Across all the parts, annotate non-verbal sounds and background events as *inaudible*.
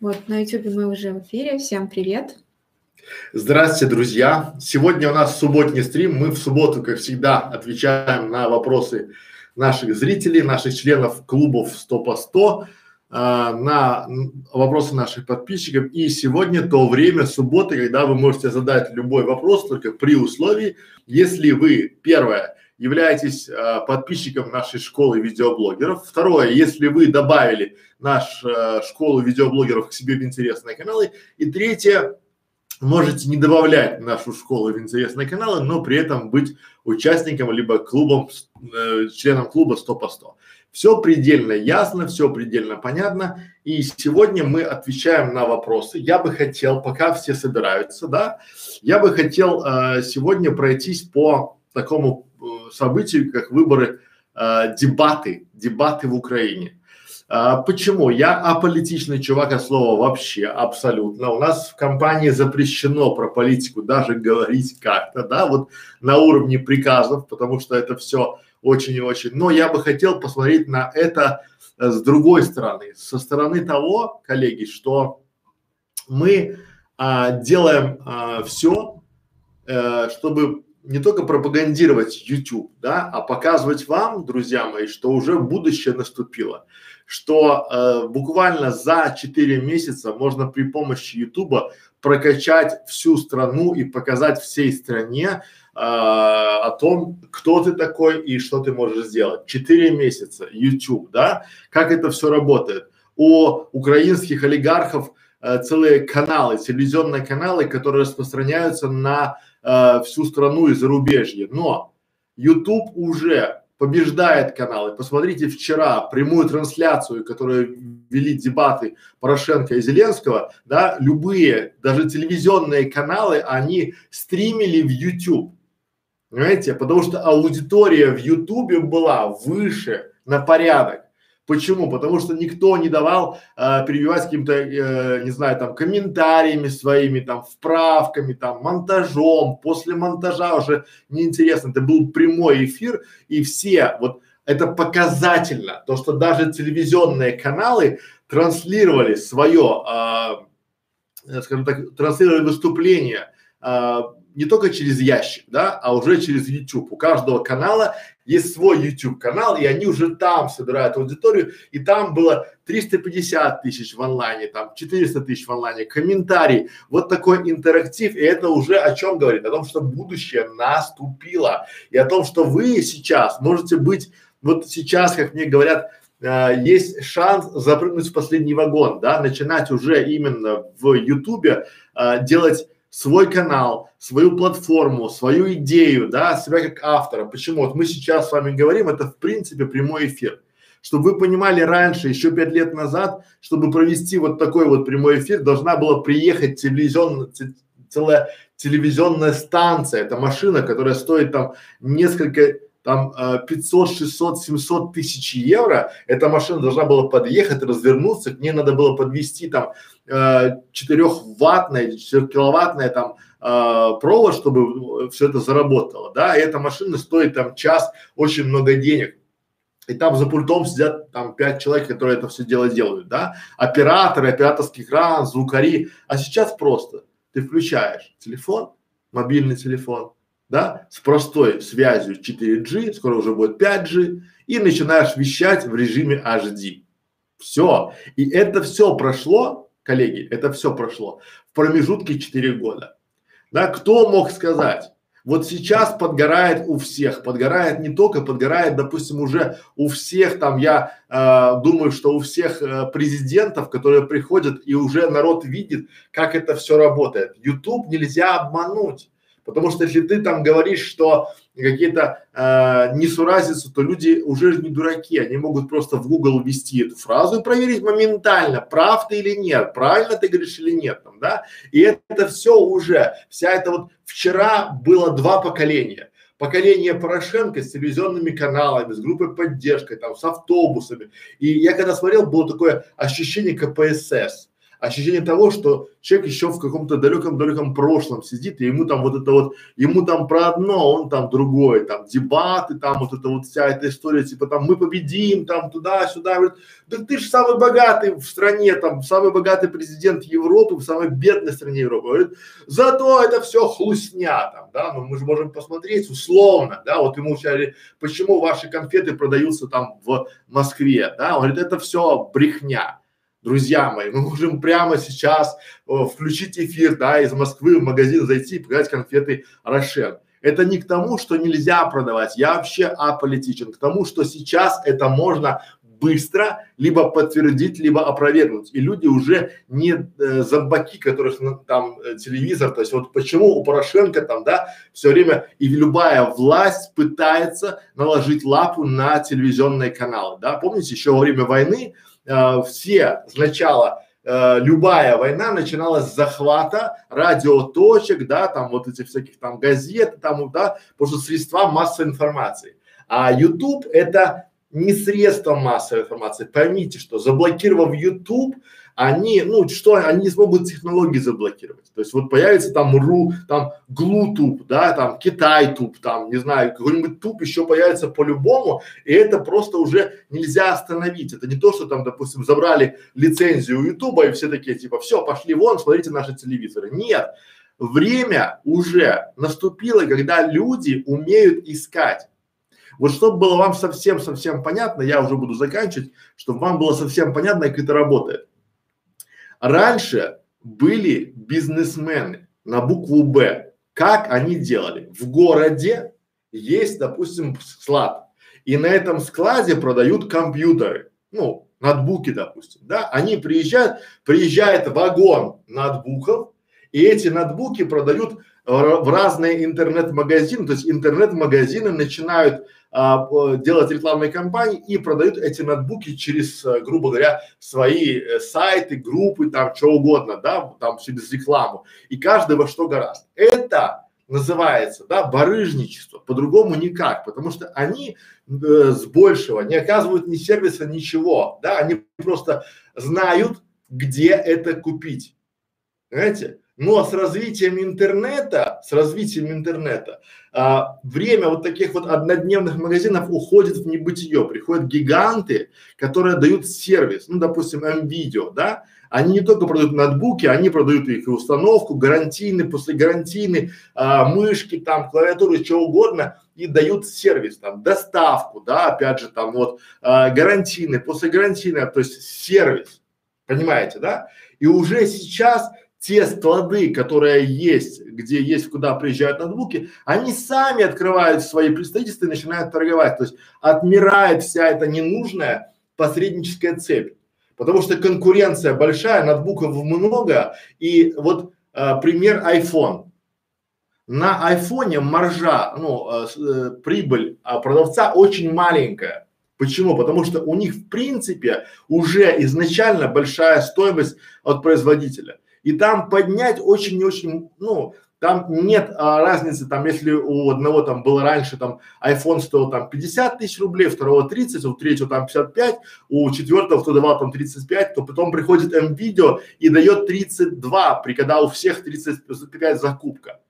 Вот, на YouTube мы уже в эфире. Всем привет. Здравствуйте, друзья. Сегодня у нас субботний стрим. Мы в субботу, как всегда, отвечаем на вопросы наших зрителей, наших членов клубов 100 по 100, э, на вопросы наших подписчиков. И сегодня то время, субботы, когда вы можете задать любой вопрос, только при условии, если вы, первое, являетесь э, подписчиком нашей школы видеоблогеров. Второе, если вы добавили нашу э, школу видеоблогеров к себе в интересные каналы. И третье, можете не добавлять нашу школу в интересные каналы, но при этом быть участником либо клубом, э, членом клуба 100 по 100. Все предельно ясно, все предельно понятно. И сегодня мы отвечаем на вопросы. Я бы хотел, пока все собираются, да, я бы хотел э, сегодня пройтись по такому событию, как выборы, э, дебаты, дебаты в Украине. А, почему? Я аполитичный чувак от слова вообще, абсолютно. У нас в компании запрещено про политику даже говорить как-то, да, вот на уровне приказов, потому что это все очень и очень. Но я бы хотел посмотреть на это э, с другой стороны, со стороны того, коллеги, что мы а, делаем а, все, э, чтобы не только пропагандировать YouTube, да, а показывать вам, друзья мои, что уже будущее наступило что э, буквально за 4 месяца можно при помощи Ютуба прокачать всю страну и показать всей стране э, о том, кто ты такой и что ты можешь сделать. Четыре месяца YouTube, да? Как это все работает? У украинских олигархов э, целые каналы, телевизионные каналы, которые распространяются на э, всю страну и зарубежье. Но YouTube уже побеждает каналы. Посмотрите вчера прямую трансляцию, которую вели дебаты Порошенко и Зеленского, да, любые, даже телевизионные каналы, они стримили в YouTube. Понимаете? Потому что аудитория в Ютубе была выше на порядок. Почему? Потому что никто не давал э, перебивать каким-то, э, не знаю, там комментариями своими, там вправками, там монтажом. После монтажа уже неинтересно. Это был прямой эфир, и все вот это показательно, то что даже телевизионные каналы транслировали свое, э, скажем так, транслировали выступление э, не только через ящик, да, а уже через YouTube. У каждого канала есть свой YouTube канал, и они уже там собирают аудиторию, и там было 350 тысяч в онлайне, там 400 тысяч в онлайне, комментарий, вот такой интерактив, и это уже о чем говорит? О том, что будущее наступило, и о том, что вы сейчас можете быть, вот сейчас, как мне говорят, э, есть шанс запрыгнуть в последний вагон, да, начинать уже именно в Ютубе э, делать свой канал, свою платформу, свою идею, да, себя как автора. Почему? Вот мы сейчас с вами говорим, это в принципе прямой эфир. Чтобы вы понимали раньше, еще пять лет назад, чтобы провести вот такой вот прямой эфир, должна была приехать телевизионная, целая телевизионная станция. Это машина, которая стоит там несколько там э, 500, 600, 700 тысяч евро, эта машина должна была подъехать, развернуться, к ней надо было подвести там э, 4-ваттное, 4-киловаттное там э, провод, чтобы все это заработало, да, и эта машина стоит там час, очень много денег. И там за пультом сидят там пять человек, которые это все дело делают, да, операторы, операторский экран, звукари. А сейчас просто ты включаешь телефон, мобильный телефон, да, с простой связью 4G, скоро уже будет 5G, и начинаешь вещать в режиме HD. Все. И это все прошло, коллеги, это все прошло в промежутке 4 года. Да, кто мог сказать? Вот сейчас подгорает у всех, подгорает не только, подгорает, допустим, уже у всех там, я э, думаю, что у всех э, президентов, которые приходят и уже народ видит, как это все работает. YouTube нельзя обмануть. Потому что если ты там говоришь, что какие-то э, несуразицы, то люди уже не дураки, они могут просто в Google ввести эту фразу и проверить моментально, прав ты или нет, правильно ты говоришь или нет, там, да. И это, это все уже, вся это вот вчера было два поколения поколение Порошенко с телевизионными каналами, с группой поддержки, там, с автобусами. И я когда смотрел, было такое ощущение КПСС ощущение того, что человек еще в каком-то далеком-далеком прошлом сидит, и ему там вот это вот, ему там про одно, он там другое, там дебаты, там вот это вот вся эта история, типа там мы победим, там туда-сюда, говорит, да ты же самый богатый в стране, там самый богатый президент Европы, в самой бедной стране Европы, говорит, зато это все хлустня там, да, но мы же можем посмотреть условно, да, вот ему сказали, почему ваши конфеты продаются там в Москве, да, он говорит, это все брехня друзья мои, мы можем прямо сейчас о, включить эфир, да, из Москвы в магазин зайти и показать конфеты Рошен. Это не к тому, что нельзя продавать, я вообще аполитичен, к тому, что сейчас это можно быстро либо подтвердить, либо опровергнуть. И люди уже не э, зомбаки, которых ну, там э, телевизор, то есть вот почему у Порошенко там, да, все время и любая власть пытается наложить лапу на телевизионные каналы, да, помните еще во время войны э, все сначала э, любая война начиналась с захвата радиоточек, да, там вот этих всяких там газет, там, да, потому что средства массовой информации. А YouTube это не средство массовой информации. Поймите, что заблокировав YouTube, они, ну что, они не смогут технологии заблокировать. То есть вот появится там РУ, там Глутуб, да, там Китайтуб, там, не знаю, какой-нибудь туп еще появится по-любому, и это просто уже нельзя остановить. Это не то, что там, допустим, забрали лицензию у Ютуба и все такие типа, все, пошли вон, смотрите наши телевизоры. Нет, время уже наступило, когда люди умеют искать. Вот чтобы было вам совсем-совсем понятно, я уже буду заканчивать, чтобы вам было совсем понятно, как это работает. Раньше были бизнесмены на букву Б. Как они делали? В городе есть, допустим, склад. И на этом складе продают компьютеры. Ну, ноутбуки, допустим, да, они приезжают, приезжает вагон ноутбуков, и эти ноутбуки продают в разные интернет-магазины, то есть интернет-магазины начинают а, делать рекламные кампании и продают эти ноутбуки через, а, грубо говоря, свои э, сайты, группы, там, что угодно, да, там через рекламу. И каждый во что гораздо. Это называется, да, барыжничество, по-другому никак, потому что они э, с большего не оказывают ни сервиса, ничего, да, они просто знают, где это купить, понимаете? Но с развитием интернета, с развитием интернета, а, время вот таких вот однодневных магазинов уходит в небытие. Приходят гиганты, которые дают сервис, ну, допустим, МВидео, да, они не только продают ноутбуки, они продают их и установку, гарантийные, после гарантийные, а, мышки, там, клавиатуры, что угодно, и дают сервис, там, доставку, да, опять же, там вот, а, гарантийный, после гарантийный, то есть сервис, понимаете, да? И уже сейчас те склады, которые есть, где есть, куда приезжают ноутбуки, они сами открывают свои представительства и начинают торговать. То есть отмирает вся эта ненужная посредническая цепь. Потому что конкуренция большая, ноутбуков много. И вот э, пример iPhone. На айфоне маржа, ну, э, э, прибыль э, продавца очень маленькая. Почему? Потому что у них в принципе уже изначально большая стоимость от производителя и там поднять очень и очень, ну, там нет а, разницы, там, если у одного там было раньше там iPhone стоил там 50 тысяч рублей, второго 30, у третьего там 55, у четвертого, кто давал там 35, то потом приходит МВидео и дает 32, при когда у всех 35 закупка.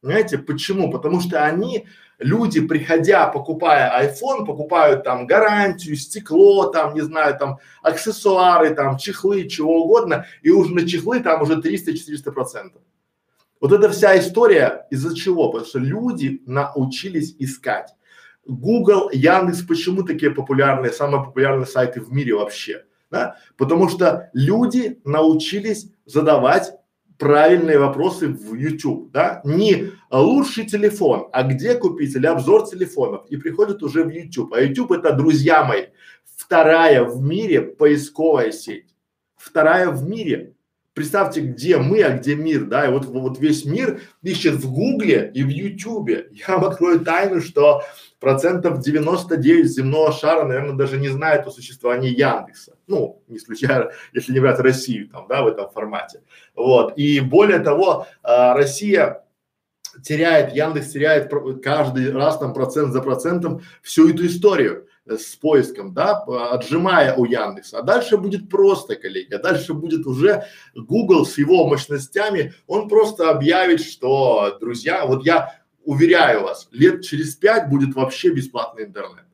Понимаете, почему? Потому что они, люди, приходя, покупая iPhone, покупают там гарантию, стекло, там, не знаю, там, аксессуары, там, чехлы, чего угодно, и уже на чехлы там уже 300-400 процентов. Вот эта вся история из-за чего? Потому что люди научились искать. Google, Яндекс, почему такие популярные, самые популярные сайты в мире вообще? Да? Потому что люди научились задавать правильные вопросы в YouTube, да, не лучший телефон, а где купить или обзор телефонов и приходят уже в YouTube. А YouTube это, друзья мои, вторая в мире поисковая сеть, вторая в мире. Представьте, где мы, а где мир, да, и вот, вот весь мир ищет в Гугле и в Ютубе. Я вам открою тайну, что процентов 99 земного шара, наверное, даже не знает о существовании Яндекса. Ну, не случайно, *laughs* если не брать Россию там, да, в этом формате. Вот. И более того, э, Россия теряет, Яндекс теряет каждый раз там процент за процентом всю эту историю. Э, с поиском, да, отжимая у Яндекса. А дальше будет просто, коллеги, а дальше будет уже Google с его мощностями, он просто объявит, что, друзья, вот я уверяю вас, лет через пять будет вообще бесплатный интернет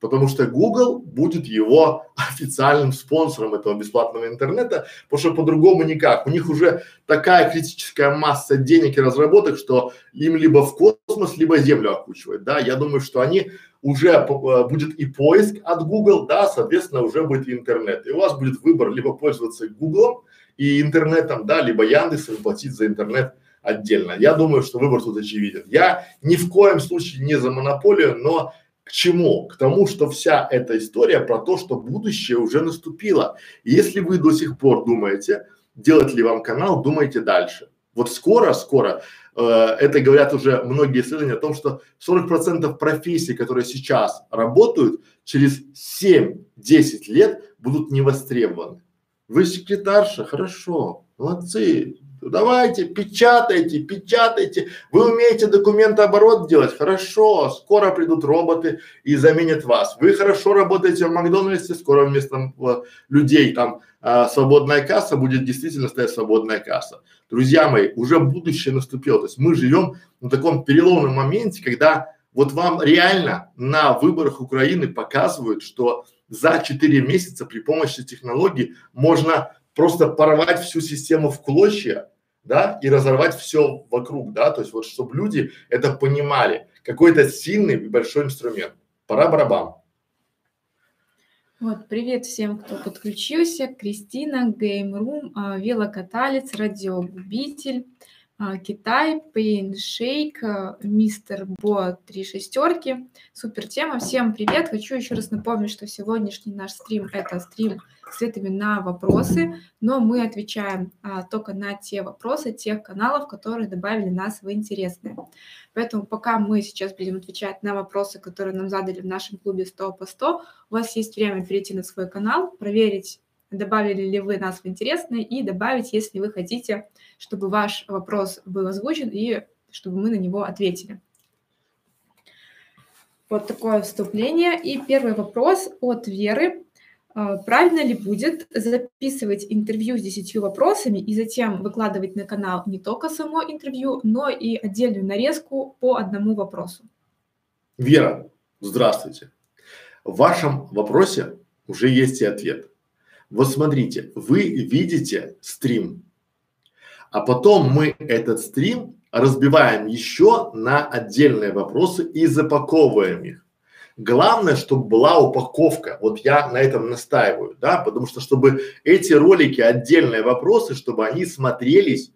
потому что Google будет его официальным спонсором этого бесплатного интернета, потому что по-другому никак. У них уже такая критическая масса денег и разработок, что им либо в космос, либо Землю окучивать, да. Я думаю, что они уже э, будет и поиск от Google, да, соответственно, уже будет и интернет. И у вас будет выбор либо пользоваться Google и интернетом, да, либо Яндексом платить за интернет отдельно. Я думаю, что выбор тут очевиден. Я ни в коем случае не за монополию, но к чему? К тому, что вся эта история про то, что будущее уже наступило. И если вы до сих пор думаете, делать ли вам канал, думайте дальше. Вот скоро, скоро, э, это говорят уже многие исследования о том, что 40% профессий, которые сейчас работают, через 7-10 лет будут не востребованы. Вы секретарша, хорошо, молодцы, Давайте, печатайте, печатайте. Вы умеете документооборот делать? Хорошо. Скоро придут роботы и заменят вас. Вы хорошо работаете в Макдональдсе, скоро вместо э, людей там а, свободная касса будет действительно стоять свободная касса. Друзья мои, уже будущее наступило. То есть мы живем на таком переломном моменте, когда вот вам реально на выборах Украины показывают, что за 4 месяца при помощи технологий можно просто порвать всю систему в клочья, да, и разорвать все вокруг, да, то есть вот, чтобы люди это понимали, какой-то сильный и большой инструмент. Пора барабан. Вот, привет всем, кто подключился. Кристина, Геймрум, а, велокаталец, радиогубитель, Китай, Pain Shake, а, Мистер Бо, три шестерки. Супер тема. Всем привет. Хочу еще раз напомнить, что сегодняшний наш стрим – это стрим с ответами на вопросы, но мы отвечаем а, только на те вопросы тех каналов, которые добавили нас в интересные. Поэтому пока мы сейчас будем отвечать на вопросы, которые нам задали в нашем клубе 100 по 100, у вас есть время перейти на свой канал, проверить добавили ли вы нас в интересные и добавить, если вы хотите, чтобы ваш вопрос был озвучен и чтобы мы на него ответили. Вот такое вступление. И первый вопрос от Веры. А, правильно ли будет записывать интервью с десятью вопросами и затем выкладывать на канал не только само интервью, но и отдельную нарезку по одному вопросу? Вера, здравствуйте. В вашем вопросе уже есть и ответ. Вот смотрите, вы видите стрим, а потом мы этот стрим разбиваем еще на отдельные вопросы и запаковываем их. Главное, чтобы была упаковка. Вот я на этом настаиваю, да, потому что чтобы эти ролики, отдельные вопросы, чтобы они смотрелись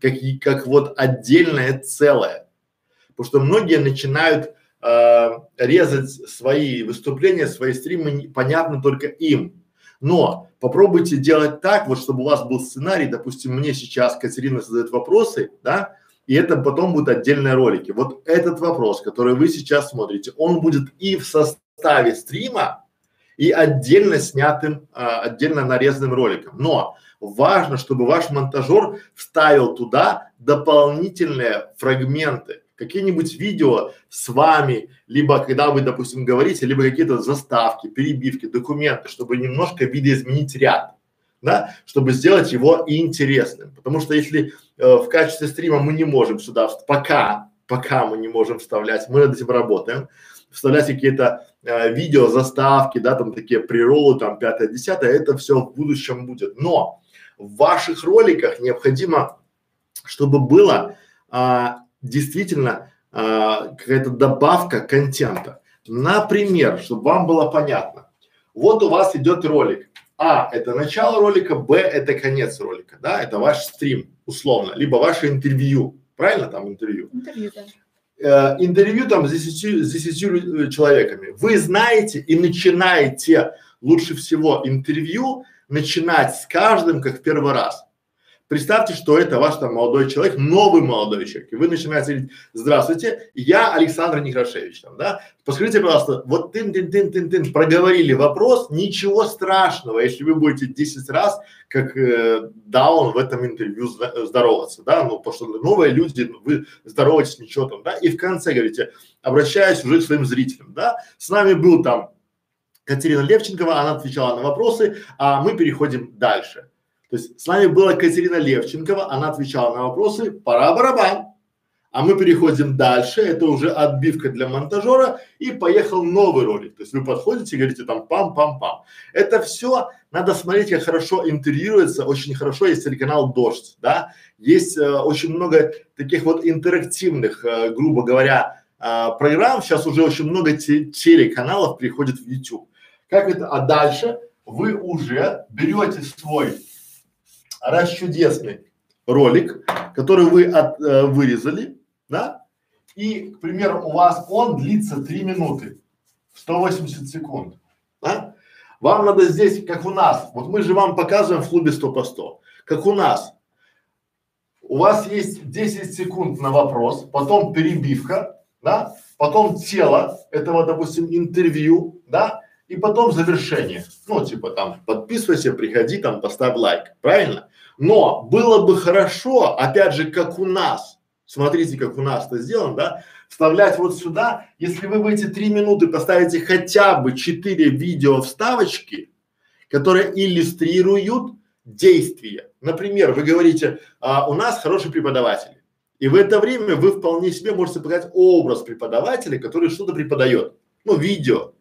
как, как вот отдельное целое. Потому что многие начинают э, резать свои выступления, свои стримы, понятно только им. Но попробуйте делать так, вот чтобы у вас был сценарий, допустим, мне сейчас Катерина задает вопросы, да, и это потом будут отдельные ролики. Вот этот вопрос, который вы сейчас смотрите, он будет и в составе стрима, и отдельно снятым, а, отдельно нарезанным роликом. Но важно, чтобы ваш монтажер вставил туда дополнительные фрагменты, какие-нибудь видео с вами, либо когда вы, допустим, говорите, либо какие-то заставки, перебивки, документы, чтобы немножко видоизменить ряд, да, чтобы сделать его интересным. Потому что если э, в качестве стрима мы не можем сюда, пока, пока мы не можем вставлять, мы над этим работаем, вставлять какие-то э, видео, заставки, да, там такие приролы, там пятое, десятое, это все в будущем будет. Но в ваших роликах необходимо, чтобы было а, действительно а, какая-то добавка контента. Например, чтобы вам было понятно, вот у вас идет ролик. А – это начало ролика, Б – это конец ролика, да, это ваш стрим, условно, либо ваше интервью, правильно там интервью? Интервью, да. Э, интервью там с десятью, с десятью человеками. Вы знаете и начинаете лучше всего интервью начинать с каждым как в первый раз. Представьте, что это ваш там молодой человек, новый молодой человек, и вы начинаете говорить, здравствуйте, я Александр Некрашевич, там, да, подскажите, пожалуйста, вот тын тын тын тын тын проговорили вопрос, ничего страшного, если вы будете 10 раз, как э, Даун в этом интервью здороваться, да, ну, потому что новые люди, вы здороваетесь, ничего там, да, и в конце говорите, обращаясь уже к своим зрителям, да, с нами был там Катерина Левченкова, она отвечала на вопросы, а мы переходим дальше. То есть с нами была Катерина Левченкова, она отвечала на вопросы, пора барабан. А мы переходим дальше, это уже отбивка для монтажера и поехал новый ролик. То есть вы подходите и говорите там пам-пам-пам. Это все надо смотреть, как хорошо интегрируется, очень хорошо есть телеканал Дождь, да. Есть э, очень много таких вот интерактивных, э, грубо говоря, э, программ. Сейчас уже очень много те телеканалов приходит в YouTube. Как это? А дальше вы уже берете свой расчудесный ролик, который вы от, э, вырезали, да? И, к примеру, у вас он длится 3 минуты, 180 секунд, да? Вам надо здесь, как у нас, вот мы же вам показываем в клубе 100 по 100, как у нас. У вас есть 10 секунд на вопрос, потом перебивка, да, потом тело этого, допустим, интервью, да, и потом завершение. Ну, типа там, подписывайся, приходи, там, поставь лайк, правильно? Но было бы хорошо, опять же, как у нас, смотрите, как у нас это сделано, да, вставлять вот сюда, если вы в эти три минуты поставите хотя бы четыре видео вставочки, которые иллюстрируют действия. Например, вы говорите, а, у нас хороший преподаватель. И в это время вы вполне себе можете показать образ преподавателя, который что-то преподает. Ну, видео.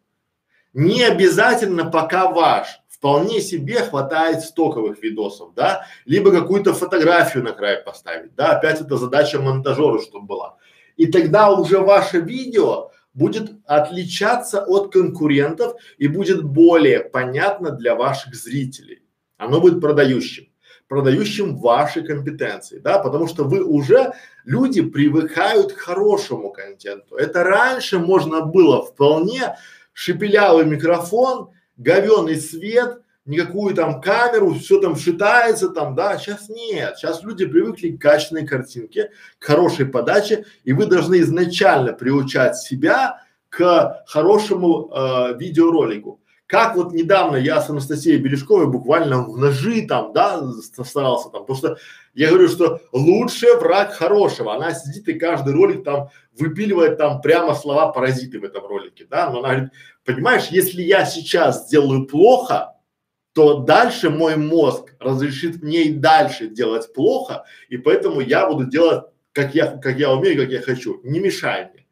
Не обязательно пока ваш вполне себе хватает стоковых видосов, да, либо какую-то фотографию на край поставить, да, опять это задача монтажера, чтобы была. И тогда уже ваше видео будет отличаться от конкурентов и будет более понятно для ваших зрителей. Оно будет продающим, продающим ваши компетенции, да, потому что вы уже, люди привыкают к хорошему контенту. Это раньше можно было вполне шепелявый микрофон, говеный свет, никакую там камеру, все там шитается там, да, сейчас нет, сейчас люди привыкли к качественной картинке, к хорошей подаче, и вы должны изначально приучать себя к хорошему э, видеоролику. Как вот недавно я с Анастасией Бережковой буквально в ножи там, да, старался там, потому что я говорю, что лучший враг хорошего. Она сидит и каждый ролик там выпиливает там прямо слова паразиты в этом ролике, да, но она говорит, понимаешь, если я сейчас сделаю плохо, то дальше мой мозг разрешит мне и дальше делать плохо, и поэтому я буду делать, как я, как я умею, как я хочу. Не мешай мне.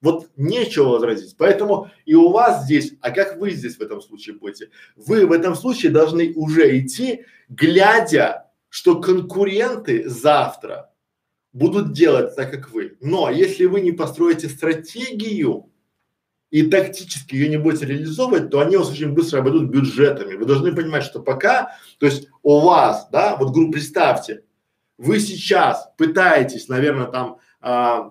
Вот нечего возразить. Поэтому и у вас здесь, а как вы здесь в этом случае будете? Вы в этом случае должны уже идти, глядя, что конкуренты завтра будут делать так, как вы. Но если вы не построите стратегию, и тактически ее не будете реализовывать, то они вас очень быстро обойдут бюджетами. Вы должны понимать, что пока, то есть у вас, да, вот группу представьте, вы сейчас пытаетесь, наверное, там а,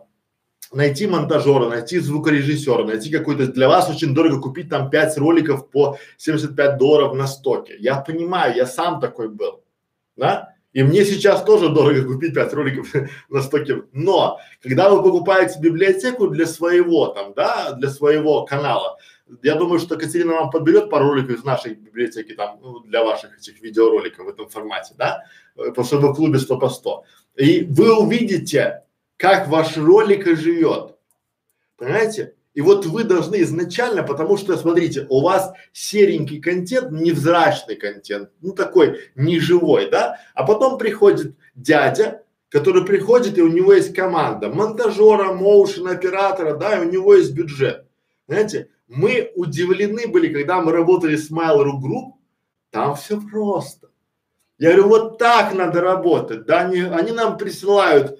найти монтажера, найти звукорежиссера, найти какой-то, для вас очень дорого купить там 5 роликов по 75 долларов на стоке. Я понимаю, я сам такой был, да? И мне сейчас тоже дорого купить 5 роликов *laughs* на стоке. Но когда вы покупаете библиотеку для своего там, да, для своего канала, я думаю, что Катерина вам подберет пару роликов из нашей библиотеки там, ну, для ваших этих видеороликов в этом формате, да, потому что вы в клубе 100 по 100. И вы увидите, как ваш ролик живет. Понимаете? И вот вы должны изначально, потому что, смотрите, у вас серенький контент, невзрачный контент, ну такой неживой, да, а потом приходит дядя, который приходит и у него есть команда монтажера, моушен оператора, да, и у него есть бюджет. Знаете, мы удивлены были, когда мы работали с Mail.ru Group, там все просто. Я говорю, вот так надо работать, да, они, они нам присылают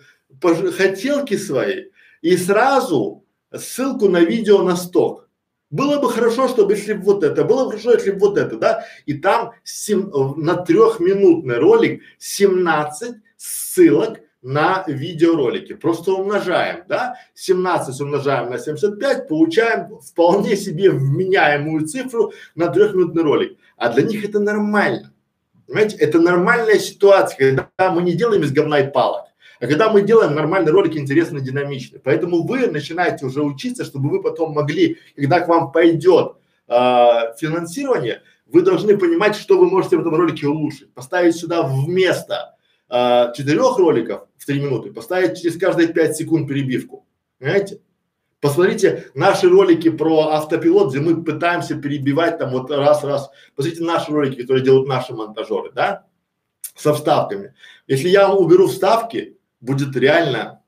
хотелки свои и сразу ссылку на видео на сток. Было бы хорошо, чтобы если бы вот это, было бы хорошо, если бы вот это, да, и там сем, на трехминутный ролик 17 ссылок на видеоролики. Просто умножаем, да, 17 умножаем на 75, получаем вполне себе вменяемую цифру на трехминутный ролик. А для них это нормально. Понимаете, это нормальная ситуация, когда мы не делаем из говна и палок. А когда мы делаем нормальный ролик, интересно, динамичный. Поэтому вы начинаете уже учиться, чтобы вы потом могли, когда к вам пойдет э, финансирование, вы должны понимать, что вы можете в этом ролике улучшить. Поставить сюда вместо э, четырех роликов в три минуты, поставить через каждые пять секунд перебивку. Понимаете? Посмотрите наши ролики про автопилот, где мы пытаемся перебивать там вот раз-раз. Посмотрите наши ролики, которые делают наши монтажеры, да, со вставками. Если я уберу вставки, будет реально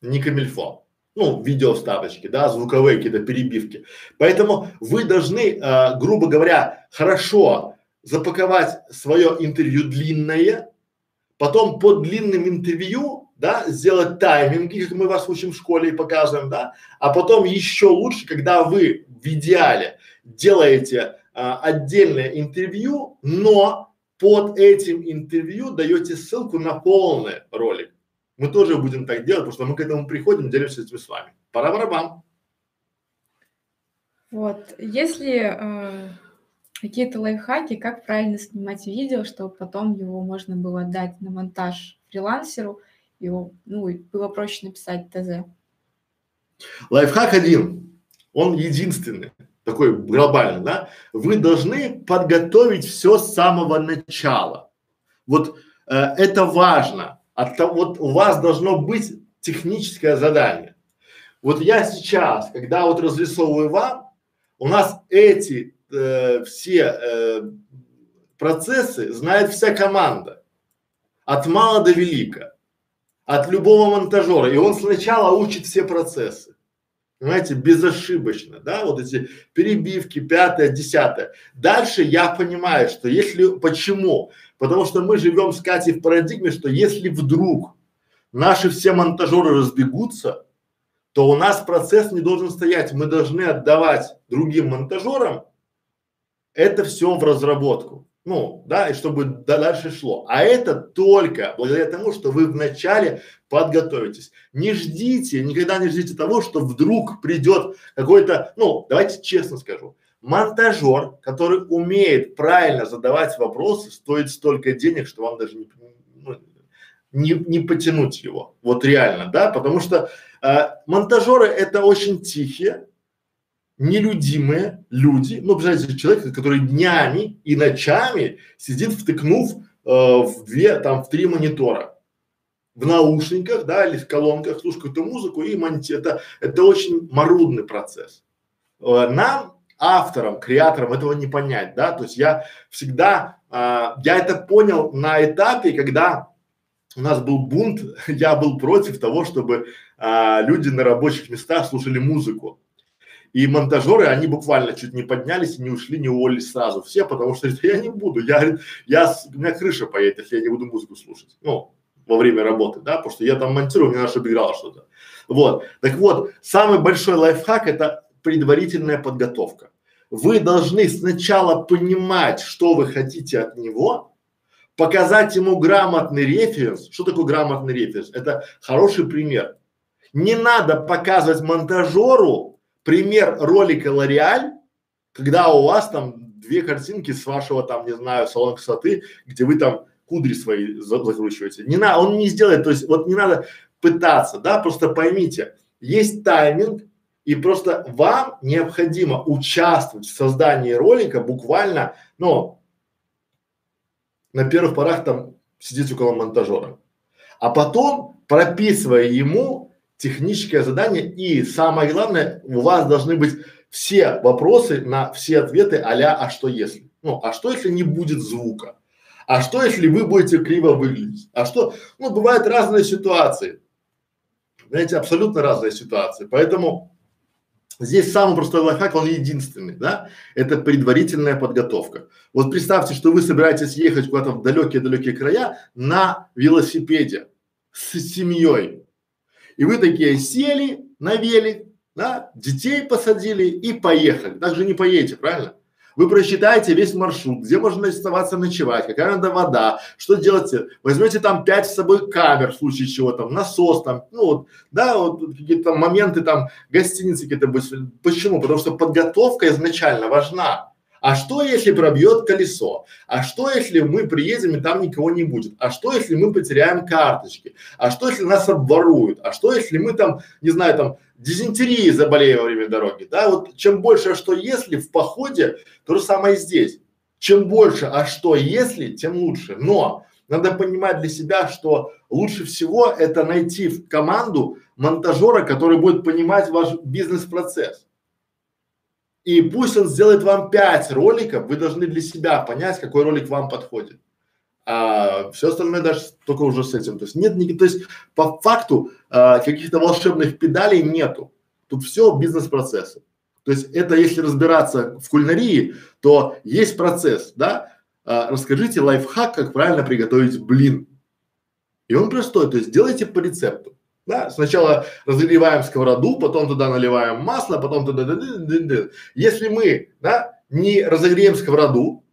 не камильфо. Ну, видео вставочки, да, звуковые какие-то перебивки. Поэтому вы должны, э, грубо говоря, хорошо запаковать свое интервью длинное, потом по длинным интервью, да, сделать тайминги, как мы вас учим в школе и показываем, да, а потом еще лучше, когда вы в идеале делаете а, отдельное интервью, но под этим интервью даете ссылку на полный ролик. Мы тоже будем так делать, потому что мы к этому приходим, делимся этим с вами. Пора барабан. Вот, если э, какие-то лайфхаки, как правильно снимать видео, чтобы потом его можно было отдать на монтаж фрилансеру, его, ну, было проще написать ТЗ. Лайфхак один, он единственный, такой глобальный, да? Вы должны подготовить все с самого начала. Вот э, это важно. От того, вот у вас должно быть техническое задание. Вот я сейчас, когда вот разрисовываю вам, у нас эти э, все э, процессы знает вся команда. От мала до велика. От любого монтажера. И он сначала учит все процессы. Понимаете, безошибочно, да, вот эти перебивки, пятое, десятое. Дальше я понимаю, что если, почему? Потому что мы живем с Катей в парадигме, что если вдруг наши все монтажеры разбегутся, то у нас процесс не должен стоять. Мы должны отдавать другим монтажерам это все в разработку. Ну, да, и чтобы дальше шло. А это только благодаря тому, что вы вначале подготовитесь. Не ждите, никогда не ждите того, что вдруг придет какой-то, ну, давайте честно скажу, монтажер, который умеет правильно задавать вопросы, стоит столько денег, что вам даже не, ну, не, не потянуть его. Вот реально, да, потому что э, монтажеры это очень тихие, нелюдимые люди, ну, представляете, человек, который днями и ночами сидит, втыкнув э, в две, там, в три монитора, в наушниках, да, или в колонках, слушает какую-то музыку и монти, это, это очень марудный процесс. Э, нам, авторам, креаторам этого не понять, да, то есть я всегда, э, я это понял на этапе, когда у нас был бунт, *laughs* я был против того, чтобы а, люди на рабочих местах слушали музыку. И монтажеры, они буквально чуть не поднялись не ушли, не уволились сразу все, потому что *laughs* я не буду, я, я, у меня крыша поедет, если я не буду музыку слушать, ну, во время работы, да, потому что я там монтирую, мне надо, чтобы играло что-то. Вот, так вот, самый большой лайфхак – это предварительная подготовка. Вы должны сначала понимать, что вы хотите от него, показать ему грамотный референс. Что такое грамотный референс? Это хороший пример. Не надо показывать монтажеру пример ролика Лореаль, когда у вас там две картинки с вашего там, не знаю, салона красоты, где вы там кудри свои закручиваете. Не надо, он не сделает, то есть вот не надо пытаться, да, просто поймите, есть тайминг, и просто вам необходимо участвовать в создании ролика буквально, ну, на первых порах там сидеть около монтажера. А потом, прописывая ему техническое задание и самое главное, у вас должны быть все вопросы на все ответы а а что если? Ну, а что если не будет звука? А что если вы будете криво выглядеть? А что? Ну, бывают разные ситуации. Знаете, абсолютно разные ситуации. Поэтому здесь самый простой лайфхак, он единственный, да? Это предварительная подготовка. Вот представьте, что вы собираетесь ехать куда-то в далекие-далекие края на велосипеде с семьей. И вы такие сели на велик, да, детей посадили и поехали. Так же не поедете, правильно? Вы просчитаете весь маршрут, где можно оставаться ночевать, какая надо вода, что делаете. Возьмете там пять с собой камер, в случае чего там, насос там, ну вот, да, вот какие-то моменты там, гостиницы какие-то. Почему? Потому что подготовка изначально важна. А что, если пробьет колесо? А что, если мы приедем и там никого не будет? А что, если мы потеряем карточки? А что, если нас обворуют? А что, если мы там, не знаю, там дизентерией заболеем во время дороги? Да, вот чем больше а что если в походе, то же самое и здесь. Чем больше а что если, тем лучше. Но надо понимать для себя, что лучше всего это найти в команду монтажера, который будет понимать ваш бизнес-процесс. И пусть он сделает вам пять роликов, вы должны для себя понять, какой ролик вам подходит. А все остальное даже только уже с этим. То есть нет никаких, то есть по факту а, каких-то волшебных педалей нету. Тут все бизнес-процессы. То есть это если разбираться в кулинарии, то есть процесс, да? А, расскажите лайфхак, как правильно приготовить блин. И он простой, то есть делайте по рецепту. Да, сначала разогреваем сковороду, потом туда наливаем масло, потом туда, если мы, да, не разогреем сковороду,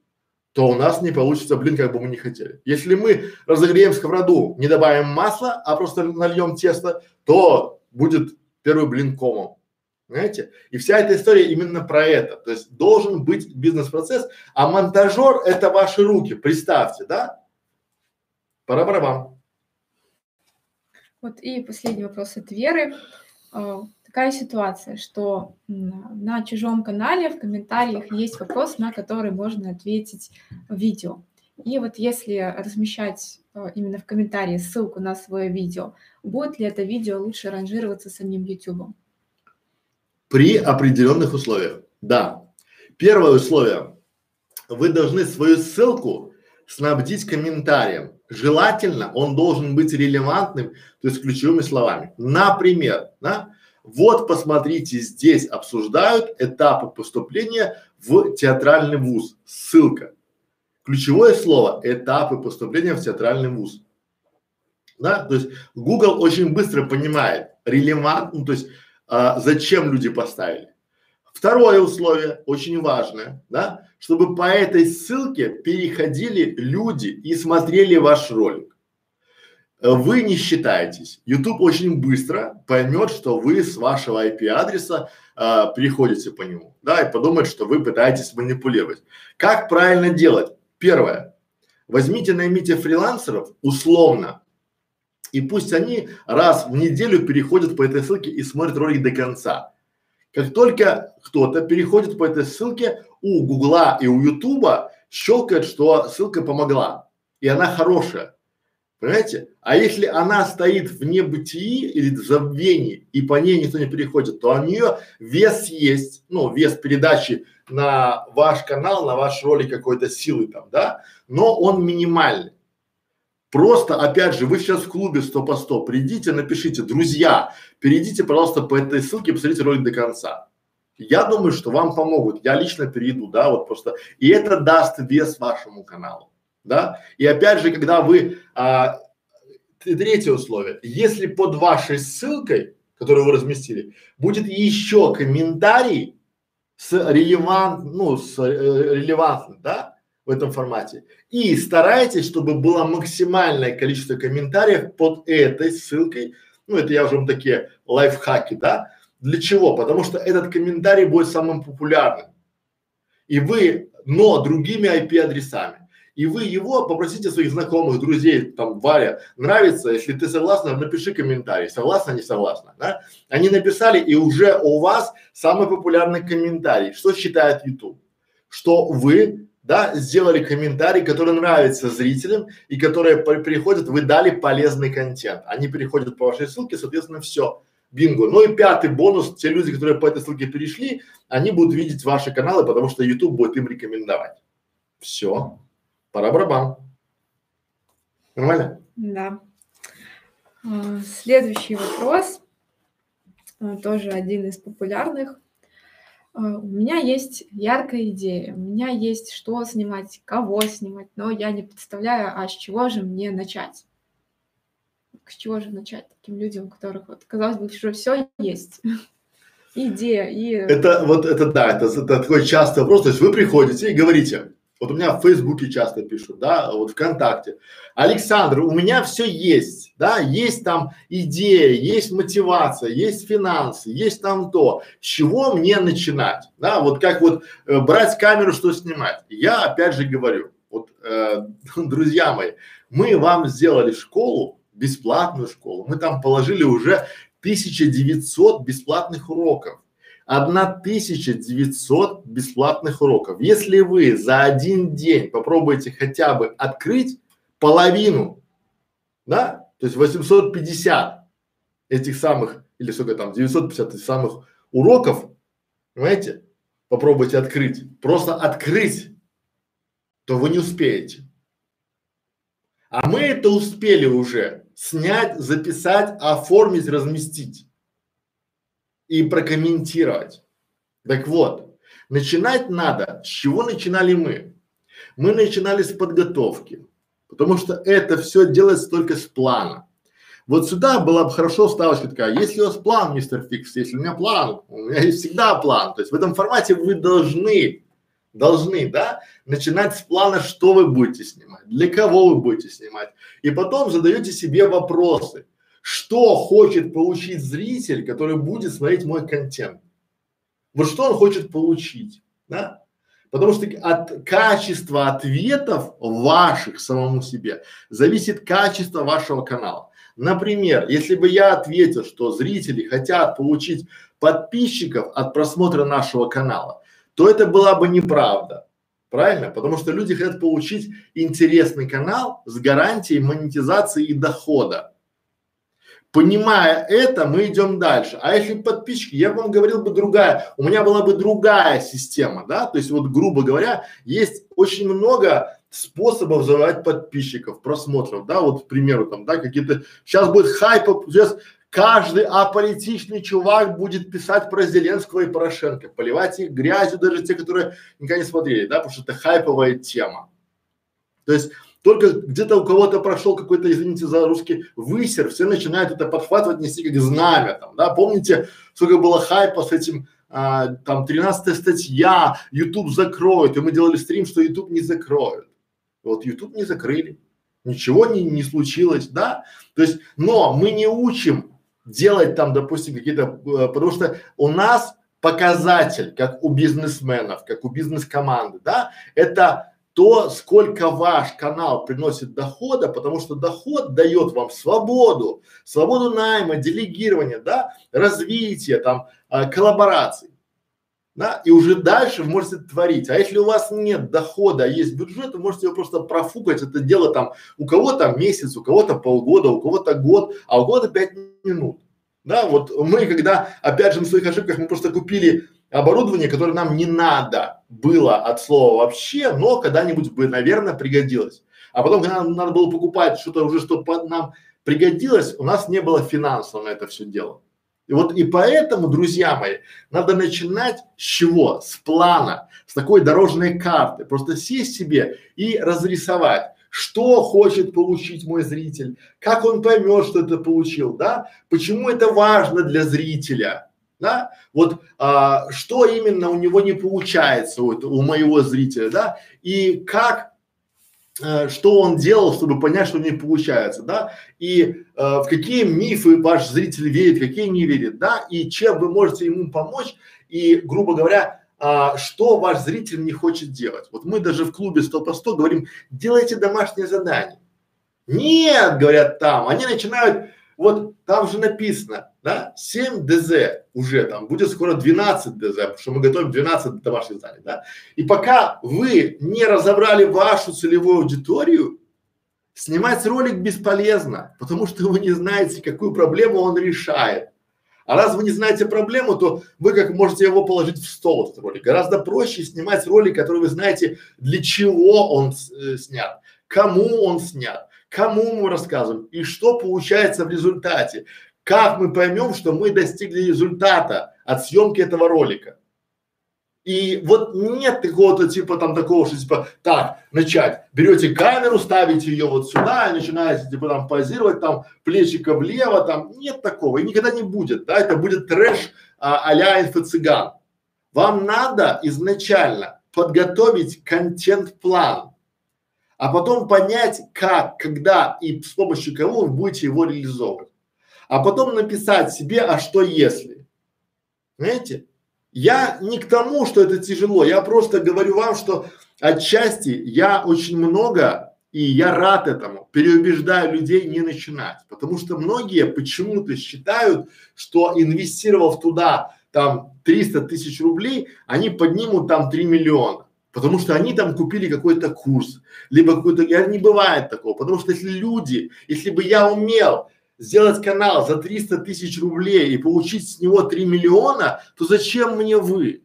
то у нас не получится блин, как бы мы не хотели. Если мы разогреем сковороду, не добавим масла, а просто нальем тесто, то будет первый блин комом. Понимаете? И вся эта история именно про это. То есть должен быть бизнес-процесс, а монтажер это ваши руки. Представьте, да? Пора барабан. Вот и последний вопрос от Веры. Э, такая ситуация, что на чужом канале в комментариях есть вопрос, на который можно ответить видео. И вот если размещать э, именно в комментарии ссылку на свое видео, будет ли это видео лучше ранжироваться самим YouTube? При определенных условиях. Да. Первое условие. Вы должны свою ссылку снабдить комментарием. Желательно он должен быть релевантным, то есть ключевыми словами. Например, да, вот посмотрите, здесь обсуждают этапы поступления в театральный вуз. Ссылка. Ключевое слово – этапы поступления в театральный вуз. Да, то есть Google очень быстро понимает релевант, ну, то есть а, зачем люди поставили. Второе условие, очень важное, да, чтобы по этой ссылке переходили люди и смотрели ваш ролик. Вы не считаетесь. YouTube очень быстро поймет, что вы с вашего IP-адреса а, переходите по нему, да, и подумает, что вы пытаетесь манипулировать. Как правильно делать? Первое. Возьмите, наймите фрилансеров условно и пусть они раз в неделю переходят по этой ссылке и смотрят ролик до конца. Как только кто-то переходит по этой ссылке, у Гугла и у Ютуба щелкает, что ссылка помогла, и она хорошая. Понимаете? А если она стоит в небытии или в забвении, и по ней никто не переходит, то у нее вес есть, ну, вес передачи на ваш канал, на ваш ролик какой-то силы там, да, но он минимальный. Просто, опять же, вы сейчас в клубе 100 по 100, придите, напишите, друзья, перейдите, пожалуйста, по этой ссылке, посмотрите ролик до конца. Я думаю, что вам помогут. Я лично перейду, да, вот просто. И это даст вес вашему каналу, да. И опять же, когда вы, а, третье условие, если под вашей ссылкой, которую вы разместили, будет еще комментарий с релевант, ну, с э, релевантным, да, в этом формате. И старайтесь, чтобы было максимальное количество комментариев под этой ссылкой. Ну, это я уже вам такие лайфхаки, да? Для чего? Потому что этот комментарий будет самым популярным. И вы, но другими IP-адресами. И вы его попросите своих знакомых, друзей, там, Варя, нравится, если ты согласна, напиши комментарий, согласна, не согласна, да? Они написали, и уже у вас самый популярный комментарий. Что считает YouTube? Что вы да, сделали комментарий, который нравится зрителям и которые приходят, вы дали полезный контент. Они переходят по вашей ссылке, соответственно, все. Бинго. Ну и пятый бонус, те люди, которые по этой ссылке перешли, они будут видеть ваши каналы, потому что YouTube будет им рекомендовать. Все. Пора барабан. Нормально? Да. А, следующий вопрос, тоже один из популярных. А, у меня есть яркая идея, у меня есть что снимать, кого снимать, но я не представляю, а с чего же мне начать? С чего же начать таким людям, у которых, вот, казалось бы, уже все есть? *laughs* Идея и… Это вот, это да, это, это такой частый вопрос, то есть вы приходите и говорите, вот у меня в Фейсбуке часто пишут, да, вот ВКонтакте. Александр, у меня все есть, да, есть там идея, есть мотивация, есть финансы, есть там то. С чего мне начинать, да, вот как вот э, брать камеру, что снимать. Я опять же говорю, вот, э, *laughs* друзья мои, мы вам сделали школу, бесплатную школу, мы там положили уже 1900 бесплатных уроков. 1900 бесплатных уроков. Если вы за один день попробуете хотя бы открыть половину, да, то есть 850 этих самых, или сколько там, 950 этих самых уроков, понимаете, попробуйте открыть, просто открыть, то вы не успеете. А мы это успели уже снять, записать, оформить, разместить и прокомментировать. Так вот, начинать надо. С чего начинали мы? Мы начинали с подготовки, потому что это все делается только с плана. Вот сюда была бы хорошо вставочка такая, если у вас план, мистер Фикс, если у меня план, у меня есть всегда план. То есть в этом формате вы должны, должны, да, начинать с плана, что вы будете снимать, для кого вы будете снимать. И потом задаете себе вопросы, что хочет получить зритель, который будет смотреть мой контент. Вот что он хочет получить, да? Потому что от качества ответов ваших самому себе зависит качество вашего канала. Например, если бы я ответил, что зрители хотят получить подписчиков от просмотра нашего канала, то это была бы неправда. Правильно? Потому что люди хотят получить интересный канал с гарантией монетизации и дохода. Понимая это, мы идем дальше. А если подписчики, я вам говорил бы другая, у меня была бы другая система, да, то есть вот грубо говоря, есть очень много способов завоевать подписчиков, просмотров, да, вот, к примеру, там, да, какие-то, сейчас будет хайп, сейчас каждый аполитичный чувак будет писать про Зеленского и Порошенко, поливать их грязью, даже те, которые никогда не смотрели, да, потому что это хайповая тема. То есть только где-то у кого-то прошел какой-то, извините за русский, высер, все начинают это подхватывать, нести как знамя там, да, помните, сколько было хайпа с этим, а, там, 13 статья, YouTube закроют, и мы делали стрим, что YouTube не закроют. Вот YouTube не закрыли, ничего не, не случилось, да, то есть, но мы не учим делать там, допустим, какие-то, э, потому что у нас показатель, как у бизнесменов, как у бизнес-команды, да, это то, сколько ваш канал приносит дохода, потому что доход дает вам свободу, свободу найма, делегирования, да, развития, там, э, коллабораций. Да, и уже дальше вы можете творить. А если у вас нет дохода, а есть бюджет, вы можете его просто профукать. Это дело там у кого-то месяц, у кого-то полгода, у кого-то год, а у кого-то пять минут. Да, вот мы когда, опять же, на своих ошибках мы просто купили оборудование, которое нам не надо было от слова вообще, но когда-нибудь бы, наверное, пригодилось. А потом, когда нам надо было покупать что-то уже, что нам пригодилось, у нас не было финансов на это все дело. И вот и поэтому, друзья мои, надо начинать с чего? С плана, с такой дорожной карты. Просто сесть себе и разрисовать что хочет получить мой зритель, как он поймет, что это получил, да, почему это важно для зрителя, да, вот а, что именно у него не получается вот, у моего зрителя, да, и как э, что он делал, чтобы понять, что не получается, да, и э, в какие мифы ваш зритель верит, какие не верит, да, и чем вы можете ему помочь, и, грубо говоря, а, что ваш зритель не хочет делать. Вот мы даже в клубе 100 по 100 говорим, делайте домашнее задание. Нет, говорят там, они начинают, вот там же написано, да, 7 ДЗ уже там, будет скоро 12 ДЗ, потому что мы готовим 12 домашних заданий, да. И пока вы не разобрали вашу целевую аудиторию, снимать ролик бесполезно, потому что вы не знаете, какую проблему он решает. А раз вы не знаете проблему, то вы как можете его положить в стол, этот ролик. Гораздо проще снимать ролик, который вы знаете, для чего он э, снят, кому он снят, кому мы рассказываем и что получается в результате. Как мы поймем, что мы достигли результата от съемки этого ролика. И вот нет такого-то типа там такого, что типа так, начать, берете камеру, ставите ее вот сюда и начинаете типа там позировать там плечико влево там, нет такого и никогда не будет, да, это будет трэш а, а-ля инфо-цыган. Вам надо изначально подготовить контент-план, а потом понять, как, когда и с помощью кого вы будете его реализовывать. А потом написать себе, а что если. Знаете? Я не к тому, что это тяжело, я просто говорю вам, что отчасти я очень много, и я рад этому, переубеждаю людей не начинать, потому что многие почему-то считают, что инвестировав туда там 300 тысяч рублей, они поднимут там 3 миллиона. Потому что они там купили какой-то курс, либо какой-то, не бывает такого, потому что если люди, если бы я умел сделать канал за 300 тысяч рублей и получить с него 3 миллиона, то зачем мне вы?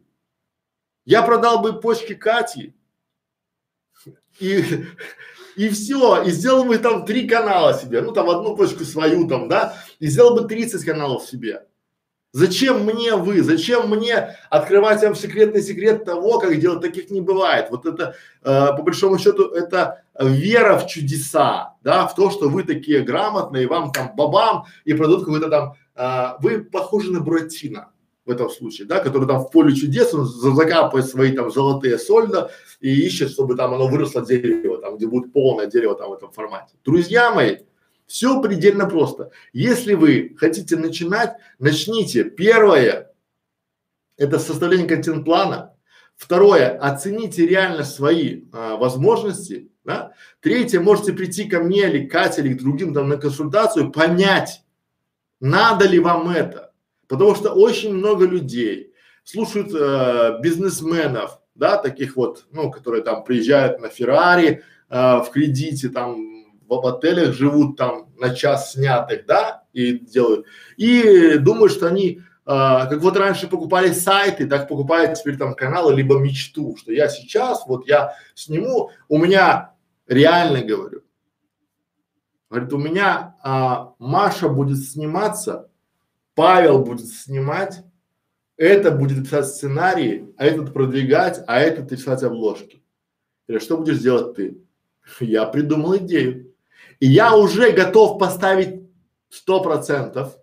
Я продал бы почки Кати и, и все, и сделал бы там три канала себе, ну там одну почку свою там, да, и сделал бы 30 каналов себе. Зачем мне вы? Зачем мне открывать вам секретный секрет того, как делать? Таких не бывает. Вот это, э, по большому счету, это вера в чудеса, да, в то, что вы такие грамотные, вам там бабам и продадут какой-то там, э, вы похожи на Буратино в этом случае, да, который там в поле чудес, он закапывает свои там золотые сольда и ищет, чтобы там оно выросло дерево, там, где будет полное дерево там в этом формате. Друзья мои, все предельно просто. Если вы хотите начинать, начните. Первое – это составление контент-плана. Второе – оцените реально свои а, возможности. Да? Третье – можете прийти ко мне или к Кате или к другим там на консультацию, понять, надо ли вам это. Потому что очень много людей слушают э, бизнесменов, да, таких вот, ну, которые там приезжают на Феррари э, в кредите, там в, отелях живут там на час снятых, да, и делают, и думают, что они, а, как вот раньше покупали сайты, так покупают теперь там каналы, либо мечту, что я сейчас, вот я сниму, у меня, реально говорю, говорит, у меня а, Маша будет сниматься, Павел будет снимать, это будет писать сценарии, а этот продвигать, а этот рисовать обложки. Или что будешь делать ты? Я придумал идею. И я уже готов поставить сто процентов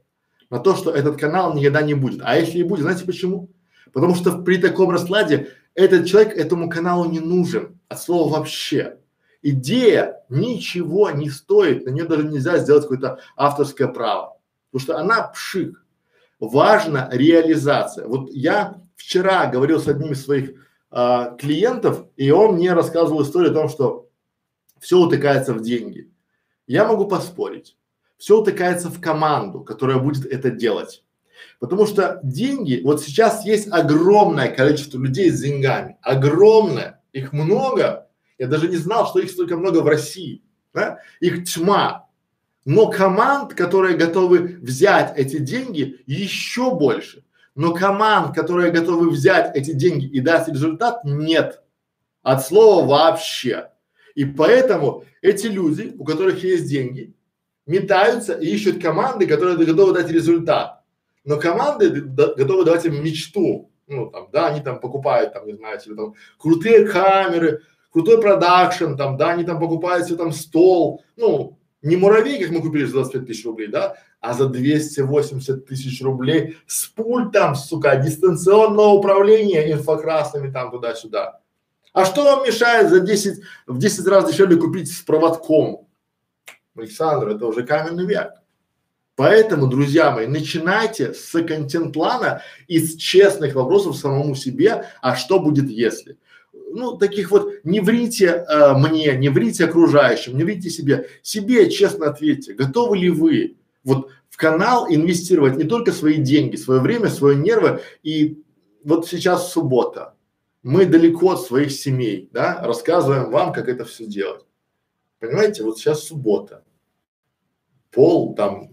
на то, что этот канал никогда не будет. А если и будет, знаете почему? Потому что при таком раскладе этот человек этому каналу не нужен от слова вообще. Идея ничего не стоит, на нее даже нельзя сделать какое-то авторское право, потому что она пшик. Важна реализация. Вот я вчера говорил с одним из своих а, клиентов, и он мне рассказывал историю о том, что все утыкается в деньги. Я могу поспорить. Все утыкается в команду, которая будет это делать. Потому что деньги, вот сейчас есть огромное количество людей с деньгами, огромное, их много. Я даже не знал, что их столько много в России, да? Их тьма. Но команд, которые готовы взять эти деньги, еще больше. Но команд, которые готовы взять эти деньги и дать результат, нет. От слова вообще. И поэтому эти люди, у которых есть деньги, метаются и ищут команды, которые готовы дать результат. Но команды готовы давать им мечту. Ну там, да, они там покупают, там, не знаю, себе там крутые камеры, крутой продакшн, там, да, они там покупают себе там стол, ну, не муравей, как мы купили за 25 тысяч рублей, да, а за 280 тысяч рублей с пультом, сука, дистанционного управления инфокрасными там туда-сюда. А что вам мешает за 10, в 10 раз дешевле купить с проводком? Александр, это уже каменный век. Поэтому, друзья мои, начинайте с контент-плана и с честных вопросов самому себе, а что будет если. Ну, таких вот, не врите э, мне, не врите окружающим, не врите себе. Себе честно ответьте, готовы ли вы вот в канал инвестировать не только свои деньги, свое время, свои нервы. И вот сейчас суббота, мы далеко от своих семей, да, рассказываем вам, как это все делать. Понимаете, вот сейчас суббота, пол там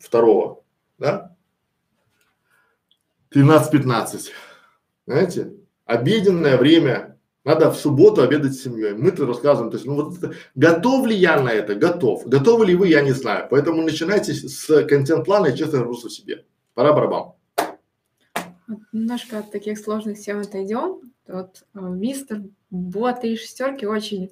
второго, да, 13-15, знаете, обеденное время, надо в субботу обедать с семьей. Мы-то рассказываем, то есть, ну вот это, готов ли я на это? Готов. Готовы ли вы, я не знаю. Поэтому начинайте с контент-плана и честно вопросов себе. Пора барабан. Немножко от таких сложных тем отойдем. Вот э, мистер Бо три шестерки очень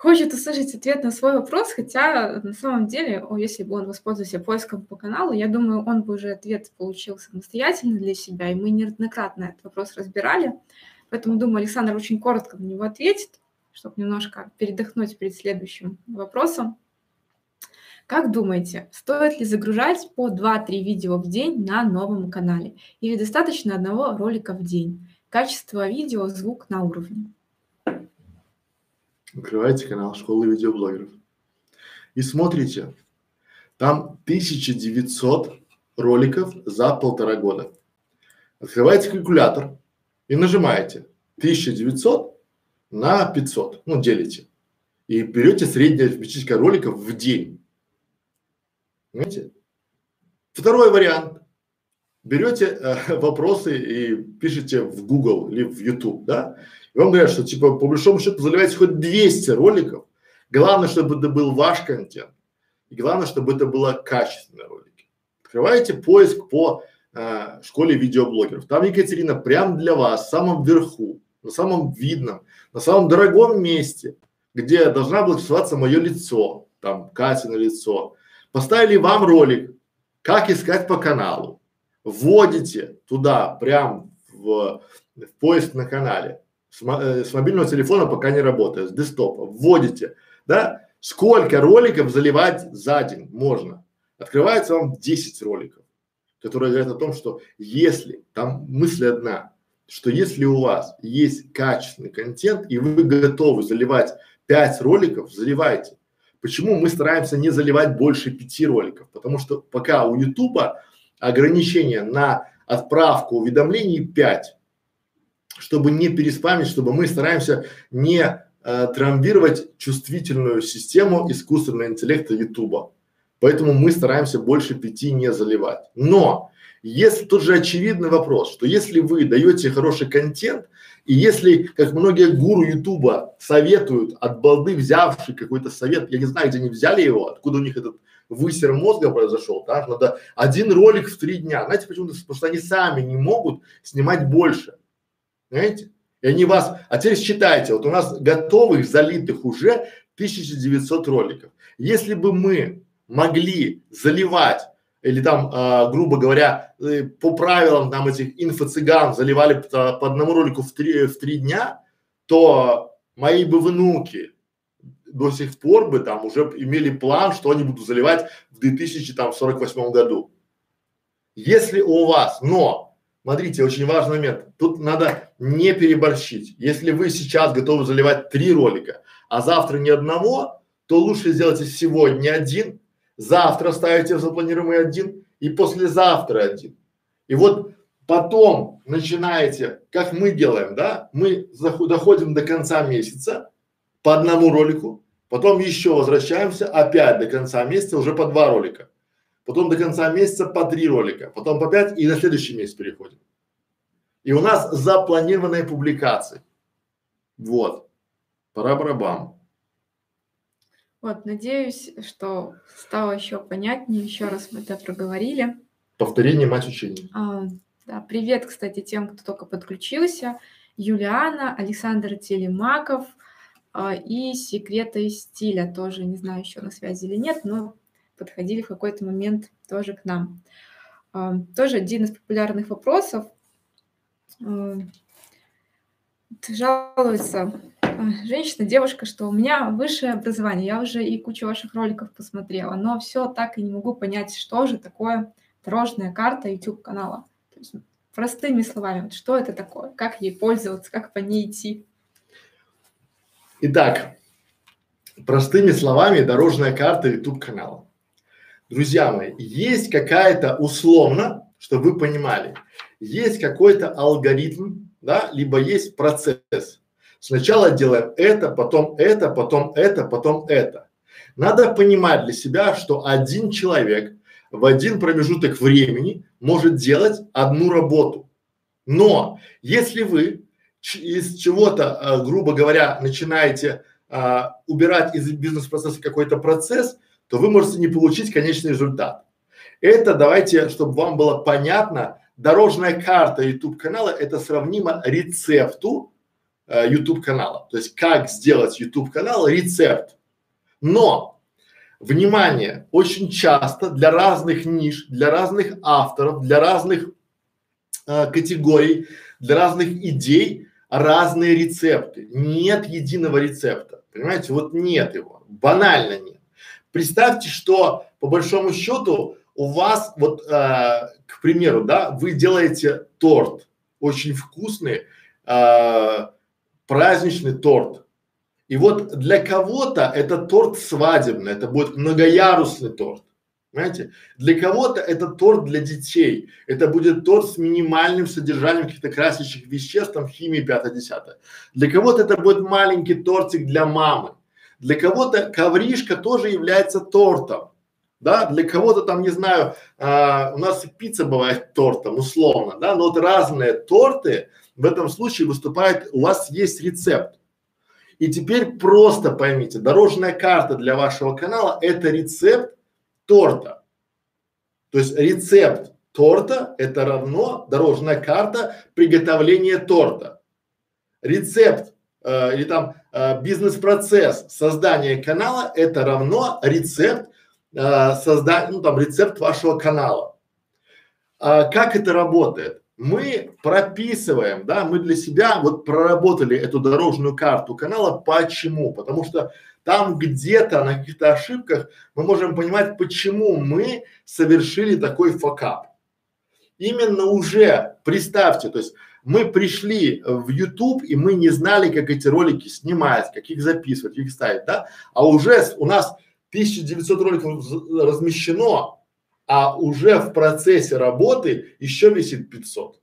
хочет услышать ответ на свой вопрос, хотя на самом деле, если бы он воспользовался поиском по каналу, я думаю, он бы уже ответ получил самостоятельно для себя, и мы неоднократно этот вопрос разбирали. Поэтому, думаю, Александр очень коротко на него ответит, чтобы немножко передохнуть перед следующим вопросом. Как думаете, стоит ли загружать по 2-3 видео в день на новом канале? Или достаточно одного ролика в день? Качество видео, звук на уровне. Открывайте канал школы видеоблогеров и смотрите. Там 1900 роликов за полтора года. Открываете калькулятор и нажимаете 1900 на 500, ну делите. И берете среднее арифметическое роликов в день. Понимаете? Второй вариант. Берете э, *laughs* вопросы и пишете в Google или в YouTube, да? И вам говорят, что типа по большому счету заливайте хоть 200 роликов. Главное, чтобы это был ваш контент. И главное, чтобы это было качественные ролики. Открываете поиск по э, школе видеоблогеров. Там Екатерина прямо для вас, в самом верху, на самом видном, на самом дорогом месте, где должна была красоваться мое лицо, там Катя на лицо. Поставили вам ролик, как искать по каналу. Вводите туда, прям в, в поиск на канале. С, э, с мобильного телефона пока не работает, с десктопа. Вводите, да, сколько роликов заливать за день можно. Открывается вам 10 роликов, которые говорят о том, что если, там мысль одна, что если у вас есть качественный контент и вы готовы заливать 5 роликов, заливайте. Почему мы стараемся не заливать больше пяти роликов? Потому что пока у Ютуба ограничение на отправку уведомлений 5, чтобы не переспамить, чтобы мы стараемся не э, травмировать чувствительную систему искусственного интеллекта Ютуба. Поэтому мы стараемся больше пяти не заливать. Но если тут же очевидный вопрос, что если вы даете хороший контент, и если, как многие гуру Ютуба советуют, от балды взявший какой-то совет, я не знаю, где они взяли его, откуда у них этот высер мозга произошел, да, надо один ролик в три дня. Знаете почему? Потому что они сами не могут снимать больше. Понимаете? И они вас, а теперь считайте, вот у нас готовых, залитых уже 1900 роликов. Если бы мы могли заливать или там, э, грубо говоря, э, по правилам там этих инфо-цыган заливали по, по одному ролику в три, в три дня, то мои бы внуки до сих пор бы там уже имели план, что они будут заливать в 2048 году. Если у вас, но, смотрите, очень важный момент, тут надо не переборщить. Если вы сейчас готовы заливать три ролика, а завтра ни одного, то лучше сделайте сегодня один, завтра ставите в запланируемый один и послезавтра один. И вот потом начинаете, как мы делаем, да, мы доходим до конца месяца по одному ролику, потом еще возвращаемся опять до конца месяца уже по два ролика, потом до конца месяца по три ролика, потом по пять и на следующий месяц переходим. И у нас запланированные публикации. Вот. Пора-барабам. Вот, надеюсь, что стало еще понятнее, еще раз мы это проговорили. Повторение мать учения. А, да, привет, кстати, тем, кто только подключился. Юлиана, Александр Телемаков и Секреты стиля тоже, не знаю, еще на связи или нет, но подходили в какой-то момент тоже к нам. А, тоже один из популярных вопросов. А, жалуется женщина, девушка, что у меня высшее образование, я уже и кучу ваших роликов посмотрела, но все так и не могу понять, что же такое дорожная карта YouTube канала. Простыми словами, что это такое, как ей пользоваться, как по ней идти. Итак, простыми словами, дорожная карта YouTube канала. Друзья мои, есть какая-то условно, чтобы вы понимали, есть какой-то алгоритм, да, либо есть процесс. Сначала делаем это, потом это, потом это, потом это. Надо понимать для себя, что один человек в один промежуток времени может делать одну работу. Но если вы из чего-то, а, грубо говоря, начинаете а, убирать из бизнес-процесса какой-то процесс, то вы можете не получить конечный результат. Это давайте, чтобы вам было понятно, дорожная карта YouTube канала это сравнимо рецепту э, YouTube канала. То есть как сделать YouTube канал рецепт. Но внимание, очень часто для разных ниш, для разных авторов, для разных э, категорий, для разных идей разные рецепты. Нет единого рецепта. Понимаете, вот нет его. Банально нет. Представьте, что по большому счету у вас вот, э, к примеру, да, вы делаете торт очень вкусный, э, праздничный торт. И вот для кого-то это торт свадебный, это будет многоярусный торт. Понимаете? Для кого-то это торт для детей. Это будет торт с минимальным содержанием каких-то красящих веществ, там химии 5-10. Для кого-то это будет маленький тортик для мамы. Для кого-то ковришка тоже является тортом. Да, для кого-то там, не знаю, а, у нас пицца бывает тортом, условно, да, но вот разные торты в этом случае выступают, у вас есть рецепт. И теперь просто поймите, дорожная карта для вашего канала – это рецепт торта. То есть рецепт торта – это равно дорожная карта приготовления торта. Рецепт э, или там э, бизнес-процесс создания канала – это равно рецепт э, создания, ну там рецепт вашего канала. А как это работает? Мы прописываем, да, мы для себя вот проработали эту дорожную карту канала. Почему? Потому что там где-то на каких-то ошибках мы можем понимать, почему мы совершили такой факап. Именно уже представьте, то есть мы пришли в YouTube и мы не знали, как эти ролики снимать, как их записывать, как их ставить, да, а уже у нас 1900 роликов размещено, а уже в процессе работы еще висит 500.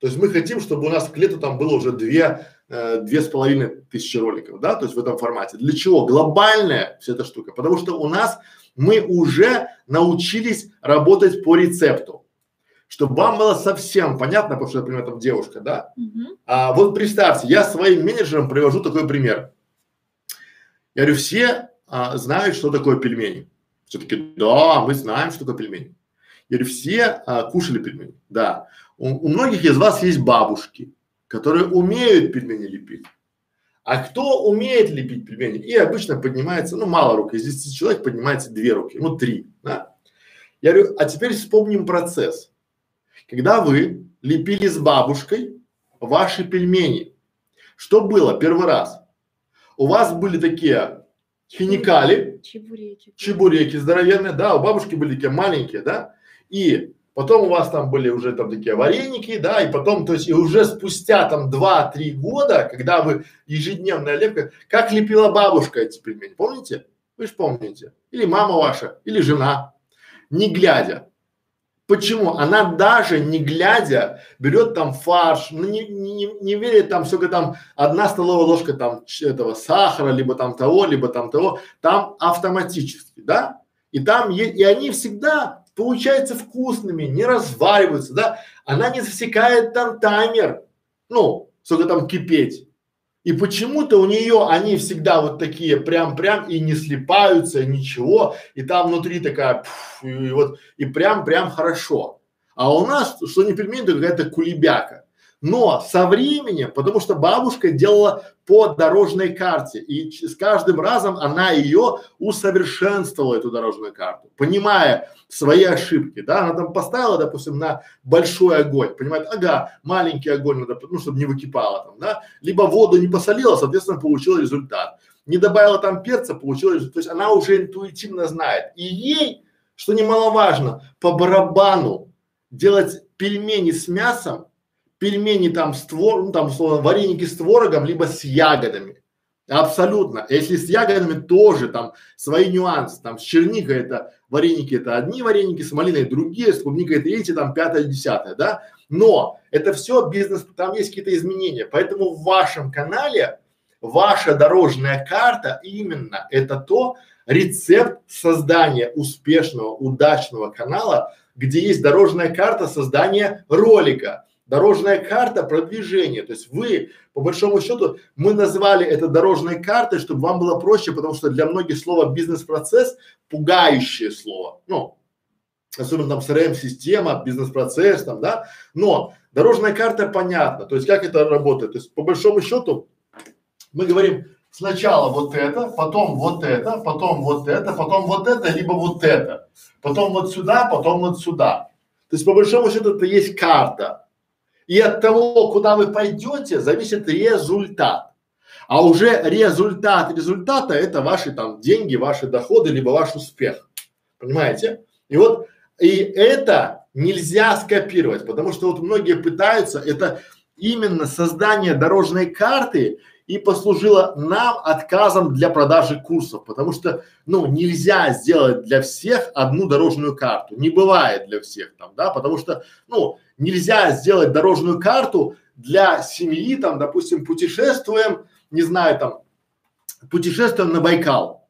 То есть мы хотим, чтобы у нас к лету там было уже две, э, две с половиной тысячи роликов, да, то есть в этом формате. Для чего? Глобальная вся эта штука, потому что у нас мы уже научились работать по рецепту. Чтобы вам было совсем понятно, потому что, например, там девушка, да? Uh-huh. А вот представьте, я своим менеджерам привожу такой пример. Я говорю, все а, знают, что такое пельмени. Все-таки, да, мы знаем, что такое пельмени. Говорю, все а, кушали пельмени, да. У, у многих из вас есть бабушки, которые умеют пельмени лепить. А кто умеет лепить пельмени? И обычно поднимается, ну, мало рук, из 10 человек поднимается две руки, ну, три, да. Я говорю, а теперь вспомним процесс. Когда вы лепили с бабушкой ваши пельмени, что было первый раз? У вас были такие хиникали, чебуреки, чебуреки здоровенные, да, у бабушки были такие маленькие, да, и потом у вас там были уже там такие вареники, да, и потом, то есть и уже спустя там два-три года, когда вы ежедневная лепка, как лепила бабушка эти пельмени, помните? Вы же помните. Или мама ваша, или жена, не глядя. Почему? Она даже не глядя берет там фарш, ну не, не, не верит там сколько там одна столовая ложка там этого сахара, либо там того, либо там того, там автоматически, да? И там и они всегда получаются вкусными, не развариваются, да? Она не засекает там таймер, ну, сколько там кипеть. И почему-то у нее они всегда вот такие прям-прям и не слипаются, ничего, и там внутри такая, пфф, и, вот, и прям-прям хорошо. А у нас, что не то какая-то кулебяка. Но со временем, потому что бабушка делала по дорожной карте, и с каждым разом она ее усовершенствовала, эту дорожную карту, понимая свои ошибки, да, она там поставила, допустим, на большой огонь, понимает, ага, маленький огонь надо, ну, чтобы не выкипало там, да, либо воду не посолила, соответственно, получила результат, не добавила там перца, получила результат, то есть она уже интуитивно знает, и ей, что немаловажно, по барабану делать пельмени с мясом, пельмени там с твор, ну там условно вареники с творогом, либо с ягодами. Абсолютно. Если с ягодами тоже там свои нюансы. Там с черникой это вареники это одни вареники, с малиной другие, с клубникой третьи, там пятое, десятое, да. Но это все бизнес, там есть какие-то изменения. Поэтому в вашем канале ваша дорожная карта именно это то рецепт создания успешного, удачного канала, где есть дорожная карта создания ролика дорожная карта продвижения. То есть вы, по большому счету, мы назвали это дорожной картой, чтобы вам было проще, потому что для многих слово бизнес-процесс пугающее слово. Ну, особенно там CRM-система, бизнес-процесс там, да. Но дорожная карта понятна. То есть как это работает? То есть по большому счету мы говорим сначала вот это, потом вот это, потом вот это, потом вот это, либо вот это, потом вот сюда, потом вот сюда. То есть по большому счету это есть карта. И от того, куда вы пойдете, зависит результат. А уже результат результата это ваши там деньги, ваши доходы, либо ваш успех. Понимаете? И вот, и это нельзя скопировать, потому что вот многие пытаются, это именно создание дорожной карты и послужило нам отказом для продажи курсов, потому что, ну, нельзя сделать для всех одну дорожную карту, не бывает для всех там, да, потому что, ну, нельзя сделать дорожную карту для семьи, там, допустим, путешествуем, не знаю, там, путешествуем на Байкал.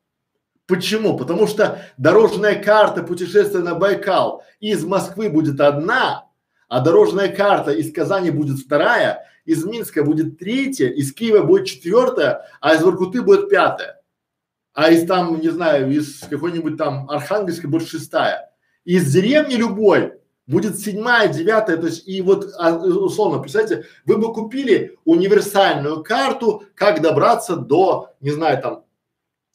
Почему? Потому что дорожная карта путешествия на Байкал из Москвы будет одна, а дорожная карта из Казани будет вторая, из Минска будет третья, из Киева будет четвертая, а из Воркуты будет пятая. А из там, не знаю, из какой-нибудь там Архангельска будет шестая. Из деревни любой будет седьмая, девятая, то есть и вот а, условно, представьте, вы бы купили универсальную карту, как добраться до, не знаю, там,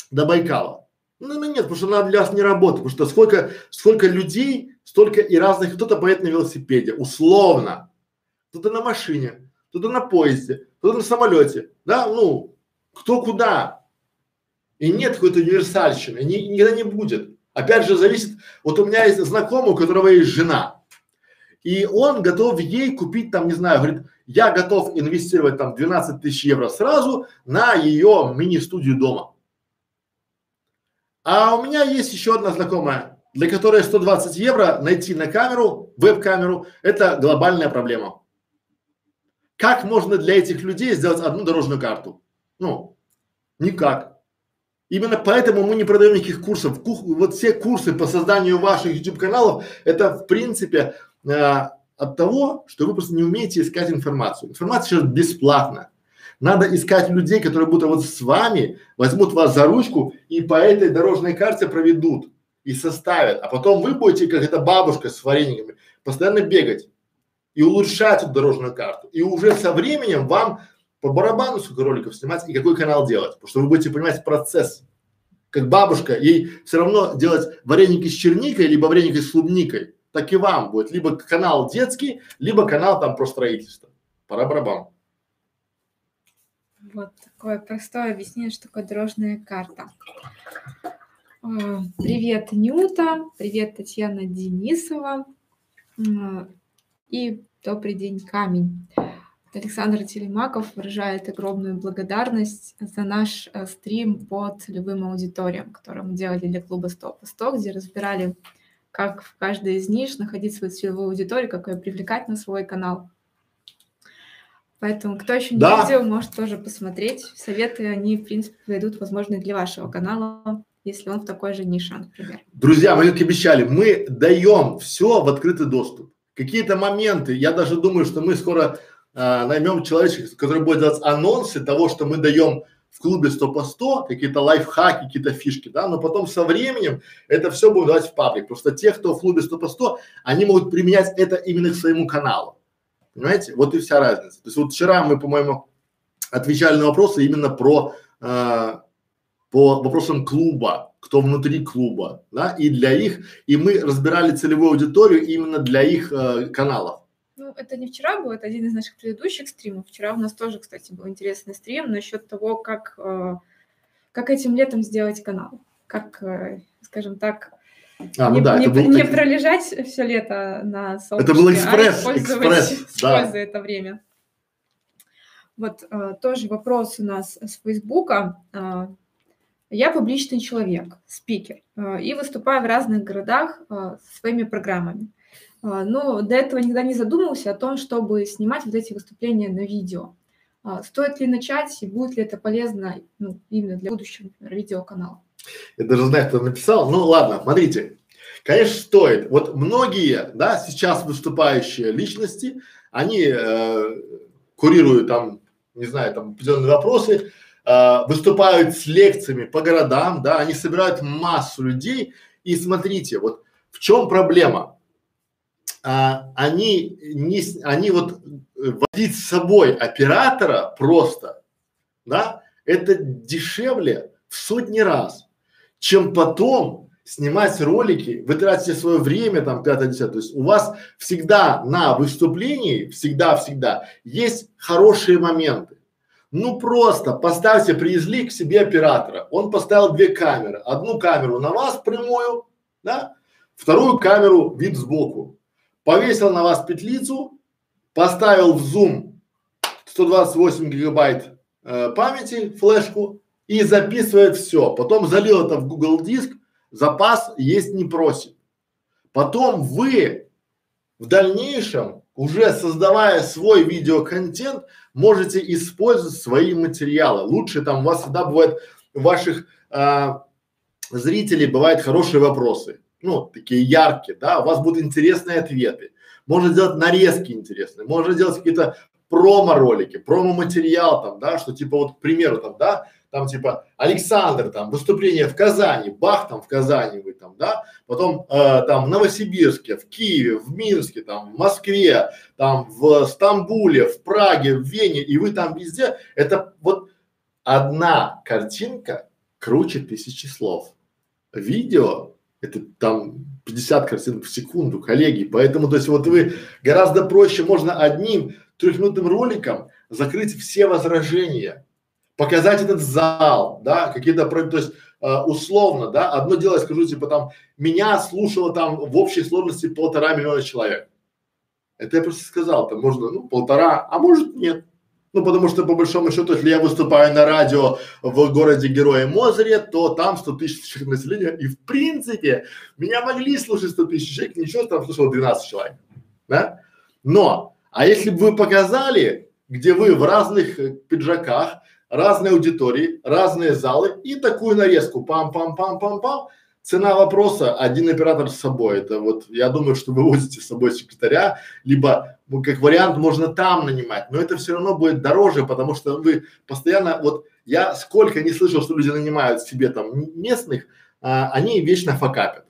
до Байкала. Ну, ну нет, потому что она для вас не работает, потому что сколько, сколько людей, столько и разных, кто-то поедет на велосипеде, условно, кто-то на машине, кто-то на поезде, кто-то на самолете, да, ну, кто куда. И нет какой-то универсальщины, ни, никогда не будет. Опять же, зависит, вот у меня есть знакомый, у которого есть жена, и он готов ей купить там, не знаю, говорит, я готов инвестировать там 12 тысяч евро сразу на ее мини-студию дома. А у меня есть еще одна знакомая, для которой 120 евро найти на камеру, веб-камеру, это глобальная проблема. Как можно для этих людей сделать одну дорожную карту? Ну, никак. Именно поэтому мы не продаем никаких курсов. Ку вот все курсы по созданию ваших YouTube каналов, это в принципе э, от того, что вы просто не умеете искать информацию. Информация сейчас бесплатна. Надо искать людей, которые будут вот с вами, возьмут вас за ручку и по этой дорожной карте проведут и составят. А потом вы будете, как эта бабушка с варениками, постоянно бегать и улучшать эту дорожную карту. И уже со временем вам по барабану сколько роликов снимать и какой канал делать, потому что вы будете понимать процесс. Как бабушка, ей все равно делать вареники с черникой, либо вареники с клубникой, так и вам будет либо канал детский, либо канал там про строительство. Пора барабан. Вот такое простое объяснение, что такое дорожная карта. Привет, Нюта, привет, Татьяна Денисова. И добрый день, камень. Александр Телемаков выражает огромную благодарность за наш э, стрим по целевым аудиториям, который мы делали для клуба 100 по 100, где разбирали, как в каждой из ниш находить свою целевую аудиторию, как ее привлекать на свой канал. Поэтому, кто еще не да. видел, может тоже посмотреть. Советы, они, в принципе, ведут, возможно, для вашего канала, если он в такой же нише, например. Друзья, мы, как обещали, мы даем все в открытый доступ какие-то моменты, я даже думаю, что мы скоро а, наймем человека, который будет делать анонсы того, что мы даем в клубе 100 по 100, какие-то лайфхаки, какие-то фишки, да, но потом со временем это все будет давать в паблик. Просто те, кто в клубе 100 по 100, они могут применять это именно к своему каналу. Понимаете? Вот и вся разница. То есть вот вчера мы, по-моему, отвечали на вопросы именно про, э, по вопросам клуба, кто внутри клуба, да, и для их, и мы разбирали целевую аудиторию именно для их э, каналов. Ну, это не вчера был, это один из наших предыдущих стримов. Вчера у нас тоже, кстати, был интересный стрим насчет того, как, э, как этим летом сделать канал, как, э, скажем так, а, ну не, да, не, это был не такой... пролежать все лето на солнышке, Это был экспресс, а экспресс, *laughs* да. это время. Вот э, тоже вопрос у нас с Фейсбука. Э, я публичный человек, спикер, э, и выступаю в разных городах э, со своими программами. Э, но до этого никогда не задумывался о том, чтобы снимать вот эти выступления на видео. Стоит ли начать и будет ли это полезно ну, именно для будущего, например, видеоканала? Я даже знаю, кто написал. Ну ладно, смотрите. Конечно, стоит. Вот многие, да, сейчас выступающие личности, они э, курируют там, не знаю, там определенные вопросы, э, выступают с лекциями по городам, да, они собирают массу людей. И смотрите, вот в чем проблема? А, они не, они вот водить с собой оператора просто, да, это дешевле в сотни раз, чем потом снимать ролики, вы тратите свое время там пятое, десятое. То есть у вас всегда на выступлении, всегда-всегда есть хорошие моменты. Ну просто поставьте, привезли к себе оператора. Он поставил две камеры. Одну камеру на вас прямую, да, вторую камеру вид сбоку. Повесил на вас петлицу, поставил в зум 128 гигабайт э, памяти, флешку и записывает все. Потом залил это в Google диск, запас есть не просит. Потом вы в дальнейшем, уже создавая свой видеоконтент, можете использовать свои материалы. Лучше там у вас всегда бывает ваших а, зрителей бывают хорошие вопросы, ну, такие яркие, да, у вас будут интересные ответы. Можно сделать нарезки интересные, можно делать какие-то промо-ролики, промо-материал там, да, что типа вот, к примеру, там, да, там типа Александр там выступление в Казани, Бах там в Казани вы там, да, потом э, там в Новосибирске, в Киеве, в Минске, там в Москве, там в Стамбуле, в Праге, в Вене, и вы там везде, это вот одна картинка круче тысячи слов. Видео это там 50 картинок в секунду, коллеги. Поэтому, то есть вот вы гораздо проще можно одним трехминутным роликом закрыть все возражения, показать этот зал, да, какие-то, то есть э, условно, да, одно дело, скажу, типа там, меня слушало там в общей сложности полтора миллиона человек. Это я просто сказал, там можно, ну, полтора, а может нет. Ну, потому что, по большому счету, если я выступаю на радио в городе Героя Мозыре, то там 100 тысяч человек населения, и в принципе, меня могли слушать 100 тысяч человек, ничего, там слушало 12 человек, да? Но, а если бы вы показали, где вы в разных пиджаках, разные аудитории, разные залы и такую нарезку, пам-пам-пам-пам-пам, Цена вопроса один оператор с собой. Это вот я думаю, что вы *laughs* возите с собой секретаря, либо ну, как вариант можно там нанимать, но это все равно будет дороже, потому что вы постоянно вот я сколько не слышал, что люди нанимают себе там местных, а, они вечно факапят.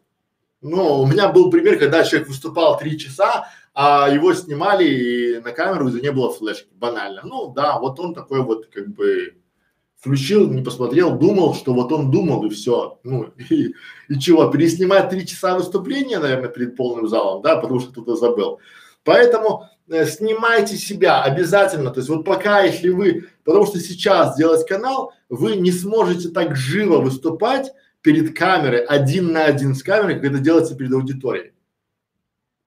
Но у меня был пример, когда человек выступал три часа, а его снимали и на камеру, и не было флешки, банально. Ну да, вот он такой вот как бы включил, не посмотрел, думал, что вот он думал и все. Ну и, и чего, переснимать три часа выступления, наверное, перед полным залом, да, потому что кто-то забыл. Поэтому э, снимайте себя обязательно, то есть вот пока, если вы, потому что сейчас делать канал, вы не сможете так живо выступать перед камерой, один на один с камерой, как это делается перед аудиторией.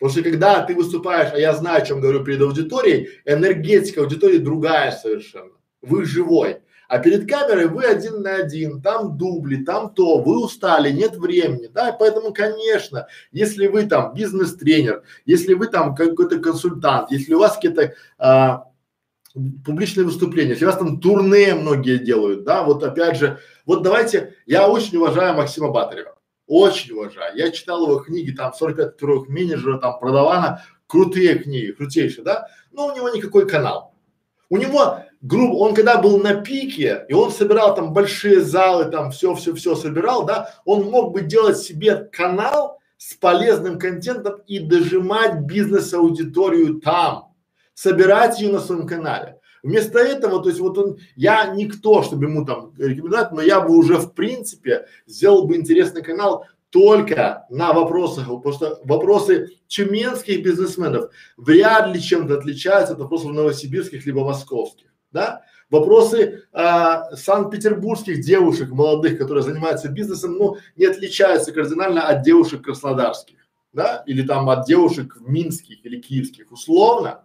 Потому что когда ты выступаешь, а я знаю, о чем говорю перед аудиторией, энергетика аудитории другая совершенно. Вы живой. А перед камерой вы один на один, там дубли, там то, вы устали, нет времени, да, поэтому, конечно, если вы там бизнес-тренер, если вы там какой-то консультант, если у вас какие-то а, публичные выступления, если у вас там турне многие делают, да, вот опять же, вот давайте, я очень уважаю Максима Батарева, очень уважаю, я читал его книги, там 45 тройх менеджера, там продавана, крутые книги, крутейшие, да, но у него никакой канал. У него грубо, он когда был на пике, и он собирал там большие залы, там все-все-все собирал, да, он мог бы делать себе канал с полезным контентом и дожимать бизнес-аудиторию там, собирать ее на своем канале. Вместо этого, то есть вот он, я никто, чтобы ему там рекомендовать, но я бы уже в принципе сделал бы интересный канал только на вопросах, потому что вопросы тюменских бизнесменов вряд ли чем-то отличаются от вопросов новосибирских либо московских да? Вопросы а, санкт-петербургских девушек молодых, которые занимаются бизнесом, ну, не отличаются кардинально от девушек краснодарских, да? Или там от девушек минских или киевских, условно.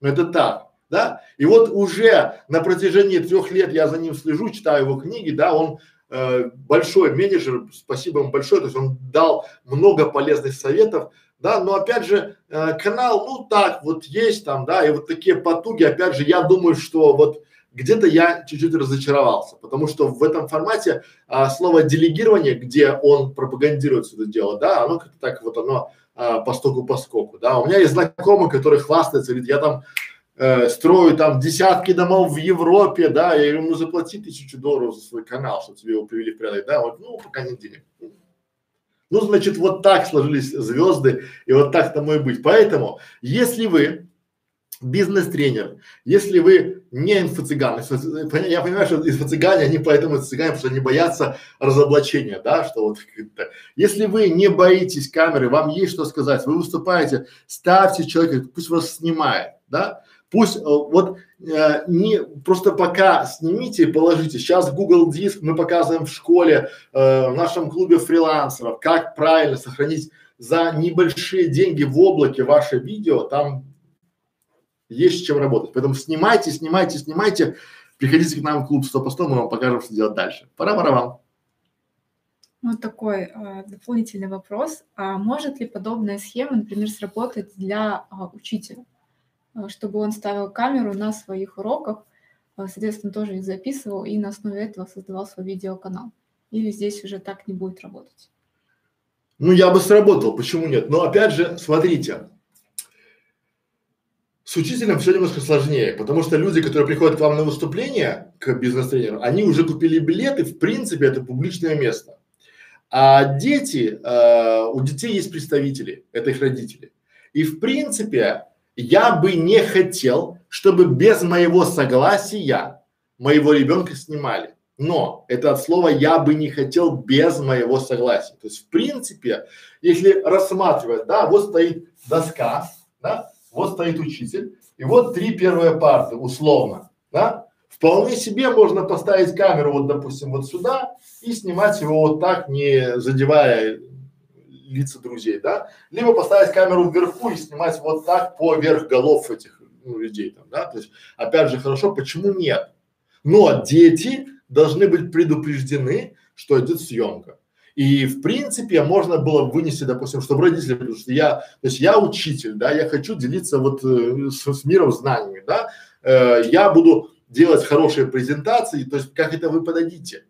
Но это так, да? И вот уже на протяжении трех лет я за ним слежу, читаю его книги, да, он э, большой менеджер, спасибо ему большое, то есть он дал много полезных советов, да, но опять же э, канал, ну так вот есть там, да, и вот такие потуги, опять же, я думаю, что вот где-то я чуть-чуть разочаровался, потому что в этом формате а, слово делегирование, где он пропагандирует это дело, да, оно как-то так вот оно а, по стоку по скоку, да. У меня есть знакомый, который хвастается, говорит, я там э, строю там десятки домов в Европе, да, я говорю, ну заплати тысячу долларов за свой канал, чтобы тебе его привели в порядок, да, вот, ну пока нет денег. Ну, значит, вот так сложились звезды, и вот так тому и быть. Поэтому, если вы бизнес-тренер, если вы не инфо-цыган, я понимаю, что инфо-цыгане, они поэтому цыгане, потому что они боятся разоблачения, да, что вот, если вы не боитесь камеры, вам есть что сказать, вы выступаете, ставьте человека, пусть вас снимает, да, Пусть э, вот э, не просто пока снимите и положите. Сейчас Google Диск мы показываем в школе, э, в нашем клубе фрилансеров, как правильно сохранить за небольшие деньги в облаке ваше видео. Там есть с чем работать. Поэтому снимайте, снимайте, снимайте. Приходите к нам в клуб 100 по 100, мы вам покажем, что делать дальше. Пора-пора вам. Вот такой э, дополнительный вопрос. А может ли подобная схема, например, сработать для э, учителя, чтобы он ставил камеру на своих уроках, э, соответственно, тоже их записывал и на основе этого создавал свой видеоканал? Или здесь уже так не будет работать? Ну, я бы сработал, почему нет? Но опять же, смотрите, с учителем все немножко сложнее, потому что люди, которые приходят к вам на выступление, к бизнес-тренеру, они уже купили билеты, в принципе, это публичное место. А дети, э, у детей есть представители, это их родители. И в принципе, я бы не хотел, чтобы без моего согласия моего ребенка снимали. Но это от слова я бы не хотел без моего согласия. То есть в принципе, если рассматривать, да, вот стоит доска, да, вот стоит учитель, и вот три первые парты, условно, да, вполне себе можно поставить камеру вот, допустим, вот сюда и снимать его вот так, не задевая лица друзей, да, либо поставить камеру вверху и снимать вот так поверх голов этих ну, людей там, да, то есть опять же хорошо, почему нет? Но дети должны быть предупреждены, что идет съемка. И в принципе можно было вынести, допустим, чтобы родители, потому что я, то есть я учитель, да, я хочу делиться вот э, с, с миром знаниями, да, э, я буду делать хорошие презентации, то есть как это вы подадите,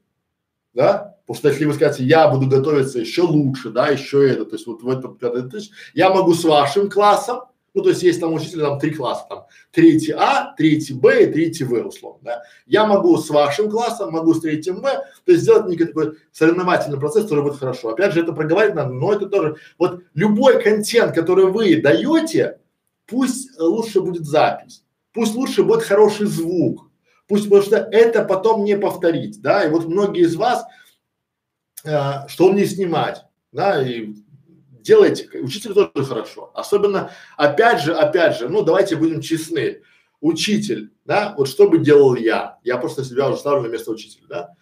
да, потому что если вы скажете, я буду готовиться еще лучше, да, еще это, то есть вот в этом, то есть я могу с вашим классом, ну, то есть есть там учителя там три класса, там третий А, третий Б и третий В условно, да. Я могу с вашим классом, могу с третьим В, то есть сделать некий такой соревновательный процесс, который будет хорошо. Опять же, это проговаривать надо, но это тоже, вот любой контент, который вы даете, пусть лучше будет запись, пусть лучше будет хороший звук, пусть, потому что это потом не повторить, да, и вот многие из вас, э, что мне снимать, да, и делайте, учитель тоже хорошо. Особенно, опять же, опять же, ну давайте будем честны. Учитель, да, вот что бы делал я? Я просто себя уже ставлю на место учителя, да.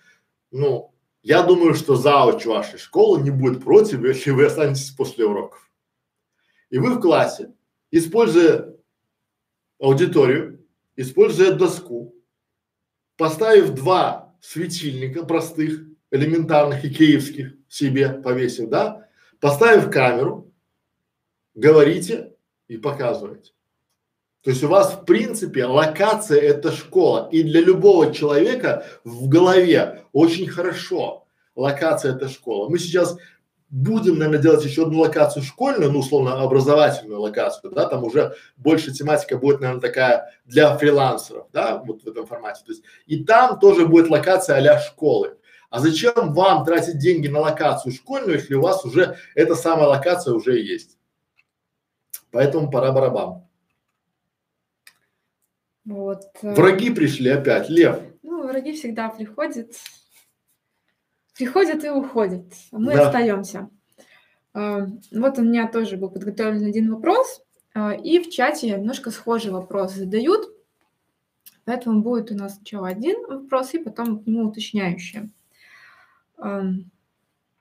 Ну, я думаю, что зауч вашей школы не будет против, если вы останетесь после уроков. И вы в классе, используя аудиторию, используя доску, поставив два светильника простых, элементарных, икеевских себе повесив, да, Поставив камеру, говорите и показываете. То есть у вас в принципе локация это школа. И для любого человека в голове очень хорошо локация это школа. Мы сейчас будем, наверное, делать еще одну локацию школьную, ну, условно, образовательную локацию, да, там уже больше тематика будет, наверное, такая для фрилансеров, да, вот в этом формате. То есть и там тоже будет локация а школы. А зачем вам тратить деньги на локацию школьную, если у вас уже эта самая локация уже есть? Поэтому пора барабан. Вот. Э, враги пришли опять, Лев. Ну, враги всегда приходят, приходят и уходят, а мы да. остаемся. А, вот у меня тоже был подготовлен один вопрос, а, и в чате немножко схожий вопрос задают, поэтому будет у нас сначала один вопрос и потом к нему уточняющий.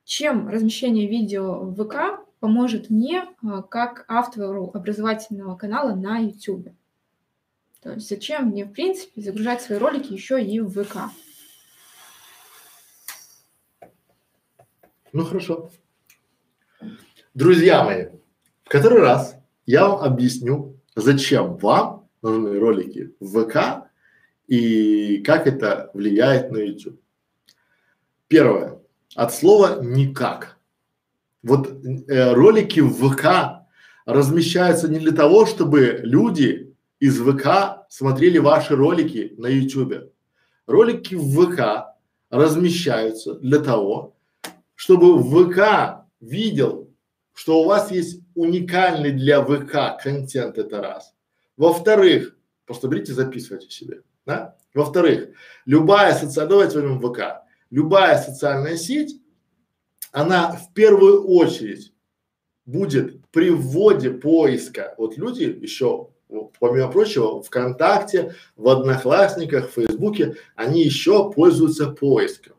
Чем размещение видео в ВК поможет мне а, как автору образовательного канала на YouTube? То есть зачем мне, в принципе, загружать свои ролики еще и в ВК? Ну хорошо. Друзья мои, в который раз я вам объясню, зачем вам нужны ролики в ВК и как это влияет на YouTube. Первое. От слова никак. Вот э, ролики в ВК размещаются не для того, чтобы люди из ВК смотрели ваши ролики на YouTube. Ролики в ВК размещаются для того, чтобы ВК видел, что у вас есть уникальный для ВК контент, это раз. Во-вторых, просто берите, записывайте себе, да? Во-вторых, любая социальная, давайте возьмем ВК, любая социальная сеть, она в первую очередь будет при вводе поиска. Вот люди еще, помимо прочего, ВКонтакте, в Одноклассниках, в Фейсбуке, они еще пользуются поиском.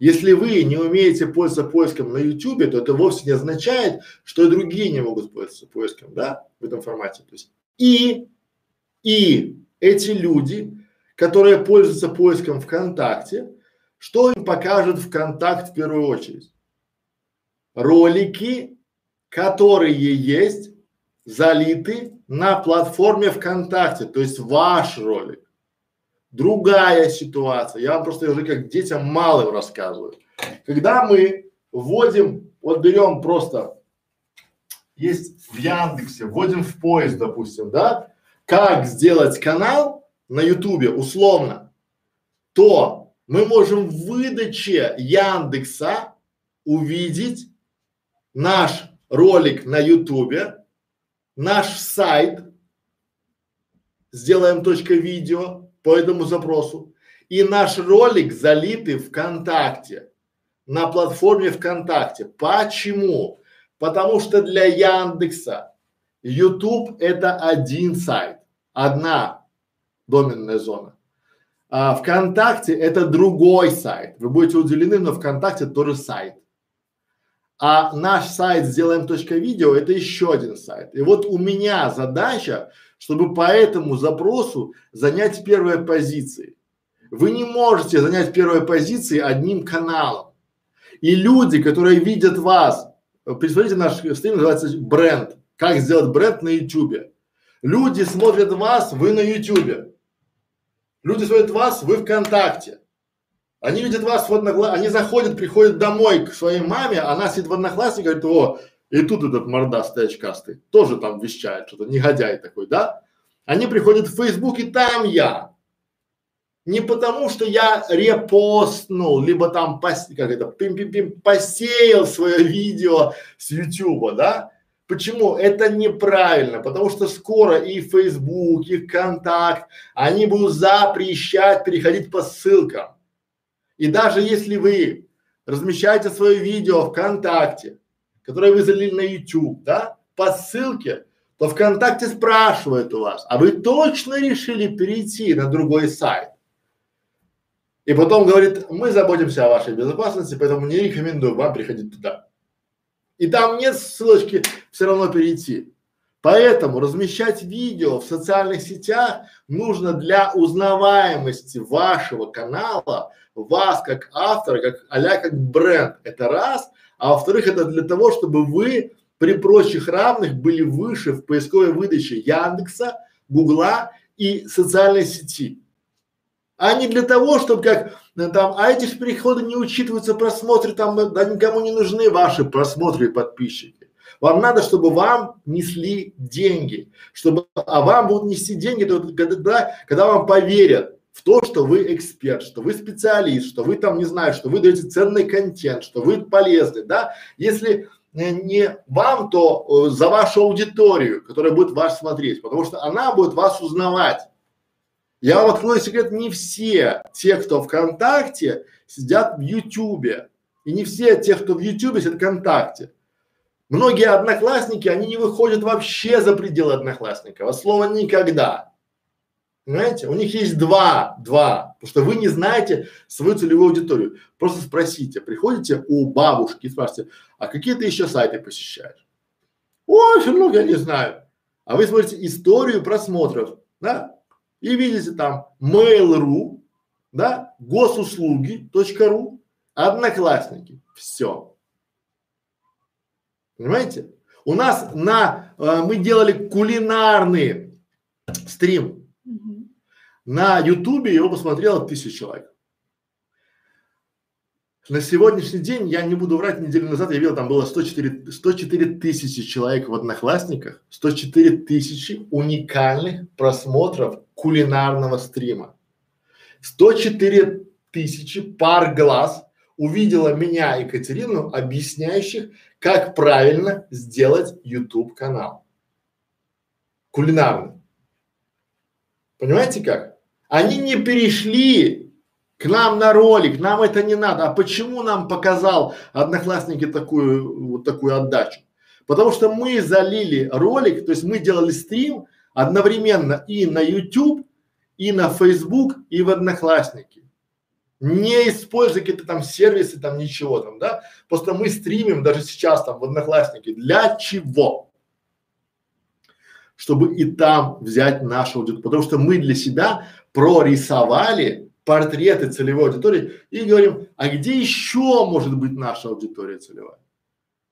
Если вы не умеете пользоваться поиском на Ютубе, то это вовсе не означает, что и другие не могут пользоваться поиском, да, в этом формате. То есть и, и эти люди которые пользуются поиском ВКонтакте, что им покажет ВКонтакт в первую очередь? Ролики, которые есть, залиты на платформе ВКонтакте, то есть ваш ролик. Другая ситуация, я вам просто уже как детям малым рассказываю. Когда мы вводим, вот берем просто, есть в Яндексе, вводим в поиск, допустим, да, как сделать канал на Ютубе условно, то мы можем в выдаче Яндекса увидеть наш ролик на Ютубе, наш сайт, сделаем точка видео по этому запросу, и наш ролик залитый ВКонтакте, на платформе ВКонтакте. Почему? Потому что для Яндекса YouTube это один сайт, одна доменная зона. А ВКонтакте это другой сайт. Вы будете уделены, но ВКонтакте тоже сайт. А наш сайт сделаем видео это еще один сайт. И вот у меня задача, чтобы по этому запросу занять первые позиции. Вы не можете занять первые позиции одним каналом. И люди, которые видят вас, представляете, наш стрим называется бренд. Как сделать бренд на ютубе. Люди смотрят вас, вы на ютубе. Люди смотрят вас, вы ВКонтакте. Они видят вас в одноклассниках, они заходят, приходят домой к своей маме, она сидит в одноклассниках, говорит, о, и тут этот мордастый очкастый, тоже там вещает что-то, негодяй такой, да? Они приходят в Facebook, и там я. Не потому, что я репостнул, либо там пос, как это, пим -пим -пим, посеял свое видео с Ютуба, да? Почему? Это неправильно, потому что скоро и Facebook, и ВКонтакт, они будут запрещать переходить по ссылкам. И даже если вы размещаете свое видео ВКонтакте, которое вы залили на YouTube, да, по ссылке, то ВКонтакте спрашивает у вас, а вы точно решили перейти на другой сайт? И потом говорит, мы заботимся о вашей безопасности, поэтому не рекомендую вам приходить туда. И там нет ссылочки все равно перейти. Поэтому размещать видео в социальных сетях нужно для узнаваемости вашего канала, вас как автора, как а как бренд. Это раз. А во-вторых, это для того, чтобы вы при прочих равных были выше в поисковой выдаче Яндекса, Гугла и социальной сети а не для того, чтобы как там, а эти переходы не учитываются просмотры, там, да никому не нужны ваши просмотры и подписчики. Вам надо, чтобы вам несли деньги, чтобы, а вам будут нести деньги когда, когда вам поверят в то, что вы эксперт, что вы специалист, что вы там, не знаю, что вы даете ценный контент, что вы полезны, да. Если э, не вам, то э, за вашу аудиторию, которая будет вас смотреть, потому что она будет вас узнавать. Я вам открою секрет, не все те, кто ВКонтакте, сидят в Ютубе. И не все те, кто в Ютубе, сидят ВКонтакте. Многие одноклассники, они не выходят вообще за пределы одноклассника. От слова никогда. Понимаете? У них есть два, два, потому что вы не знаете свою целевую аудиторию. Просто спросите, приходите у бабушки и спрашиваете, а какие ты еще сайты посещаешь? Ой, все много я не знаю. А вы смотрите историю просмотров, да? И видите там Mail.ru, да, госуслуги.ру, одноклассники, все. Понимаете? У нас на, э, мы делали кулинарный стрим. Mm-hmm. На ютубе его посмотрело тысяча человек. На сегодняшний день, я не буду врать, неделю назад я видел, там было 104, 104 тысячи человек в Одноклассниках, 104 тысячи уникальных просмотров кулинарного стрима. 104 тысячи пар глаз увидела меня, Екатерину, объясняющих, как правильно сделать YouTube канал. Кулинарный. Понимаете как? Они не перешли к нам на ролик, нам это не надо. А почему нам показал одноклассники такую, вот такую отдачу? Потому что мы залили ролик, то есть мы делали стрим одновременно и на YouTube, и на Facebook, и в Одноклассники. Не используя какие-то там сервисы, там ничего там, да. Просто мы стримим даже сейчас там в Одноклассники. Для чего? Чтобы и там взять нашу аудиторию. Потому что мы для себя прорисовали портреты целевой аудитории и говорим, а где еще может быть наша аудитория целевая?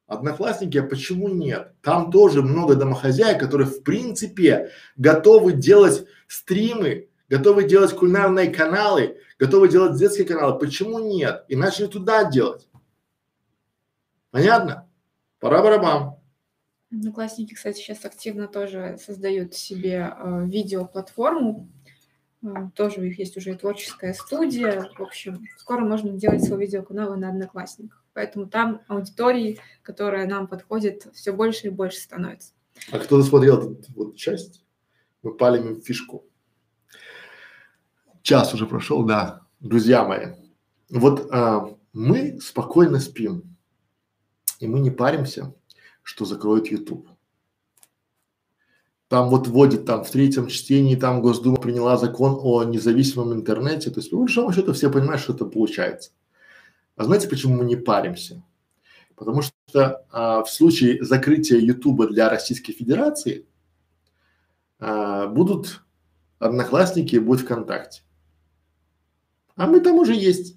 Одноклассники, а почему нет? Там тоже много домохозяек, которые в принципе готовы делать стримы, готовы делать кулинарные каналы, готовы делать детские каналы. Почему нет? И начали туда делать. Понятно? Пора барабан. Одноклассники, кстати, сейчас активно тоже создают себе э, видеоплатформу. Тоже у них есть уже творческая студия. В общем, скоро можно делать свой видеоканал на Одноклассниках. Поэтому там аудитории, которая нам подходит, все больше и больше становится. А кто досмотрел эту вот часть? Мы палим им фишку. Час уже прошел, да. Друзья мои, вот а, мы спокойно спим, и мы не паримся, что закроют YouTube. Там вот вводит там в третьем чтении, там Госдума приняла закон о независимом интернете, то есть по большому счету все понимают, что это получается. А знаете, почему мы не паримся? Потому что а, в случае закрытия Ютуба для Российской Федерации а, будут Одноклассники, будет ВКонтакте. А мы там уже есть.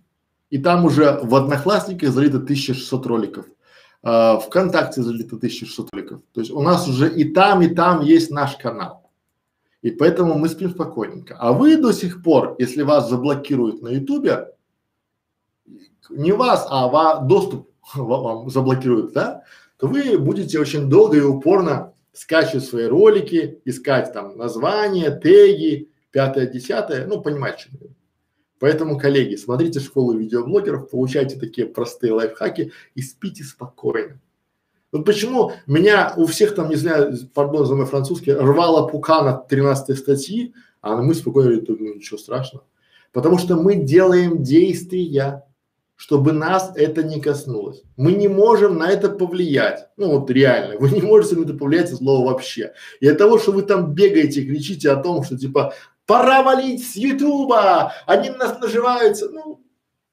И там уже в Одноклассниках залито 1600 роликов э, ВКонтакте залито 1600 роликов. То есть у нас уже и там, и там есть наш канал. И поэтому мы спим спокойненько. А вы до сих пор, если вас заблокируют на Ютубе, не вас, а ва, доступ *laughs* вам заблокируют, да, то вы будете очень долго и упорно скачивать свои ролики, искать там названия, теги, пятое, десятое, ну, понимаете, что я Поэтому, коллеги, смотрите школу видеоблогеров, получайте такие простые лайфхаки и спите спокойно. Вот почему меня у всех там, не знаю, пардон за мой французский, рвала пукана 13 статьи, а мы спокойно говорим, ну ничего страшного. Потому что мы делаем действия, чтобы нас это не коснулось. Мы не можем на это повлиять. Ну вот реально, вы не можете на это повлиять от слова вообще. И от того, что вы там бегаете, кричите о том, что типа пора валить с Ютуба, они нас наживаются. Ну,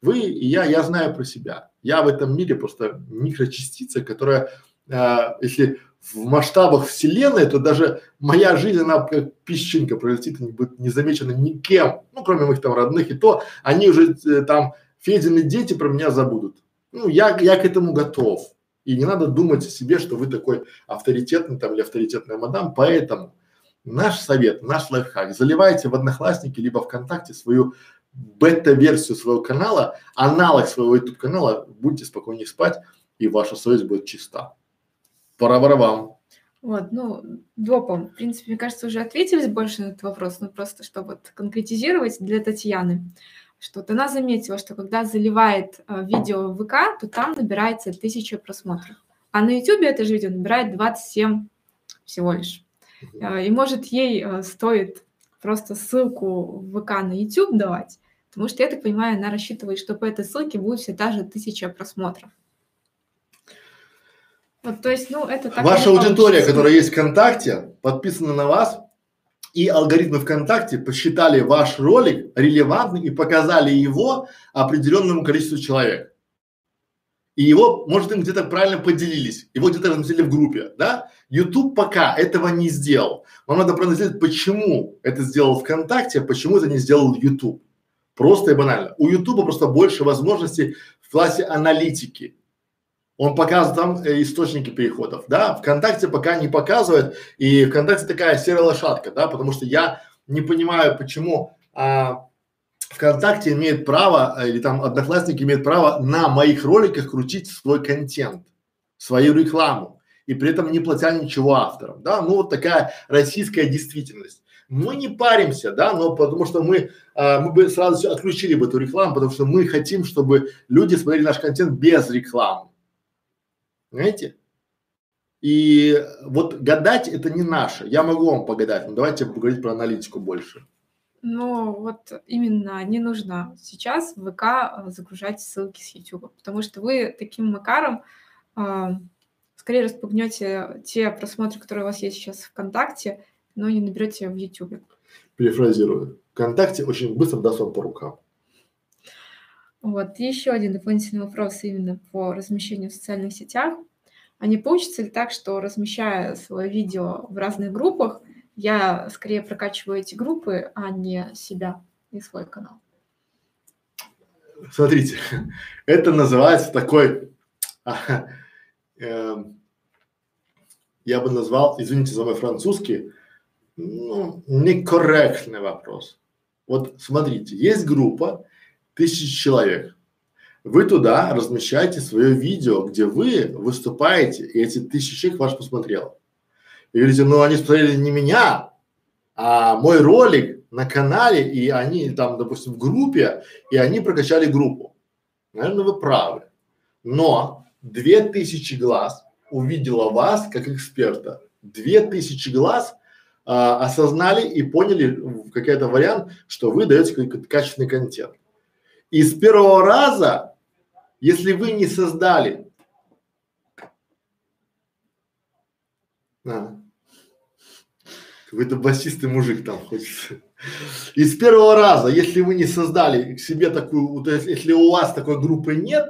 вы и я, я знаю про себя. Я в этом мире просто микрочастица, которая, э, если в масштабах вселенной, то даже моя жизнь, она как песчинка пролетит и не будет не замечена никем, ну, кроме моих там родных, и то они уже э, там, Федины дети про меня забудут. Ну, я, я к этому готов. И не надо думать о себе, что вы такой авторитетный там или авторитетная мадам, поэтому Наш совет, наш лайфхак, заливайте в Одноклассники либо ВКонтакте свою бета-версию своего канала, аналог своего YouTube канала, будете спокойнее спать и ваша совесть будет чиста. Пора вам. Вот, ну, допом, в принципе, мне кажется, уже ответились больше на этот вопрос, но просто чтобы вот конкретизировать для Татьяны, что вот она заметила, что когда заливает э, видео в ВК, то там набирается тысяча просмотров, а на YouTube это же видео набирает 27 всего лишь. А, и может ей а, стоит просто ссылку в ВК на YouTube давать, потому что, я так понимаю, она рассчитывает, что по этой ссылке будет все та же тысяча просмотров. Вот, то есть, ну, это так Ваша аудитория, которая есть ВКонтакте, подписана на вас, и алгоритмы ВКонтакте посчитали ваш ролик релевантным и показали его определенному количеству человек и его, может, им где-то правильно поделились, его где-то разместили в группе, да? YouTube пока этого не сделал. Вам надо проанализировать, почему это сделал ВКонтакте, почему это не сделал YouTube. Просто и банально. У YouTube просто больше возможностей в классе аналитики. Он показывает там э, источники переходов, да? ВКонтакте пока не показывает, и ВКонтакте такая серая лошадка, да, потому что я не понимаю, почему а, ВКонтакте имеет право, э, или там Одноклассники имеют право на моих роликах крутить свой контент, свою рекламу, и при этом не платя ничего авторам, да, ну вот такая российская действительность. Мы не паримся, да, но потому что мы, а, мы бы сразу отключили бы эту рекламу, потому что мы хотим, чтобы люди смотрели наш контент без рекламы. Понимаете? И вот гадать это не наше. Я могу вам погадать, но давайте поговорить про аналитику больше. Но вот именно не нужно сейчас в ВК а, загружать ссылки с YouTube, потому что вы таким макаром э, скорее распугнете те просмотры, которые у вас есть сейчас ВКонтакте, но не наберете в YouTube. Перефразирую. ВКонтакте очень быстро даст вам по рукам. Вот, еще один дополнительный вопрос именно по размещению в социальных сетях. А не получится ли так, что размещая свое видео в разных группах, Я скорее прокачиваю эти группы, а не себя и свой канал. Смотрите, *laughs* это называется такой, *laughs* э, я бы назвал, извините за мой французский, ну, некорректный вопрос. Вот смотрите, есть группа тысяч человек. Вы туда размещаете свое видео, где вы выступаете, и эти тысячи человек ваш посмотрел. И говорите, ну они смотрели не меня, а мой ролик на канале, и они там, допустим, в группе, и они прокачали группу. Наверное, вы правы. Но две тысячи глаз увидела вас как эксперта. Две тысячи глаз а, осознали и поняли какой-то вариант, что вы даете какой-то качественный контент. И с первого раза, если вы не создали а, какой-то басистый мужик там хочется. И с первого раза, если вы не создали себе такую, то есть если у вас такой группы нет,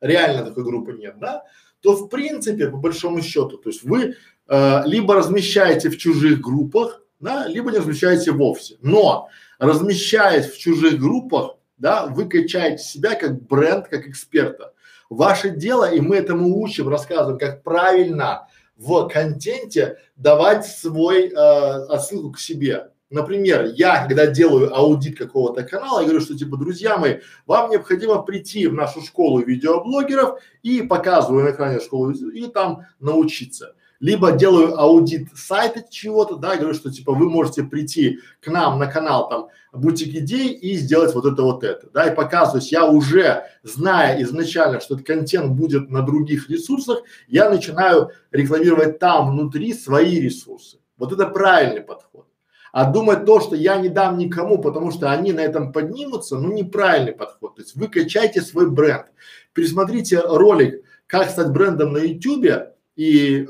реально такой группы нет, да, то в принципе, по большому счету, то есть вы э, либо размещаете в чужих группах, да, либо не размещаете вовсе. Но размещаясь в чужих группах, да, вы качаете себя как бренд, как эксперта. Ваше дело, и мы этому учим, рассказываем, как правильно в контенте давать свой э, отсылку к себе. Например, я, когда делаю аудит какого-то канала, я говорю, что типа, друзья мои, вам необходимо прийти в нашу школу видеоблогеров и показываю на экране школу и там научиться либо делаю аудит сайта чего-то, да, говорю, что типа вы можете прийти к нам на канал там бутик идей и сделать вот это вот это, да, и показываюсь, я уже зная изначально, что этот контент будет на других ресурсах, я начинаю рекламировать там внутри свои ресурсы. Вот это правильный подход. А думать то, что я не дам никому, потому что они на этом поднимутся, ну неправильный подход. То есть вы качайте свой бренд. Пересмотрите ролик «Как стать брендом на YouTube» и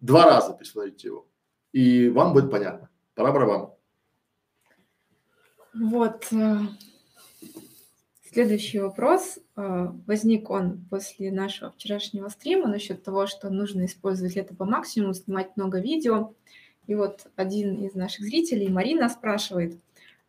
Два раза пересмотрите его, и вам будет понятно. Пора барабан. Вот. Э, следующий вопрос. Э, возник он после нашего вчерашнего стрима насчет того, что нужно использовать лето по максимуму, снимать много видео. И вот один из наших зрителей, Марина, спрашивает,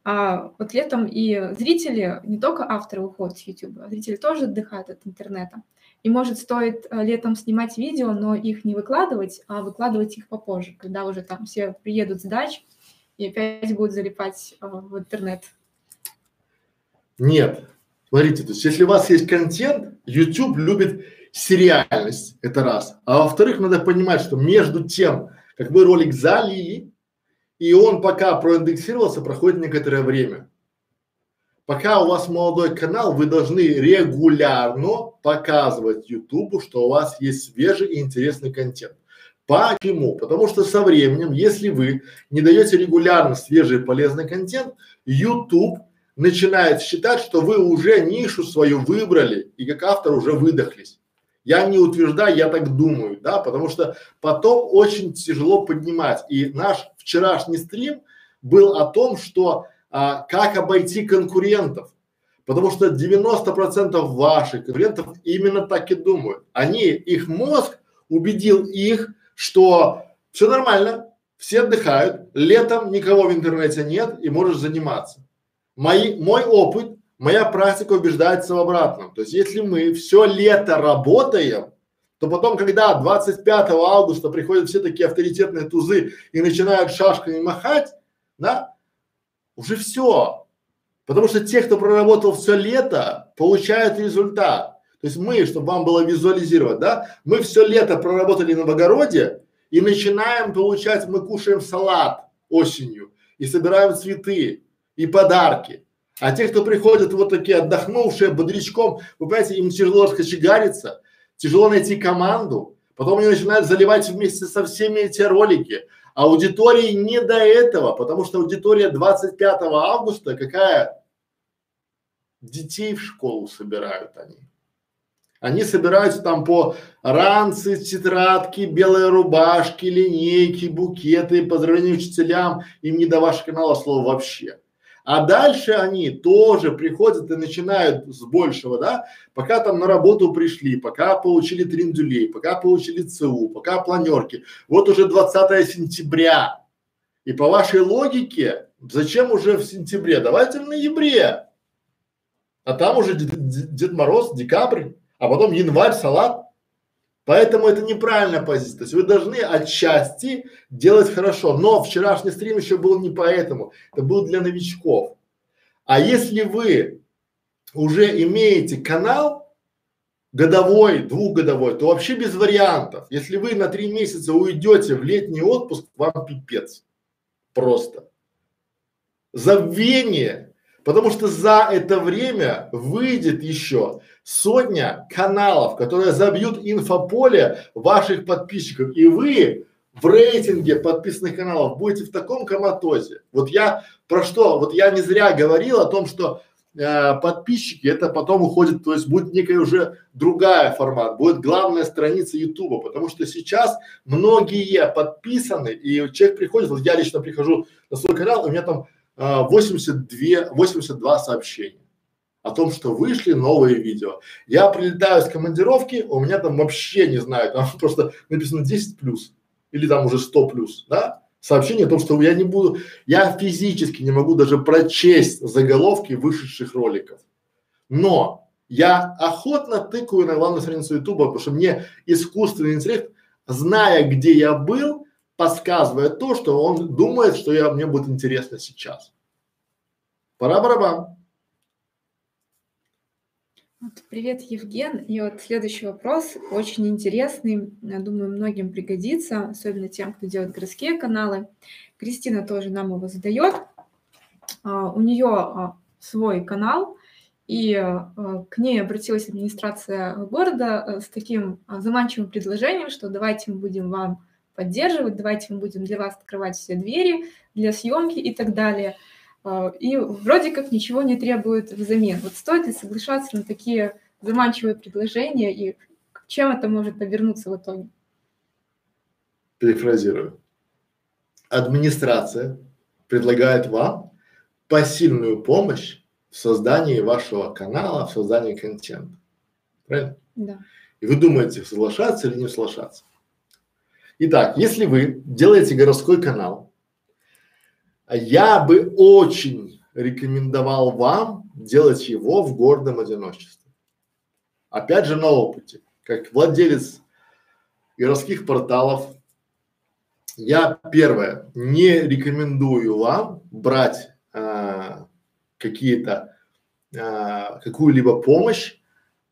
а вот летом и зрители, не только авторы уходят с YouTube, а зрители тоже отдыхают от интернета. И может стоит э, летом снимать видео, но их не выкладывать, а выкладывать их попозже, когда уже там все приедут с дач и опять будут залипать э, в интернет. Нет. Смотрите, то есть если у вас есть контент, YouTube любит сериальность, это раз. А во-вторых, надо понимать, что между тем, как вы ролик залили, и он пока проиндексировался, проходит некоторое время. Пока у вас молодой канал, вы должны регулярно показывать Ютубу, что у вас есть свежий и интересный контент. Почему? Потому что со временем, если вы не даете регулярно свежий и полезный контент, YouTube начинает считать, что вы уже нишу свою выбрали и как автор уже выдохлись. Я не утверждаю, я так думаю, да, потому что потом очень тяжело поднимать. И наш вчерашний стрим был о том, что а, как обойти конкурентов. Потому что 90% ваших конкурентов именно так и думают. Они, их мозг убедил их, что все нормально, все отдыхают, летом никого в интернете нет и можешь заниматься. Мои, мой опыт, моя практика убеждается в обратном. То есть если мы все лето работаем, то потом, когда 25 августа приходят все такие авторитетные тузы и начинают шашками махать, да, уже все. Потому что те, кто проработал все лето, получают результат. То есть мы, чтобы вам было визуализировать, да, мы все лето проработали на Богороде и начинаем получать, мы кушаем салат осенью и собираем цветы и подарки. А те, кто приходят вот такие отдохнувшие, бодрячком, вы понимаете, им тяжело раскочегариться, тяжело найти команду, потом они начинают заливать вместе со всеми эти ролики, Аудитории не до этого, потому что аудитория 25 августа какая? Детей в школу собирают они. Они собираются там по ранцы, тетрадки, белые рубашки, линейки, букеты, поздравления учителям. Им не до вашего канала слова вообще. А дальше они тоже приходят и начинают с большего, да, пока там на работу пришли, пока получили трендюлей, пока получили ЦУ, пока планерки. Вот уже 20 сентября. И по вашей логике, зачем уже в сентябре? Давайте в ноябре. А там уже Дед Мороз, декабрь, а потом январь, салат. Поэтому это неправильная позиция. То есть вы должны отчасти делать хорошо. Но вчерашний стрим еще был не поэтому. Это был для новичков. А если вы уже имеете канал годовой, двухгодовой, то вообще без вариантов. Если вы на три месяца уйдете в летний отпуск, вам пипец. Просто. Забвение. Потому что за это время выйдет еще сотня каналов, которые забьют инфополе ваших подписчиков. И вы в рейтинге подписанных каналов будете в таком коматозе. Вот я про что? Вот я не зря говорил о том, что э, подписчики это потом уходит, то есть будет некая уже другая формат, будет главная страница Ютуба, потому что сейчас многие подписаны и человек приходит, вот я лично прихожу на свой канал, у меня там э, 82, 82 сообщения о том, что вышли новые видео. Я прилетаю с командировки, у меня там вообще не знаю, там *laughs* просто написано 10 плюс или там уже 100 плюс, да? Сообщение о том, что я не буду, я физически не могу даже прочесть заголовки вышедших роликов. Но я охотно тыкаю на главную страницу Ютуба, потому что мне искусственный интеллект, зная, где я был, подсказывает то, что он думает, что я, мне будет интересно сейчас. Пора барабан. Привет, Евген. И вот следующий вопрос очень интересный. Я думаю, многим пригодится, особенно тем, кто делает городские каналы. Кристина тоже нам его задает. А, у нее а, свой канал, и а, к ней обратилась администрация города а, с таким заманчивым предложением, что давайте мы будем вам поддерживать, давайте мы будем для вас открывать все двери для съемки и так далее. А, и вроде как ничего не требует взамен. Вот стоит ли соглашаться на такие заманчивые предложения и чем это может обернуться в итоге? Перефразирую. Администрация предлагает вам посильную помощь в создании вашего канала, в создании контента. Правильно? Да. И вы думаете, соглашаться или не соглашаться. Итак, если вы делаете городской канал, я бы очень рекомендовал вам делать его в гордом одиночестве. Опять же на опыте, как владелец городских порталов, я первое, не рекомендую вам брать а, какие-то, а, какую-либо помощь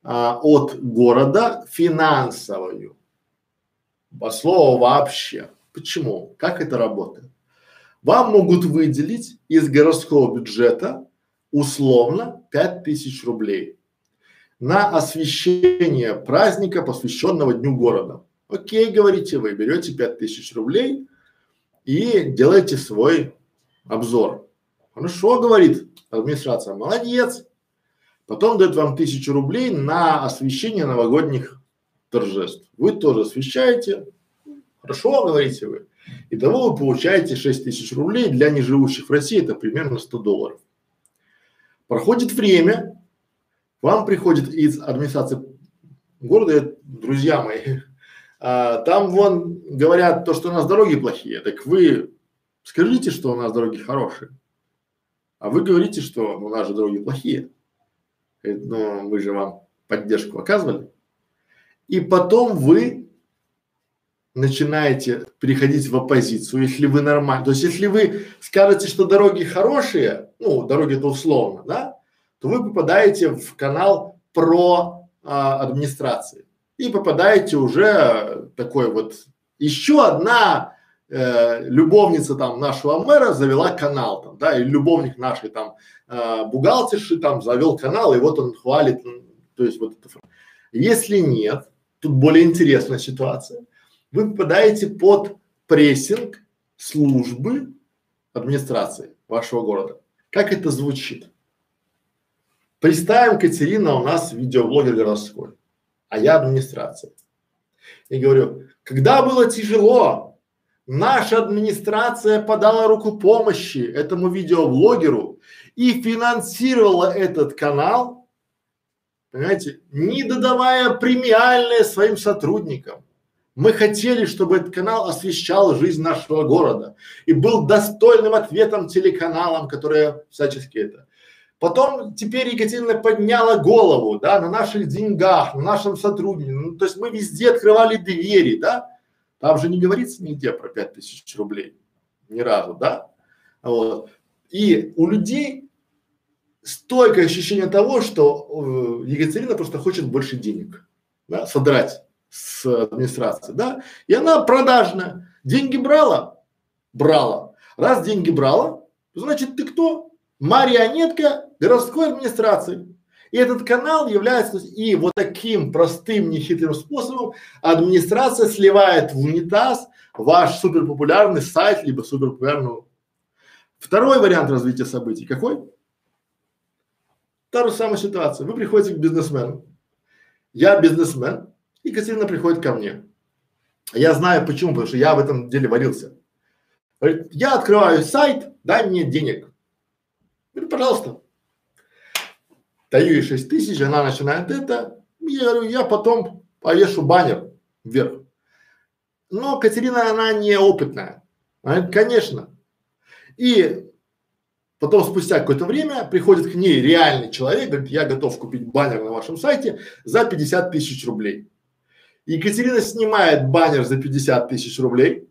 а, от города финансовую. По слову вообще. Почему? Как это работает? Вам могут выделить из городского бюджета условно 5000 рублей на освещение праздника, посвященного Дню города. Окей, говорите вы, берете 5000 рублей и делаете свой обзор. Хорошо, говорит администрация, молодец. Потом дает вам тысячу рублей на освещение новогодних торжеств. Вы тоже освещаете. Хорошо, говорите вы. Итого вы получаете 6 тысяч рублей, для неживущих в России это примерно 100 долларов. Проходит время, вам приходит из администрации города, друзья мои, *laughs* а, там вон говорят то, что у нас дороги плохие, так вы скажите, что у нас дороги хорошие. А вы говорите, что у нас же дороги плохие. Но мы же вам поддержку оказывали. И потом вы начинаете переходить в оппозицию, если вы нормально, то есть если вы скажете, что дороги хорошие, ну, дороги это условно, да, то вы попадаете в канал про а, администрации и попадаете уже такой вот, еще одна э, любовница там нашего мэра завела канал там, да, или любовник нашей там э, бухгалтерши там завел канал, и вот он хвалит, то есть вот. Если нет, тут более интересная ситуация вы попадаете под прессинг службы администрации вашего города. Как это звучит? Представим, Катерина у нас видеоблогер городской, а я администрация. И говорю, когда было тяжело, наша администрация подала руку помощи этому видеоблогеру и финансировала этот канал, понимаете, не додавая премиальные своим сотрудникам Мы хотели, чтобы этот канал освещал жизнь нашего города и был достойным ответом телеканалам, которые всячески это. Потом теперь Екатерина подняла голову, да, на наших деньгах, на нашем сотрудничестве. Ну, то есть мы везде открывали двери, да. Там же не говорится нигде про пять тысяч рублей. Ни разу, да. Вот. И у людей стойкое ощущение того, что э, Екатерина просто хочет больше денег, да, содрать с администрации, да, и она продажная. Деньги брала? Брала. Раз деньги брала, значит ты кто? Марионетка городской администрации. И этот канал является, и вот таким простым, нехитрым способом администрация сливает в унитаз ваш суперпопулярный сайт, либо суперпопулярную. Второй вариант развития событий какой? Та же самая ситуация. Вы приходите к бизнесмену. Я бизнесмен, и Катерина приходит ко мне. Я знаю почему, потому что я в этом деле варился. Говорит, я открываю сайт, дай мне денег. Говорю, пожалуйста. Даю ей 6 тысяч, она начинает это. Я говорю, я потом повешу баннер вверх. Но Катерина, она неопытная. Она говорит, конечно. И Потом спустя какое-то время приходит к ней реальный человек, говорит, я готов купить баннер на вашем сайте за 50 тысяч рублей. Екатерина снимает баннер за 50 тысяч рублей,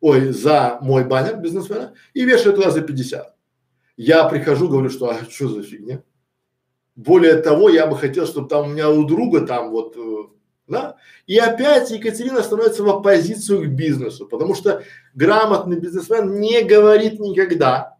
ой, за мой баннер бизнесмена и вешает туда за 50. Я прихожу, говорю, что а что за фигня? Более того, я бы хотел, чтобы там у меня у друга там вот, э, да? И опять Екатерина становится в оппозицию к бизнесу, потому что грамотный бизнесмен не говорит никогда,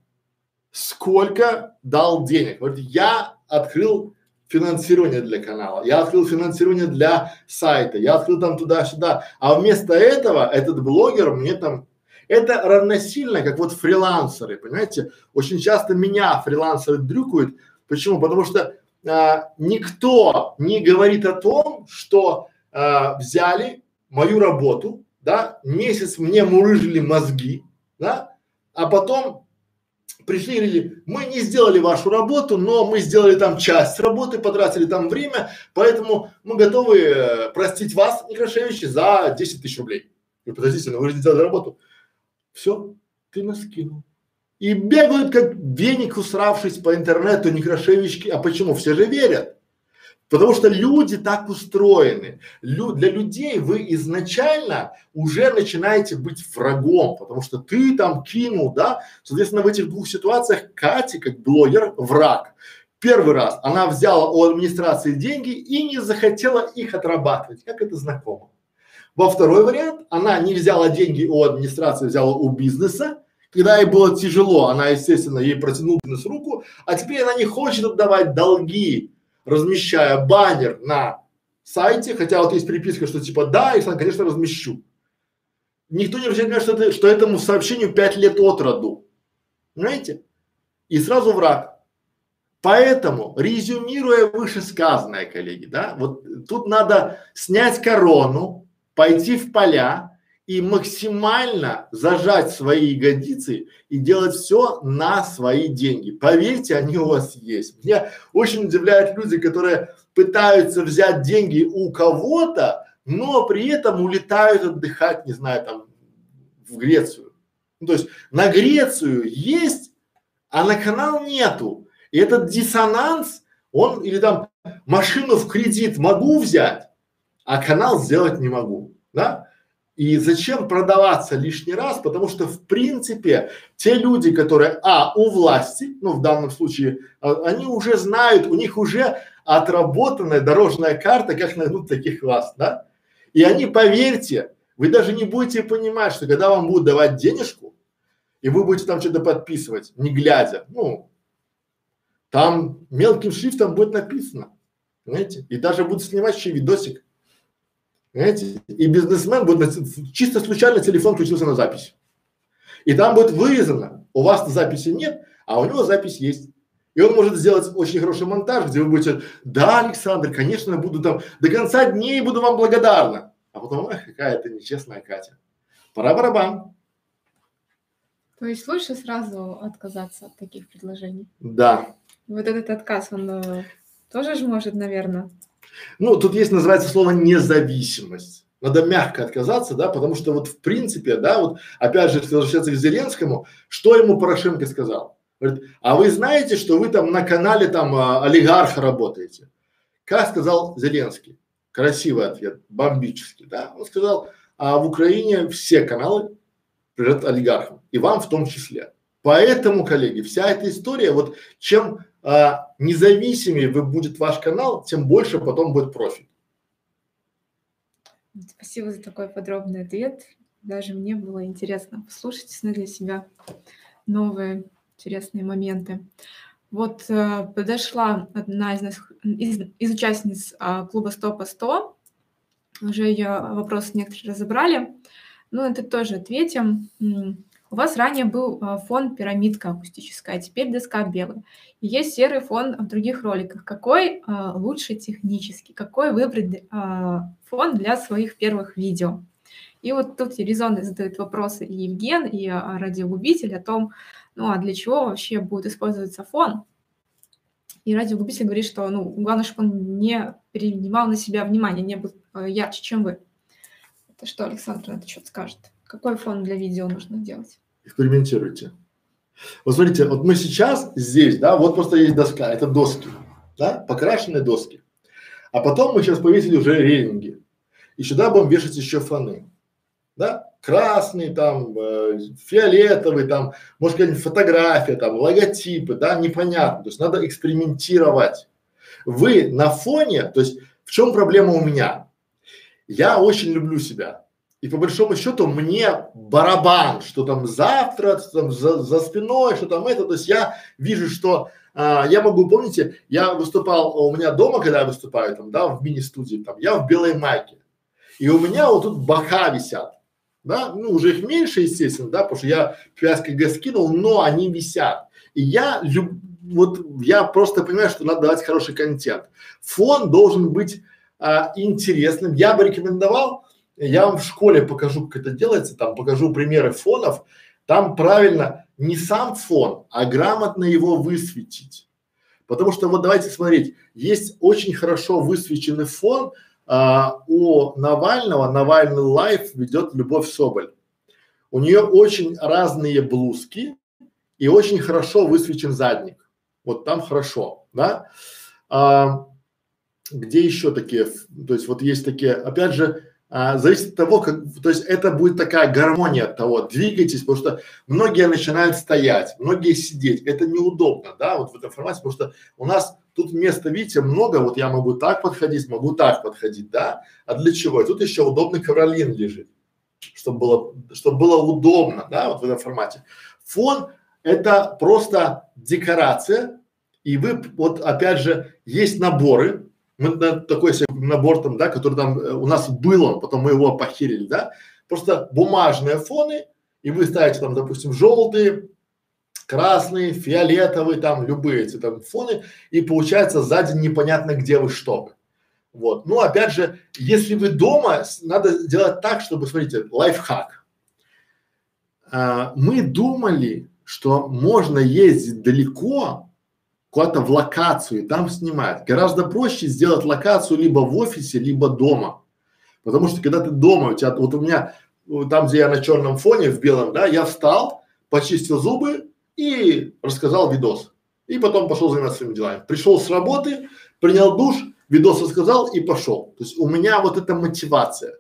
сколько дал денег. Вот я открыл финансирование для канала, я открыл финансирование для сайта, я открыл там туда-сюда, а вместо этого этот блогер мне там это равносильно, как вот фрилансеры, понимаете? Очень часто меня фрилансеры дрюкают. Почему? Потому что а, никто не говорит о том, что а, взяли мою работу, да, месяц мне мурыжили мозги, да, а потом пришли и говорили, мы не сделали вашу работу, но мы сделали там часть работы, потратили там время, поэтому мы готовы э, простить вас, Некрашевич, за 10 тысяч рублей. И подождите, но ну вы же сделали работу. Все, ты нас кинул. И бегают как веник, усравшись по интернету, Некрашевички. А почему? Все же верят. Потому что люди так устроены. Лю для людей вы изначально уже начинаете быть врагом, потому что ты там кинул, да. Соответственно, в этих двух ситуациях Катя, как блогер, враг. Первый раз она взяла у администрации деньги и не захотела их отрабатывать, как это знакомо. Во второй вариант, она не взяла деньги у администрации, взяла у бизнеса, когда ей было тяжело, она, естественно, ей протянул бизнес руку, а теперь она не хочет отдавать долги размещая баннер на сайте, хотя вот есть переписка, что типа да, Александр, конечно, размещу. Никто не обращает что, это, что этому сообщению пять лет от роду. Понимаете? И сразу враг. Поэтому, резюмируя вышесказанное, коллеги, да, вот тут надо снять корону, пойти в поля и максимально зажать свои ягодицы и делать все на свои деньги. Поверьте, они у вас есть. Меня очень удивляют люди, которые пытаются взять деньги у кого-то, но при этом улетают отдыхать, не знаю, там, в Грецию. Ну, то есть на Грецию есть, а на канал нету. И этот диссонанс, он или там машину в кредит могу взять, а канал сделать не могу, да? И зачем продаваться лишний раз? Потому что в принципе те люди, которые, а, у власти, ну в данном случае, а, они уже знают, у них уже отработанная дорожная карта, как найдут таких вас, да? И они, поверьте, вы даже не будете понимать, что когда вам будут давать денежку, и вы будете там что-то подписывать, не глядя, ну, там мелким шрифтом будет написано, понимаете? И даже будут снимать еще видосик. Понимаете? И бизнесмен будет чисто случайно телефон включился на запись. И там будет вырезано, у вас записи нет, а у него запись есть. И он может сделать очень хороший монтаж, где вы будете, да, Александр, конечно, буду там, до конца дней буду вам благодарна. А потом, эх, какая это нечестная Катя. Пора барабан. То есть лучше сразу отказаться от таких предложений? Да. Вот этот отказ, он э, тоже же может, наверное, ну, тут есть, называется слово независимость. Надо мягко отказаться, да, потому что вот в принципе, да, вот опять же, если возвращаться к Зеленскому, что ему Порошенко сказал? Говорит, а вы знаете, что вы там на канале там а, олигарха работаете? Как сказал Зеленский? Красивый ответ, бомбический, да? Он сказал, а в Украине все каналы принадлежат олигархам, и вам в том числе. Поэтому, коллеги, вся эта история, вот чем а, независимее вы будет ваш канал, тем больше потом будет профит. Спасибо за такой подробный ответ. Даже мне было интересно послушать для себя новые интересные моменты. Вот э, подошла одна из, нас, из, из участниц э, клуба 100 по 100. Уже ее вопросы некоторые разобрали. Ну, это тоже ответим. У вас ранее был э, фон пирамидка акустическая, а теперь доска белая. И есть серый фон в других роликах. Какой э, лучше технически? Какой выбрать э, фон для своих первых видео? И вот тут резонно задают вопросы и Евген, и радиогубитель о том, ну а для чего вообще будет использоваться фон? И радиогубитель говорит, что ну, главное, чтобы он не принимал на себя внимание, не был ярче, чем вы. Это что, Александр это что-то скажет? Какой фон для видео нужно делать? Экспериментируйте. Вот смотрите, вот мы сейчас здесь, да, вот просто есть доска, это доски, да, покрашенные доски. А потом мы сейчас повесили уже релинги. И сюда будем вешать еще фоны, да красный, там, э, фиолетовый, там, может какая-нибудь фотография, там, логотипы, да, непонятно. То есть надо экспериментировать. Вы на фоне, то есть в чем проблема у меня? Я очень люблю себя. И по большому счету мне барабан, что там завтра, что там за, за спиной, что там это. То есть я вижу, что а, я могу, помните, я выступал у меня дома, когда я выступаю там, да, в мини-студии, там, я в белой майке. И у меня вот тут бока висят да, ну уже их меньше, естественно, да, потому что я 5 КГ скинул, но они висят. И я люб, вот я просто понимаю, что надо давать хороший контент. Фон должен быть а, интересным. Я бы рекомендовал, я вам в школе покажу, как это делается, там покажу примеры фонов. Там правильно не сам фон, а грамотно его высветить. Потому что вот давайте смотреть, есть очень хорошо высвеченный фон, а, у Навального, Навальный лайф ведет Любовь Соболь. У нее очень разные блузки и очень хорошо высвечен задник. Вот там хорошо, да. А, где еще такие, то есть вот есть такие, опять же, а, зависит от того, как, то есть это будет такая гармония от того, двигайтесь, потому что многие начинают стоять, многие сидеть, это неудобно, да, вот в этом формате, потому что у нас тут места, видите, много, вот я могу так подходить, могу так подходить, да, а для чего? И тут еще удобный ковролин лежит, чтобы было, чтобы было удобно, да, вот в этом формате. Фон это просто декорация, и вы, вот опять же, есть наборы, мы на, такой себе набор там, да, который там э, у нас был он, потом мы его похерили, да, просто бумажные фоны, и вы ставите там, допустим, желтые, красные, фиолетовые, там любые эти там фоны, и получается сзади непонятно где вы что. Вот. Ну, опять же, если вы дома, надо сделать так, чтобы, смотрите, лайфхак. А, мы думали, что можно ездить далеко, куда-то в локацию и там снимать. Гораздо проще сделать локацию либо в офисе, либо дома. Потому что когда ты дома, у тебя, вот у меня, там, где я на черном фоне, в белом, да, я встал, почистил зубы и рассказал видос. И потом пошел заниматься своими делами. Пришел с работы, принял душ, видос рассказал и пошел. То есть у меня вот эта мотивация.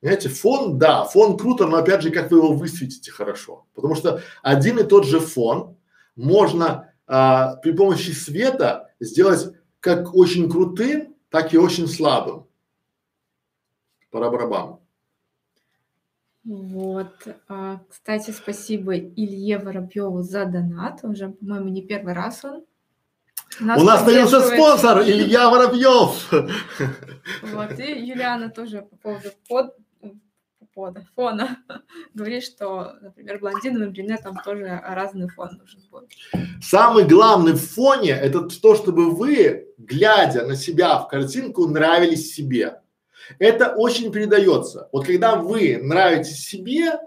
Понимаете, фон, да, фон круто, но опять же, как вы его высветите хорошо. Потому что один и тот же фон можно а, при помощи света сделать как очень крутым, так и очень слабым. Пора барабан. Вот. А, кстати, спасибо Илье Воробьеву за донат. Уже, по-моему, не первый раз он. Нас У нас появился спонсор Илья Воробьев. Вот, и Юлиана тоже по поводу под, пода, фона. *laughs* Говорит, что, например, блондинам и брюнетам тоже разный фон нужен будет. Самый главный в фоне это то, чтобы вы, глядя на себя в картинку, нравились себе. Это очень передается. Вот когда вы нравитесь себе,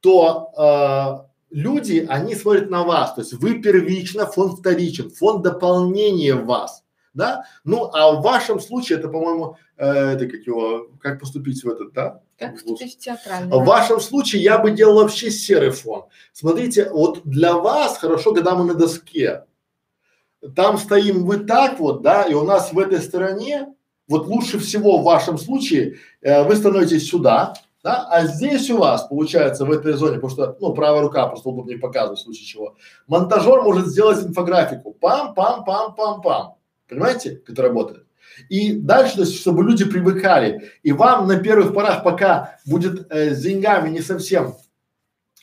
то э, люди, они смотрят на вас. То есть вы первично, фон вторичен, фон дополнения вас. Да? Ну, а в вашем случае это, по-моему, э, это как его, как поступить в этот, да? Как поступить в театральный? В вашем случае я бы делал вообще серый фон. Смотрите, вот для вас хорошо, когда мы на доске. Там стоим вы так вот, да, и у нас в этой стороне, вот лучше всего в вашем случае э, вы становитесь сюда, да, а здесь у вас получается в этой зоне, потому что, ну, правая рука просто удобнее показывать в случае чего. Монтажер может сделать инфографику, пам-пам-пам-пам-пам, понимаете, как это работает. И дальше, то есть, чтобы люди привыкали. И вам на первых порах, пока будет э, с деньгами не совсем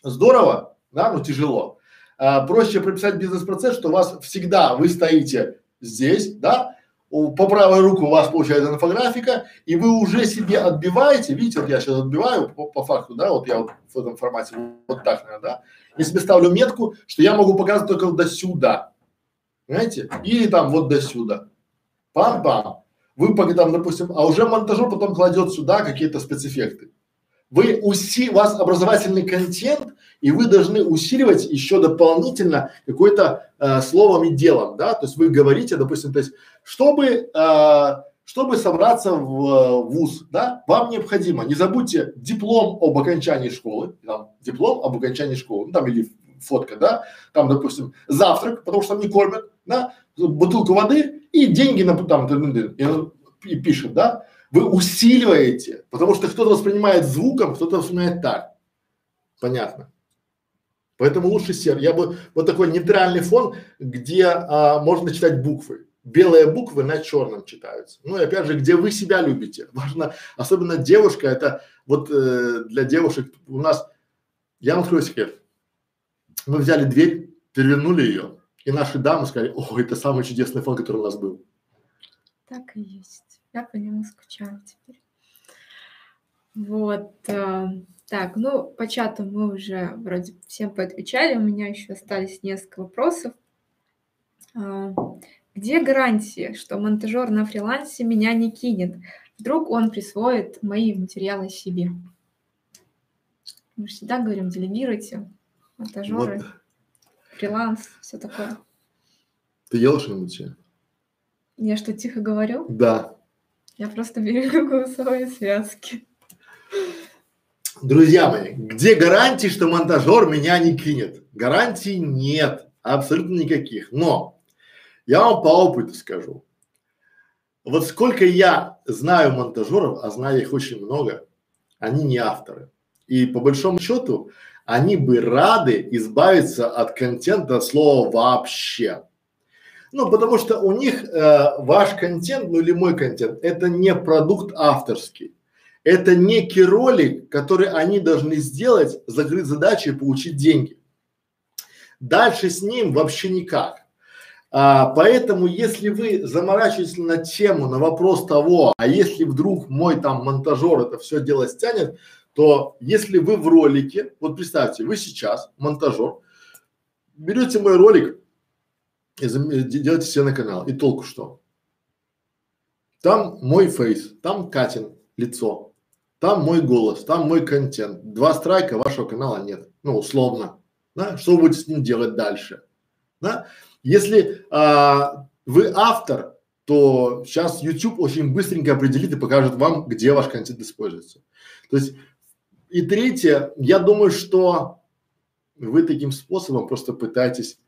здорово, да, ну тяжело, а, проще прописать бизнес-процесс, что у вас всегда вы стоите здесь, да, у, по правой руку у вас получается инфографика, и вы уже себе отбиваете, видите, вот я сейчас отбиваю по, по факту, да, вот я вот в этом формате вот так, наверное, да, и себе ставлю метку, что я могу показывать только до сюда, понимаете, или там вот до сюда, пам-пам, вы там, допустим, а уже монтажер потом кладет сюда какие-то спецэффекты. Вы уси, у вас образовательный контент, и вы должны усиливать еще дополнительно какой-то э, словом и делом, да, то есть вы говорите, допустим, то есть, чтобы, э, чтобы собраться в э, ВУЗ, да, вам необходимо, не забудьте диплом об окончании школы, там, диплом об окончании школы, ну, там или фотка, да, там, допустим, завтрак, потому что там не кормят, да, бутылку воды и деньги на там, и, и пишет, да, вы усиливаете, потому что кто-то воспринимает звуком, кто-то воспринимает так. Понятно. Поэтому лучше серый. Я бы вот такой нейтральный фон, где а, можно читать буквы. Белые буквы на черном читаются. Ну и опять же, где вы себя любите. Важно, особенно девушка, это вот э, для девушек у нас, я вам открою секрет. Мы взяли дверь, перевернули ее, и наши дамы сказали, о, это самый чудесный фон, который у нас был. Так и есть. Я по нему скучаю теперь. Вот. Э, так, ну, по чату мы уже вроде всем поотвечали. У меня еще остались несколько вопросов. Э, где гарантия, что монтажер на фрилансе меня не кинет? Вдруг он присвоит мои материалы себе? Мы же всегда говорим, делегируйте, монтажеры, вот. Фриланс, все такое. Ты ел что-нибудь? Я что, тихо говорю? Да. Я просто беру голосовые связки. Друзья мои, где гарантии, что монтажер меня не кинет? Гарантий нет, абсолютно никаких. Но я вам по опыту скажу. Вот сколько я знаю монтажеров, а знаю их очень много, они не авторы. И по большому счету они бы рады избавиться от контента слова вообще. Ну, потому что у них э, ваш контент, ну или мой контент, это не продукт авторский. Это некий ролик, который они должны сделать, закрыть задачу и получить деньги. Дальше с ним вообще никак. А, поэтому, если вы заморачиваетесь на тему, на вопрос того, а если вдруг мой там монтажер это все дело стянет, то если вы в ролике, вот представьте, вы сейчас монтажер, берете мой ролик, и делайте себе на канал. И толку что? Там мой фейс, там Катин лицо, там мой голос, там мой контент. Два страйка вашего канала нет. Ну, условно. Да? Что вы будете с ним делать дальше? Да? Если а, вы автор, то сейчас YouTube очень быстренько определит и покажет вам, где ваш контент используется. То есть, и третье, я думаю, что вы таким способом просто пытаетесь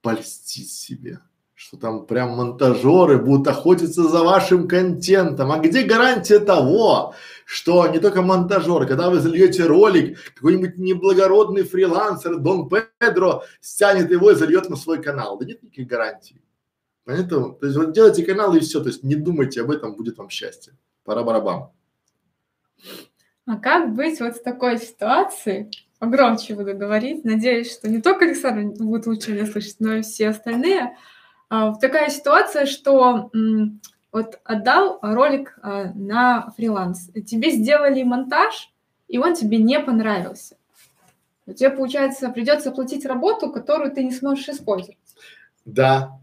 польстить себе, что там прям монтажеры будут охотиться за вашим контентом. А где гарантия того, что не только монтажеры, когда вы зальете ролик, какой-нибудь неблагородный фрилансер Дон Педро стянет его и зальет на свой канал. Да нет никаких гарантий. Поэтому, то есть вот делайте канал и все, то есть не думайте об этом, будет вам счастье. Пора барабан. А как быть вот в такой ситуации, погромче буду говорить. Надеюсь, что не только Александр будет лучше меня слышать, но и все остальные. А, такая ситуация, что вот отдал ролик а, на фриланс. Тебе сделали монтаж, и он тебе не понравился. Тебе, получается, придется платить работу, которую ты не сможешь использовать. Да.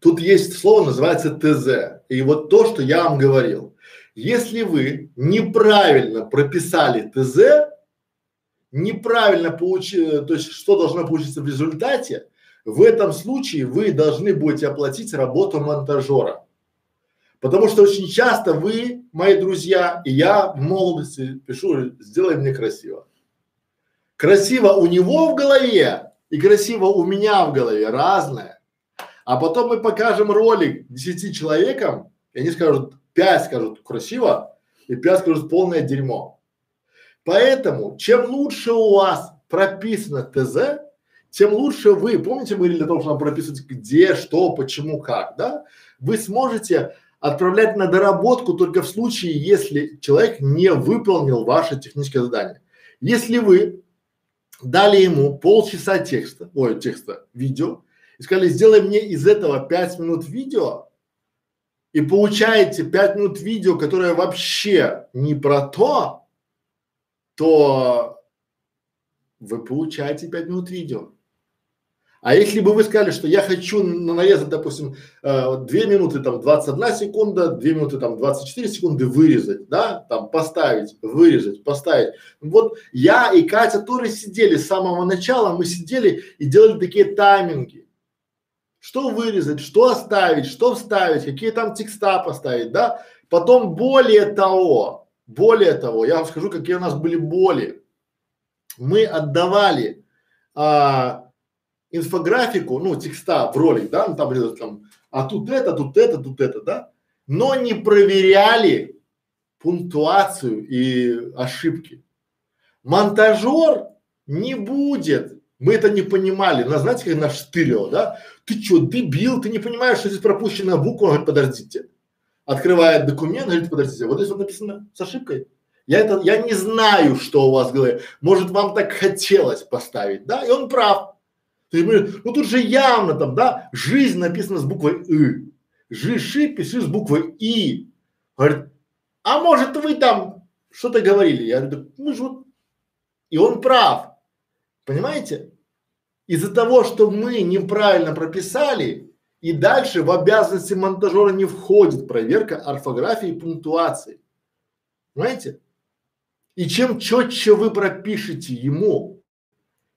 Тут есть слово, называется ТЗ. И вот то, что я вам говорил. Если вы неправильно прописали ТЗ, неправильно получили, то есть что должно получиться в результате, в этом случае вы должны будете оплатить работу монтажера. Потому что очень часто вы, мои друзья, и я в молодости пишу, сделай мне красиво. Красиво у него в голове и красиво у меня в голове разное. А потом мы покажем ролик десяти человекам, и они скажут, пять скажут красиво, и пять скажут полное дерьмо. Поэтому, чем лучше у вас прописано ТЗ, тем лучше вы, помните, мы говорили о том, что нам прописывать где, что, почему, как, да? Вы сможете отправлять на доработку только в случае, если человек не выполнил ваше техническое задание. Если вы дали ему полчаса текста, ой, текста, видео, и сказали, сделай мне из этого пять минут видео, и получаете пять минут видео, которое вообще не про то, то вы получаете пять минут видео. А если бы вы сказали, что я хочу нарезать, допустим, э, 2 минуты там 21 секунда, 2 минуты там 24 секунды вырезать, да, там поставить, вырезать, поставить. Вот я и Катя тоже сидели с самого начала, мы сидели и делали такие тайминги. Что вырезать, что оставить, что вставить, какие там текста поставить, да. Потом более того, более того, я вам скажу, какие у нас были боли. Мы отдавали а, инфографику, ну, текста в ролик, да, ну, там, там, а тут это, тут это, тут это, да, но не проверяли пунктуацию и ошибки. Монтажер не будет, мы это не понимали, нас знаете, как наш штырил, да, ты что, дебил, ты не понимаешь, что здесь пропущенная буква, он говорит, подождите, открывает документ, говорит, подождите, вот здесь вот написано с ошибкой. Я это, я не знаю, что у вас голове. Может, вам так хотелось поставить, да? И он прав. То есть, ну тут же явно там, да, жизнь написана с буквой И. Жиши пиши с буквой И. Говорит, а может вы там что-то говорили? Я говорю, мы же вот. И он прав. Понимаете? Из-за того, что мы неправильно прописали, и дальше в обязанности монтажера не входит проверка орфографии и пунктуации. Понимаете? И чем четче вы пропишете ему,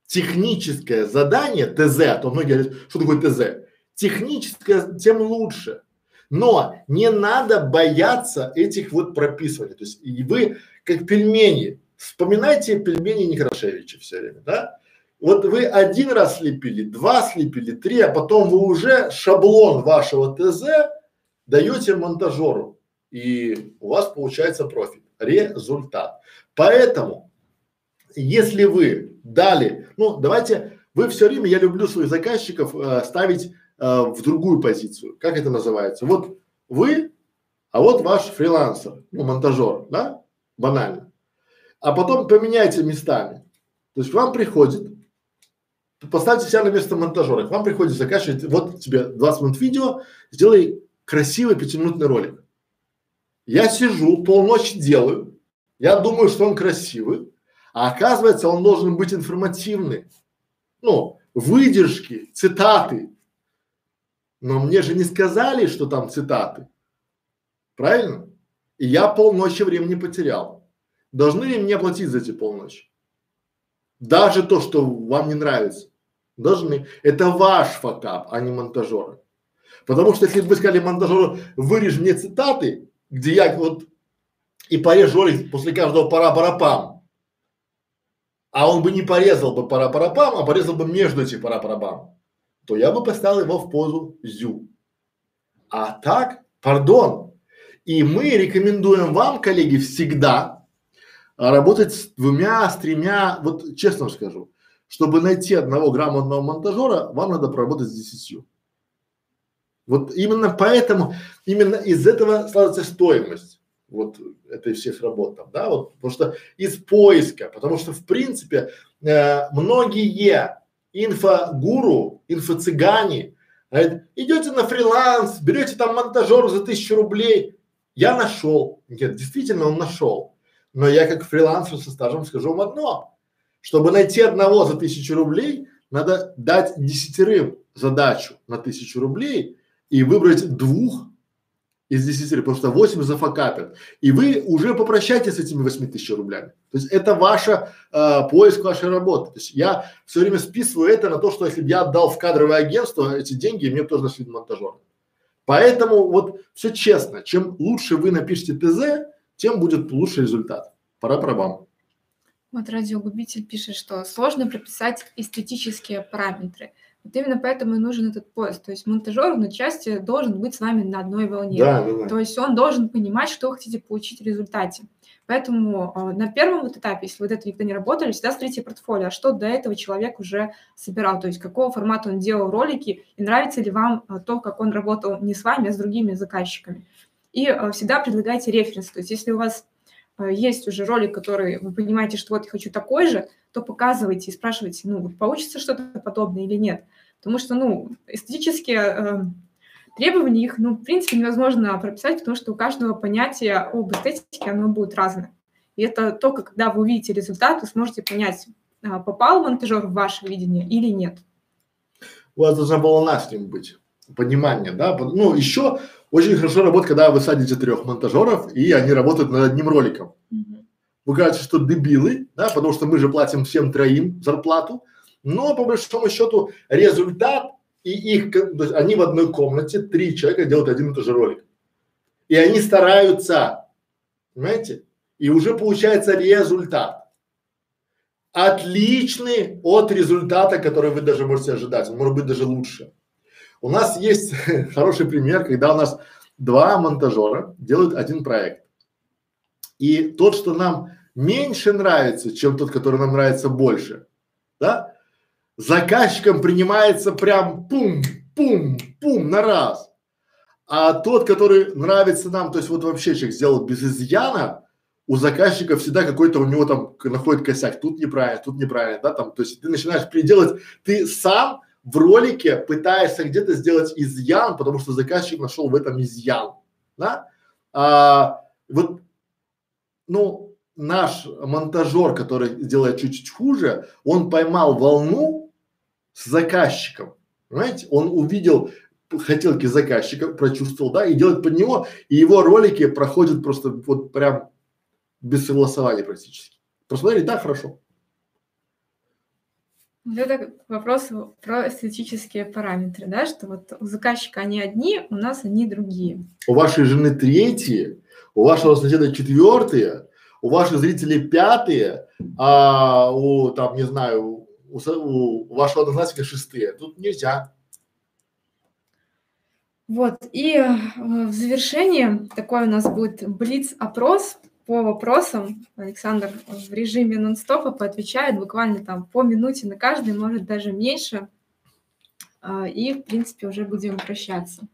техническое задание ТЗ, а то многие говорят, что такое ТЗ, техническое, тем лучше. Но не надо бояться этих вот прописывать. То есть и вы как пельмени, вспоминайте пельмени Некрашевича все время, да? Вот вы один раз слепили, два слепили, три, а потом вы уже шаблон вашего ТЗ даете монтажеру, и у вас получается профит, результат. Поэтому, если вы дали, ну давайте, вы все время, я люблю своих заказчиков э, ставить э, в другую позицию. Как это называется? Вот вы, а вот ваш фрилансер, ну монтажер, да, банально. А потом поменяйте местами. То есть вам приходит, поставьте себя на место монтажера, к вам приходит заказчик, вот тебе 20 минут видео, сделай красивый пятиминутный ролик. Я сижу, полночи делаю, я думаю, что он красивый, а оказывается, он должен быть информативный. Ну, выдержки, цитаты. Но мне же не сказали, что там цитаты. Правильно? И я полночи времени потерял. Должны ли мне платить за эти полночи? Даже то, что вам не нравится. Должны. Это ваш факап, а не монтажера. Потому что если бы вы сказали монтажеру, вырежь мне цитаты, где я вот и порежу ролик после каждого пара-парапам, а он бы не порезал бы пара-парапам, а порезал бы между этих пара-парапам, то я бы поставил его в позу зю. А так, пардон. И мы рекомендуем вам, коллеги, всегда работать с двумя, с тремя, вот честно скажу, чтобы найти одного грамотного монтажера, вам надо поработать с десятью. Вот именно поэтому, именно из этого складывается стоимость вот этой всех работ там, да, вот, потому что из поиска, потому что в принципе э, многие инфогуру, инфо-цыгане говорят, идете на фриланс, берете там монтажер за тысячу рублей, я нашел, нет, действительно он нашел, но я как фрилансер со стажем скажу вам одно, чтобы найти одного за тысячу рублей, надо дать десятерым задачу на тысячу рублей и выбрать двух из 10, потому что 8 зафакапят. И вы уже попрощайтесь с этими 8 тысяч рублями. То есть это ваша э, поиск вашей работы. То есть я все время списываю это на то, что если бы я отдал в кадровое агентство эти деньги, мне тоже нашли монтажер. Поэтому вот все честно, чем лучше вы напишите ТЗ, тем будет лучший результат. Пора про вам. Вот радиогубитель пишет, что сложно прописать эстетические параметры. Вот именно поэтому и нужен этот поезд. То есть монтажер на части должен быть с вами на одной волне. Да, да, да. То есть он должен понимать, что вы хотите получить в результате. Поэтому э, на первом вот этапе, если вы до этого никогда не работали, всегда смотрите портфолио, а что до этого человек уже собирал, то есть какого формата он делал ролики, и нравится ли вам э, то, как он работал не с вами, а с другими заказчиками. И э, всегда предлагайте референс, то есть если у вас э, есть уже ролик, который вы понимаете, что вот я хочу такой же, то показывайте и спрашивайте, ну, получится что-то подобное или нет. Потому что, ну, эстетически э, требования их, ну, в принципе, невозможно прописать, потому что у каждого понятия об эстетике, оно будет разное. И это только когда вы увидите результат, вы сможете понять, а, попал монтажер в ваше видение или нет. У вас должна с ним быть, понимание, да? Ну, еще очень хорошо работает, когда вы садите трех монтажеров, и они работают над одним роликом. Mm-hmm. Вы кажется, что дебилы, да, потому что мы же платим всем троим зарплату, но по большому счету результат и их, то есть они в одной комнате, три человека делают один и тот же ролик. И они стараются, понимаете? И уже получается результат. Отличный от результата, который вы даже можете ожидать. Он может быть даже лучше. У нас есть *laughs* хороший пример, когда у нас два монтажера делают один проект. И тот, что нам меньше нравится, чем тот, который нам нравится больше, да, заказчиком принимается прям пум, пум, пум на раз. А тот, который нравится нам, то есть вот вообще человек сделал без изъяна, у заказчика всегда какой-то у него там находит косяк, тут неправильно, тут неправильно, да, там, то есть ты начинаешь переделать, ты сам в ролике пытаешься где-то сделать изъян, потому что заказчик нашел в этом изъян, да, а, вот, ну, наш монтажер, который делает чуть-чуть хуже, он поймал волну, с заказчиком. Понимаете? Он увидел хотелки заказчика, прочувствовал, да, и делает под него, и его ролики проходят просто вот прям без согласования практически. Посмотрели, да, хорошо. Вот это вопрос про эстетические параметры, да, что вот у заказчика они одни, у нас они другие. У вашей жены третьи, у вашего соседа четвертые, у ваших зрителей пятые, а у там, не знаю, у, у вашего одноклассника шестые. Тут нельзя. Вот, и э, в завершение такой у нас будет блиц-опрос по вопросам. Александр в режиме нон-стопа поотвечает буквально там по минуте на каждый, может даже меньше. Э, и, в принципе, уже будем прощаться.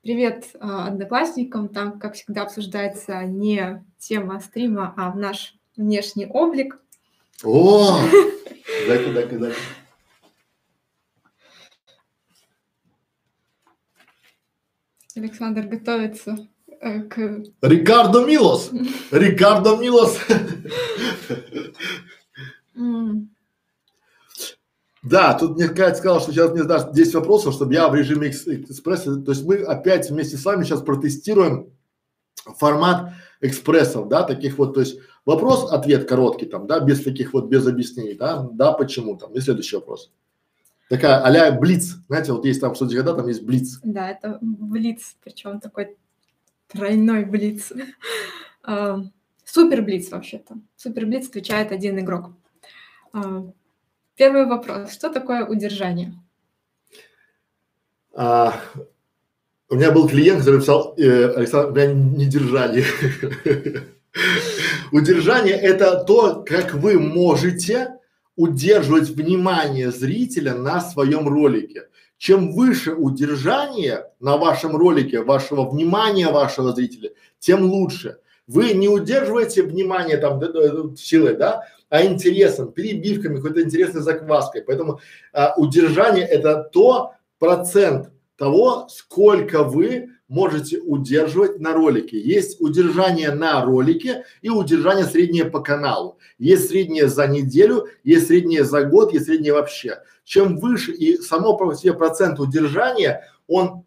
Привет э, одноклассникам. Там, как всегда, обсуждается не тема стрима, а наш внешний облик. О! Дай-ка, дай-ка, дай Александр готовится к... Рикардо Милос! *laughs* Рикардо Милос! Да, тут мне Катя сказала, что сейчас мне даст 10 вопросов, чтобы я в режиме экспресса, то есть мы опять вместе с вами сейчас протестируем формат экспрессов, да, таких вот, то есть вопрос, ответ короткий там, да, без таких вот, без объяснений, да, да, почему там, и следующий вопрос. Такая а блиц, знаете, вот есть там, что когда там есть блиц. Да, это блиц, причем такой тройной блиц. *laughs* Супер блиц вообще-то. Супер блиц отвечает один игрок. А, первый вопрос. Что такое удержание? А, у меня был клиент, который писал, э, Александр, меня не держали. *laughs* Удержание – это то, как вы можете удерживать внимание зрителя на своем ролике. Чем выше удержание на вашем ролике, вашего внимания вашего зрителя, тем лучше. Вы не удерживаете внимание там силой, да, а интересом, перебивками, какой-то интересной закваской. Поэтому а, удержание – это то процент того, сколько вы можете удерживать на ролике. Есть удержание на ролике и удержание среднее по каналу. Есть среднее за неделю, есть среднее за год, есть среднее вообще. Чем выше и само по себе процент удержания, он,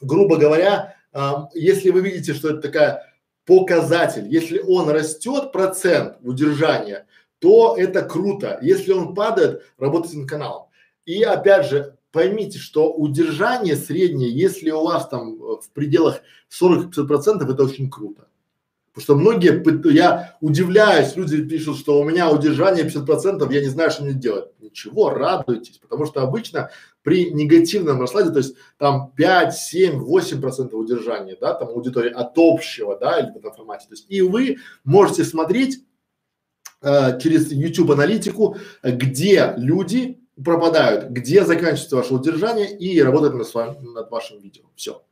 грубо говоря, э, если вы видите, что это такая показатель, если он растет процент удержания, то это круто. Если он падает, работайте над каналом. И опять же, поймите, что удержание среднее, если у вас там э, в пределах 40-50 процентов, это очень круто. Потому что многие, я удивляюсь, люди пишут, что у меня удержание 50 процентов, я не знаю, что мне делать. Ничего, радуйтесь, потому что обычно при негативном раскладе, то есть там 5, 7, 8 процентов удержания, да, там аудитории от общего, да, или в этом формате. То есть и вы можете смотреть э, через YouTube аналитику, где люди пропадают, где заканчивается ваше удержание и работать над, над вашим видео. Все.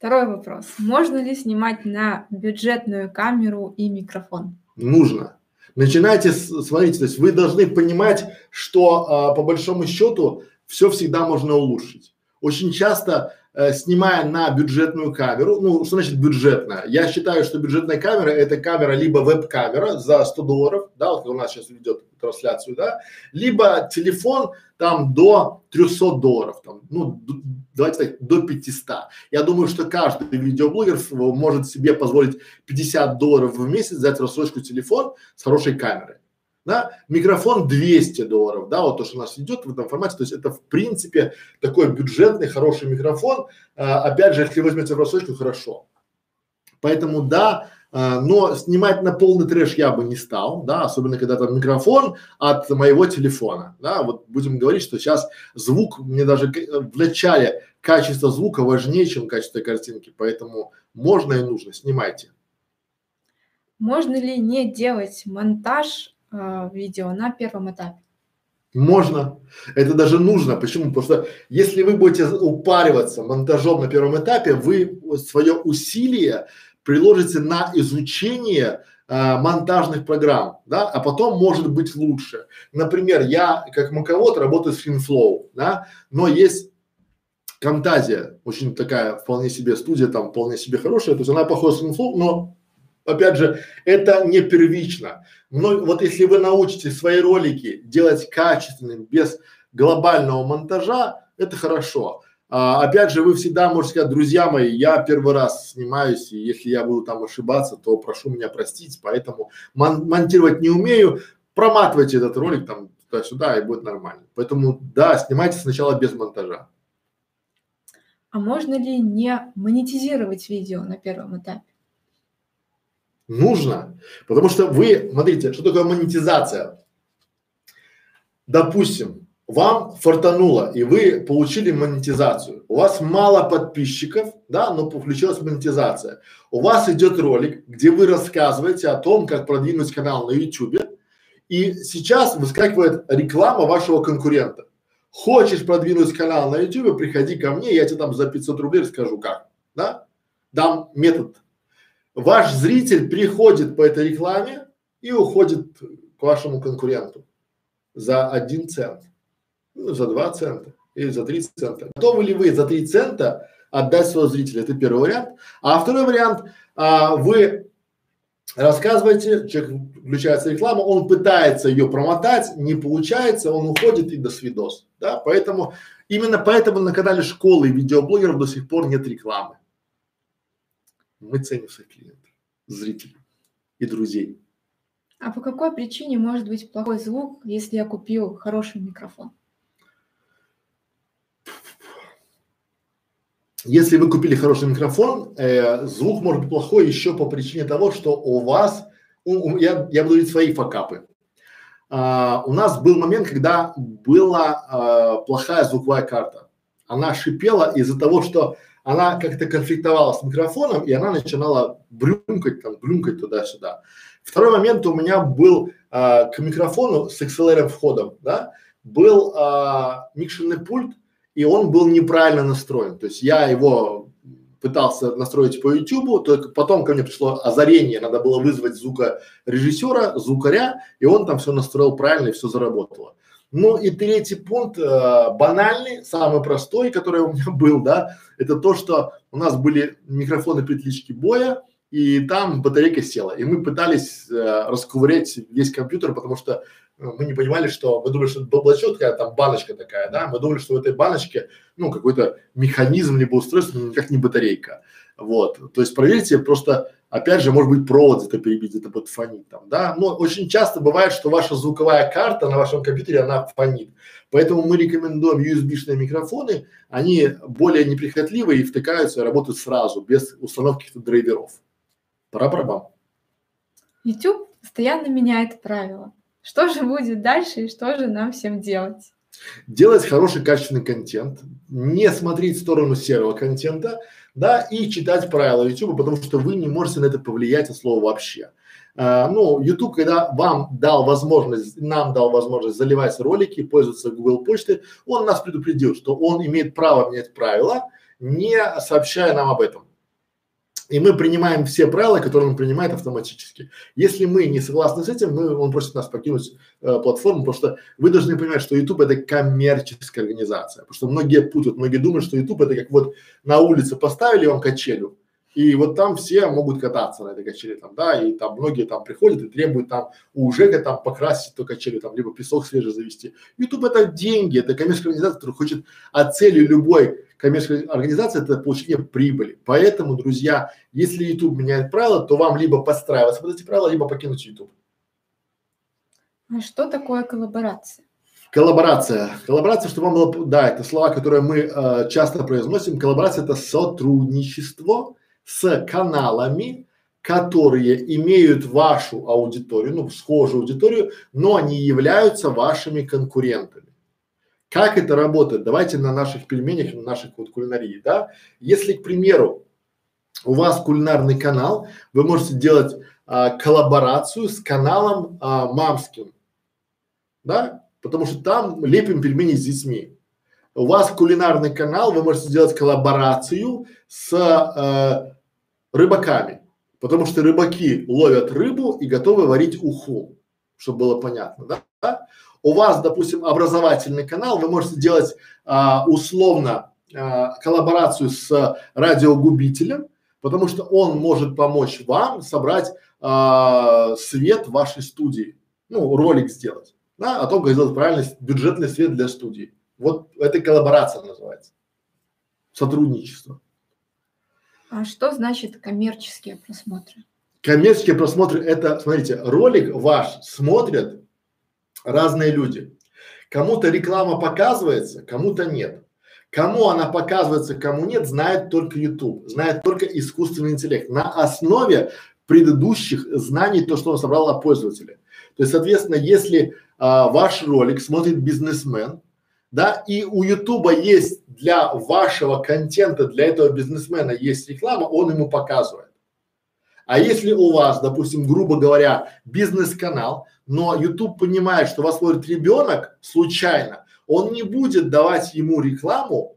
Второй вопрос. Можно ли снимать на бюджетную камеру и микрофон? Нужно. Начинайте, смотрите, то есть вы должны понимать, что а, по большому счету все всегда можно улучшить. Очень часто э, снимая на бюджетную камеру, ну что значит бюджетная? Я считаю, что бюджетная камера это камера либо веб-камера за 100 долларов, да, вот у нас сейчас ведет трансляцию, да, либо телефон там до 300 долларов, там, ну давайте так, до 500. Я думаю, что каждый видеоблогер может себе позволить 50 долларов в месяц взять рассрочку телефон с хорошей камерой да, микрофон 200 долларов, да, вот то, что у нас идет в этом формате, то есть это в принципе такой бюджетный хороший микрофон, а, опять же, если возьмете в рассрочку, хорошо. Поэтому да, а, но снимать на полный трэш я бы не стал, да, особенно когда там микрофон от моего телефона, да, вот будем говорить, что сейчас звук, мне даже в начале качество звука важнее, чем качество картинки, поэтому можно и нужно, снимайте. Можно ли не делать монтаж э, видео на первом этапе? Можно. Это даже нужно. Почему? Потому что если вы будете упариваться монтажом на первом этапе, вы свое усилие приложите на изучение э, монтажных программ, да, а потом может быть лучше. Например, я как маковод работаю с FinFlow, да, но есть Camtasia, очень такая вполне себе студия, там вполне себе хорошая, то есть она похожа с FinFlow, но опять же, это не первично. Но вот если вы научите свои ролики делать качественным, без глобального монтажа, это хорошо. А, опять же, вы всегда можете сказать, друзья мои, я первый раз снимаюсь, и если я буду там ошибаться, то прошу меня простить, поэтому мон монтировать не умею, проматывайте этот ролик там туда-сюда, и будет нормально. Поэтому да, снимайте сначала без монтажа. А можно ли не монетизировать видео на первом этапе? Нужно, потому что вы, смотрите, что такое монетизация. Допустим, вам фартануло и вы получили монетизацию. У вас мало подписчиков, да, но включилась монетизация. У вас идет ролик, где вы рассказываете о том, как продвинуть канал на YouTube, и сейчас выскакивает реклама вашего конкурента. Хочешь продвинуть канал на YouTube, приходи ко мне, я тебе там за 500 рублей расскажу как, да, дам метод ваш зритель приходит по этой рекламе и уходит к вашему конкуренту за один цент, ну, за два цента или за три цента. Готовы ли вы за три цента отдать своего зрителя? Это первый вариант. А второй вариант, а, вы рассказываете, человек включается реклама, он пытается ее промотать, не получается, он уходит и до свидос. Да, поэтому именно поэтому на канале школы видеоблогеров до сих пор нет рекламы мы ценим своих клиентов, зрителей и друзей. А по какой причине может быть плохой звук, если я купил хороший микрофон? Если вы купили хороший микрофон, э, звук может быть плохой еще по причине того, что у вас, у, у, я, я буду говорить свои факапы. А, у нас был момент, когда была а, плохая звуковая карта. Она шипела из-за того, что она как-то конфликтовала с микрофоном, и она начинала брюмкать, там, блюмкать туда-сюда. Второй момент у меня был а, к микрофону с XLR входом, да, был а, микшерный пульт, и он был неправильно настроен. То есть я его пытался настроить по YouTube, только потом ко мне пришло озарение, надо было вызвать звукорежиссера, звукаря, и он там все настроил правильно и все заработало. Ну и третий пункт, э, банальный, самый простой, который у меня *laughs* был, да, это то, что у нас были микрофоны петлички боя, и там батарейка села, и мы пытались э, расковырять весь компьютер, потому что э, мы не понимали, что мы думали, что это баблачок, такая там баночка такая, да, мы думали, что в этой баночке, ну, какой-то механизм либо устройство, но никак не батарейка. Вот, то есть проверьте просто Опять же, может быть, провод где-то перебить, где-то будет фонить там, да. Но очень часто бывает, что ваша звуковая карта на вашем компьютере, она фонит. Поэтому мы рекомендуем USB-шные микрофоны, они более неприхотливые и втыкаются и работают сразу, без установки каких-то драйверов. Пора пробам. YouTube постоянно меняет правила. Что же будет дальше и что же нам всем делать? Делать хороший качественный контент, не смотреть в сторону серого контента, да, и читать правила YouTube, потому что вы не можете на это повлиять от слова вообще. А, ну, YouTube, когда вам дал возможность, нам дал возможность заливать ролики, пользоваться Google почтой, он нас предупредил, что он имеет право менять правила, не сообщая нам об этом. И мы принимаем все правила, которые он принимает автоматически. Если мы не согласны с этим, мы, он просит нас покинуть э, платформу, потому что вы должны понимать, что YouTube это коммерческая организация. Потому что многие путают, многие думают, что YouTube это как вот на улице поставили вам качелю, и вот там все могут кататься на этой качели там, да, и там многие там приходят и требуют там у ЖЭКа там покрасить эту качелю, там, либо песок свежий завести. YouTube это деньги, это коммерческая организация, которая хочет, а целью любой коммерческой организации это получение прибыли. Поэтому, друзья, если YouTube меняет правила, то вам либо подстраиваться под эти правила, либо покинуть YouTube. А что такое коллаборация? Коллаборация. Коллаборация, чтобы вам было, да, это слова, которые мы э, часто произносим. Коллаборация это сотрудничество с каналами, которые имеют вашу аудиторию, ну, схожую аудиторию, но они являются вашими конкурентами. Как это работает? Давайте на наших пельменях, на наших вот кулинарии, да. Если, к примеру, у вас кулинарный канал, вы можете делать а, коллаборацию с каналом а, мамским, да, потому что там лепим пельмени с детьми. У вас кулинарный канал, вы можете сделать коллаборацию с э, рыбаками, потому что рыбаки ловят рыбу и готовы варить уху, чтобы было понятно, да? У вас, допустим, образовательный канал, вы можете делать а, условно а, коллаборацию с радиогубителем, потому что он может помочь вам собрать а, свет в вашей студии, ну, ролик сделать, да, о том, как сделать правильный бюджетный свет для студии. Вот это коллаборация называется, сотрудничество. А что значит коммерческие просмотры? Коммерческие просмотры – это, смотрите, ролик ваш смотрят разные люди. Кому-то реклама показывается, кому-то нет. Кому она показывается, кому нет, знает только YouTube, знает только искусственный интеллект на основе предыдущих знаний, то, что он собрал о пользователе. То есть, соответственно, если а, ваш ролик смотрит бизнесмен, да, и у Ютуба есть для вашего контента, для этого бизнесмена есть реклама, он ему показывает. А если у вас, допустим, грубо говоря, бизнес-канал, но YouTube понимает, что вас смотрит ребенок случайно, он не будет давать ему рекламу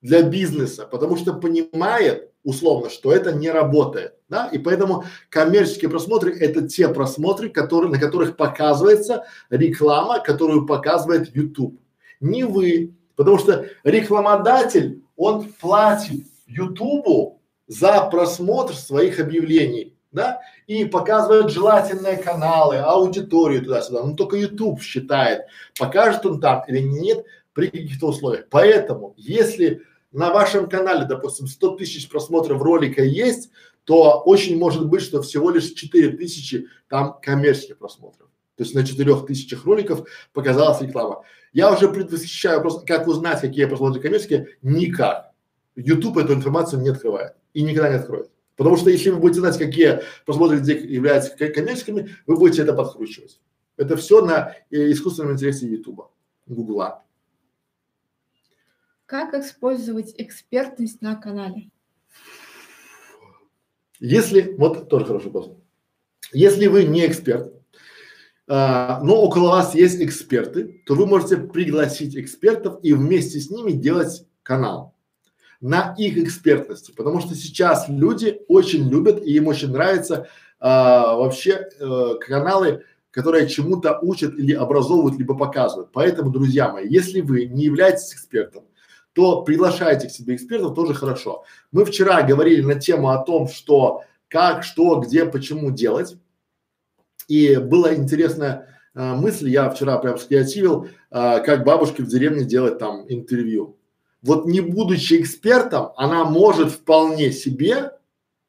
для бизнеса, потому что понимает условно, что это не работает, да, и поэтому коммерческие просмотры это те просмотры, которые, на которых показывается реклама, которую показывает YouTube не вы. Потому что рекламодатель, он платит Ютубу за просмотр своих объявлений, да, и показывает желательные каналы, аудиторию туда-сюда. Но только YouTube считает, покажет он там или нет при каких-то условиях. Поэтому, если на вашем канале, допустим, 100 тысяч просмотров ролика есть, то очень может быть, что всего лишь 4 тысячи там коммерческих просмотров. То есть на четырех тысячах роликов показалась реклама. Я уже предвосхищаю просто, как узнать, какие просмотры коммерческие, никак. YouTube эту информацию не открывает и никогда не откроет. Потому что если вы будете знать, какие просмотры где являются коммерческими, вы будете это подкручивать. Это все на э, искусственном интеллекте YouTube, Гугла. Как использовать экспертность на канале? Если, вот тоже хороший вопрос. Если вы не эксперт, а, но около вас есть эксперты, то вы можете пригласить экспертов и вместе с ними делать канал на их экспертности, потому что сейчас люди очень любят и им очень нравятся а, вообще э, каналы, которые чему-то учат или образовывают, либо показывают. Поэтому, друзья мои, если вы не являетесь экспертом, то приглашайте к себе экспертов тоже хорошо. Мы вчера говорили на тему о том, что как, что, где, почему делать. И была интересная э, мысль, я вчера прям скреативил, э, как бабушке в деревне делать там интервью. Вот не будучи экспертом, она может вполне себе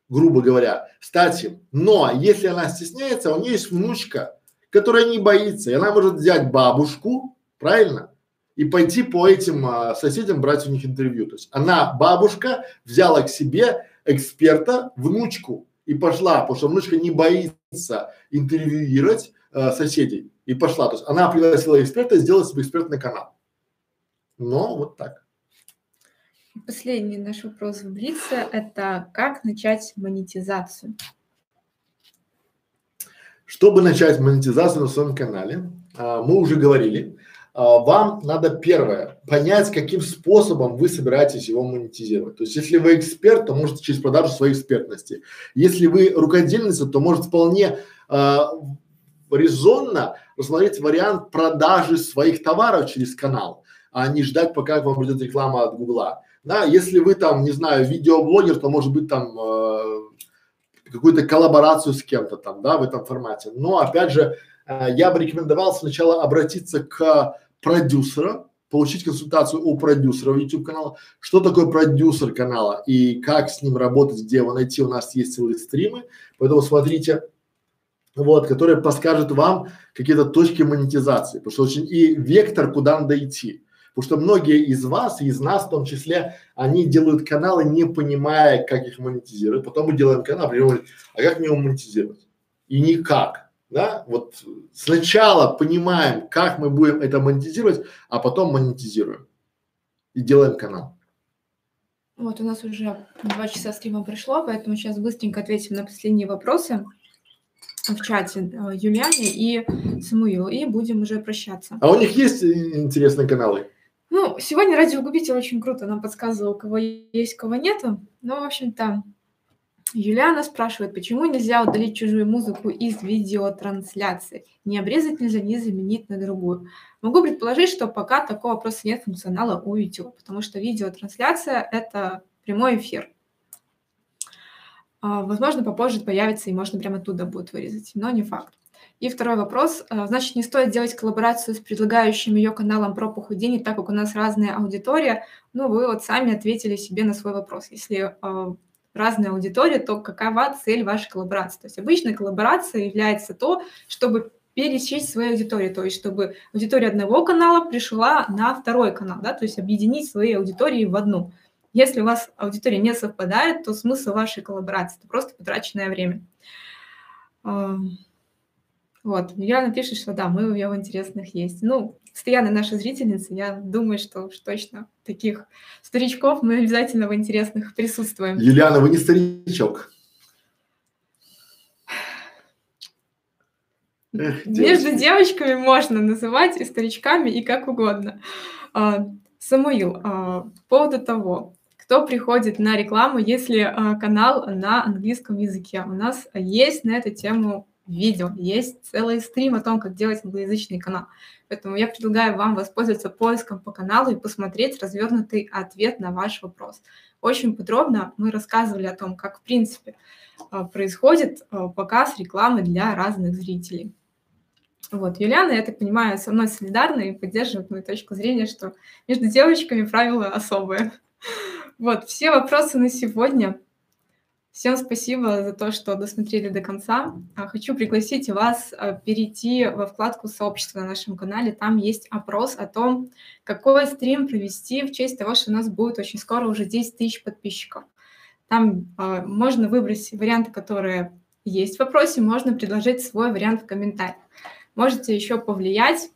грубо говоря, стать им. Но если она стесняется, у нее есть внучка, которая не боится, и она может взять бабушку, правильно, и пойти по этим а, соседям брать у них интервью. То есть она, бабушка, взяла к себе эксперта, внучку и пошла, потому что внучка не боится интервьюировать а, соседей и пошла. То есть она пригласила эксперта сделала себе экспертный канал. Но вот так. Последний наш вопрос в Блице – это как начать монетизацию? Чтобы начать монетизацию на своем канале, а, мы уже говорили, а, вам надо первое понять, каким способом вы собираетесь его монетизировать. То есть, если вы эксперт, то можете через продажу своей экспертности. Если вы рукодельница, то может вполне а, резонно рассмотреть вариант продажи своих товаров через канал, а не ждать, пока к вам придет реклама от Гугла. Да, если вы там, не знаю, видеоблогер, то может быть там э, какую-то коллаборацию с кем-то там, да, в этом формате. Но опять же, э, я бы рекомендовал сначала обратиться к продюсера, получить консультацию у продюсера YouTube канала, что такое продюсер канала и как с ним работать, где его найти, у нас есть целые стримы, поэтому смотрите, вот, который подскажет вам какие-то точки монетизации, потому что очень и вектор, куда надо идти. Потому что многие из вас, из нас в том числе, они делают каналы, не понимая, как их монетизировать. Потом мы делаем канал, говорим, а как мне его монетизировать? И никак да, вот сначала понимаем, как мы будем это монетизировать, а потом монетизируем и делаем канал. Вот у нас уже два часа стрима прошло, поэтому сейчас быстренько ответим на последние вопросы в чате э, Юлиане и Самуилу, и будем уже прощаться. А у них есть интересные каналы? Ну, сегодня радиогубитель очень круто нам подсказывал, кого есть, кого нету. Ну, в общем-то, Юлиана спрашивает, почему нельзя удалить чужую музыку из видеотрансляции? Не обрезать нельзя, не заменить на другую. Могу предположить, что пока такого просто нет функционала у YouTube, потому что видеотрансляция – это прямой эфир. А, возможно, попозже появится и можно прямо оттуда будет вырезать, но не факт. И второй вопрос. А, значит, не стоит делать коллаборацию с предлагающим ее каналом про похудение, так как у нас разная аудитория. Ну, вы вот сами ответили себе на свой вопрос. Если а, разная аудитория, то какова цель вашей коллаборации. То есть обычная коллаборация является то, чтобы пересечь свою аудиторию, то есть чтобы аудитория одного канала пришла на второй канал, да, то есть объединить свои аудитории в одну. Если у вас аудитория не совпадает, то смысл вашей коллаборации – это просто потраченное время. Вот, Юлиана пишет, что да, мы у нее в интересных есть. Ну, постоянно наши зрительницы, я думаю, что уж точно таких старичков мы обязательно в интересных присутствуем. Юлиана, вы не старичок. Эх, Между девочками можно называть и старичками, и как угодно. А, Самуил, а, по поводу того, кто приходит на рекламу, если а, канал на английском языке. У нас есть на эту тему видео, есть целый стрим о том, как делать англоязычный канал. Поэтому я предлагаю вам воспользоваться поиском по каналу и посмотреть развернутый ответ на ваш вопрос. Очень подробно мы рассказывали о том, как в принципе а, происходит а, показ рекламы для разных зрителей. Вот, Юлиана, я так понимаю, со мной солидарна и поддерживает мою точку зрения, что между девочками правила особые. *laughs* Вот, все вопросы на сегодня. Всем спасибо за то, что досмотрели до конца. А, хочу пригласить вас а, перейти во вкладку сообщества на нашем канале. Там есть опрос о том, какой стрим провести в честь того, что у нас будет очень скоро уже 10 тысяч подписчиков. Там э, можно выбрать варианты, которые есть в вопросе, можно предложить свой вариант в комментариях. Можете еще повлиять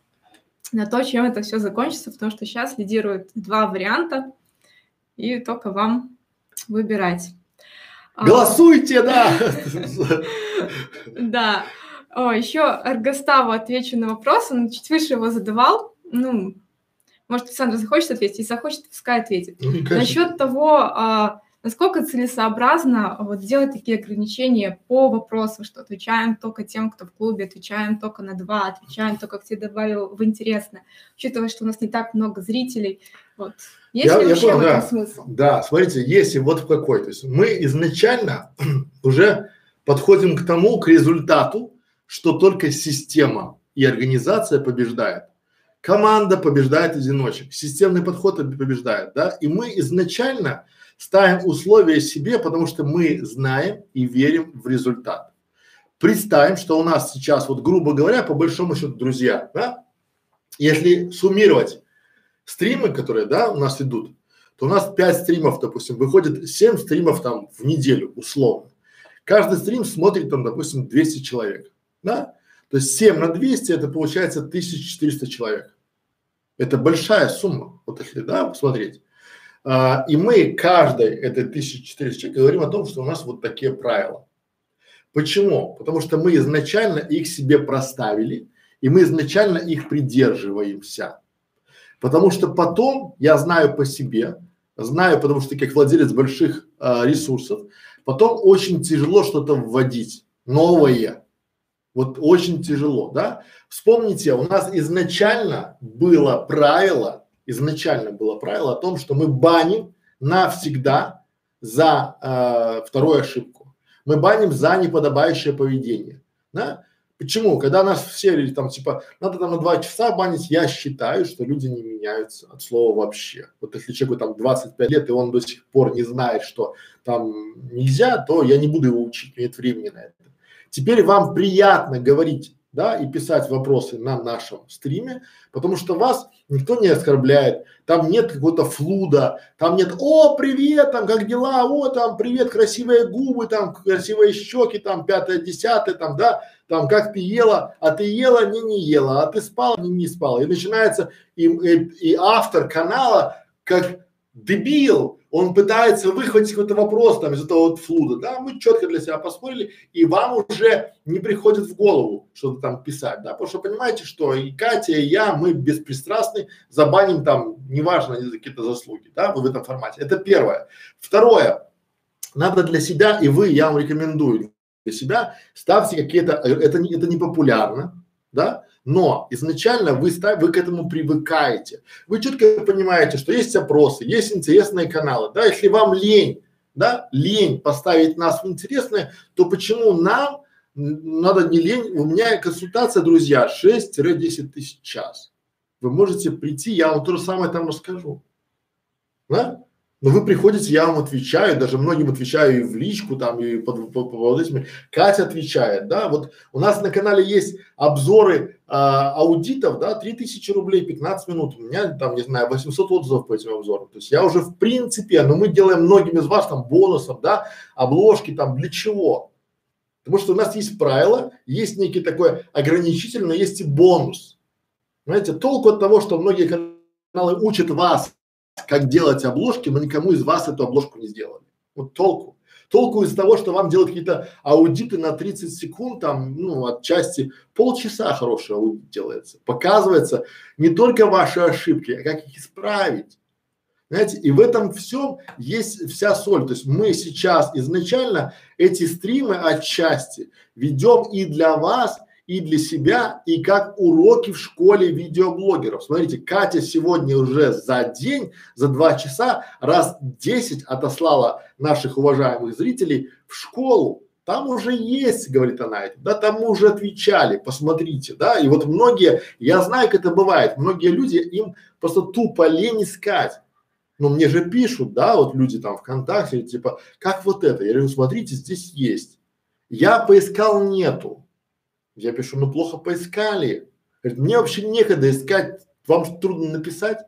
на то, чем это все закончится, потому что сейчас лидируют два варианта, и только вам выбирать. А. Голосуйте, да! *laughs* Да. О, еще Аргоставу отвечу на вопрос, он чуть выше его задавал. Ну, может, Александр захочет ответить, если захочет, пускай ответит. Ну, Насчет того, а, насколько целесообразно вот делать такие ограничения по вопросу, что отвечаем только тем, кто в клубе, отвечаем только на два, отвечаем только, кто добавил в интересно, учитывая, что у нас не так много зрителей, вот, есть я, ли я понял, да, смысл? Да, смотрите, есть и вот в какой. То есть мы изначально *clears throat* уже подходим к тому, к результату, что только система и организация побеждает. Команда побеждает одиночек, системный подход побеждает, да, и мы изначально ставим условия себе, потому что мы знаем и верим в результат. Представим, что у нас сейчас, вот грубо говоря, по большому счету, друзья, да, если суммировать стримы, которые, да, у нас идут, то у нас 5 стримов, допустим, выходит 7 стримов там в неделю, условно. Каждый стрим смотрит там, допустим, 200 человек, да? То есть 7 на 200 это получается 1400 человек. Это большая сумма, вот если, да, посмотреть. А, и мы каждой этой 1400 человек говорим о том, что у нас вот такие правила. Почему? Потому что мы изначально их себе проставили, и мы изначально их придерживаемся. Потому что потом, я знаю по себе, знаю, потому что как владелец больших а, ресурсов, потом очень тяжело что-то вводить, новое. Вот очень тяжело, да? Вспомните, у нас изначально было правило, изначально было правило о том, что мы баним навсегда за э, вторую ошибку. Мы баним за неподобающее поведение, да? Почему? Когда нас все или там типа надо там на два часа банить, я считаю, что люди не меняются от слова вообще. Вот если человеку там 25 лет и он до сих пор не знает, что там нельзя, то я не буду его учить, нет времени на это. Теперь вам приятно говорить да, и писать вопросы на нашем стриме, потому что вас никто не оскорбляет, там нет какого-то флуда, там нет «О, привет, там, как дела? О, там, привет, красивые губы, там, красивые щеки, там, пятое, десятое, там, да, там, как ты ела, а ты ела, не, не ела, а ты спала, не, не спала». И начинается, и, и, и автор канала как дебил, он пытается выхватить какой-то вопрос там из этого вот флуда, да, мы четко для себя посмотрели, и вам уже не приходит в голову что-то там писать, да, потому что понимаете, что и Катя, и я, мы беспристрастны, забаним там, неважно, какие-то заслуги, да, в этом формате. Это первое. Второе, надо для себя, и вы, я вам рекомендую для себя, ставьте какие-то, это, это не популярно, да, но изначально вы, став, вы к этому привыкаете. Вы четко понимаете, что есть опросы, есть интересные каналы. Да, если вам лень, да, лень поставить нас в интересное, то почему нам надо не лень? У меня консультация, друзья, 6-10 тысяч час. Вы можете прийти, я вам то же самое там расскажу. Да? Но вы приходите, я вам отвечаю, даже многим отвечаю и в личку там, и под, под, под, этими. Катя отвечает, да, вот у нас на канале есть обзоры а, аудитов, да, 3000 рублей, 15 минут, у меня там, не знаю, 800 отзывов по этим обзорам. То есть я уже в принципе, но мы делаем многим из вас там бонусом, да, обложки там, для чего? Потому что у нас есть правила, есть некий такой ограничитель, но есть и бонус. Знаете, толку от того, что многие каналы учат вас как делать обложки, но никому из вас эту обложку не сделали. Вот толку. Толку из того, что вам делают какие-то аудиты на 30 секунд, там, ну, отчасти полчаса хороший аудит делается. Показывается не только ваши ошибки, а как их исправить. Знаете, и в этом всем есть вся соль. То есть мы сейчас изначально эти стримы отчасти ведем и для вас, и для себя, и как уроки в школе видеоблогеров. Смотрите, Катя сегодня уже за день, за два часа раз десять отослала наших уважаемых зрителей в школу. Там уже есть, говорит она, да, там уже отвечали, посмотрите, да, и вот многие, я знаю, как это бывает, многие люди, им просто тупо лень искать. Но мне же пишут, да, вот люди там ВКонтакте, типа, как вот это? Я говорю, смотрите, здесь есть. Я поискал, нету. Я пишу, ну плохо поискали. Говорит, мне вообще некогда искать, вам трудно написать.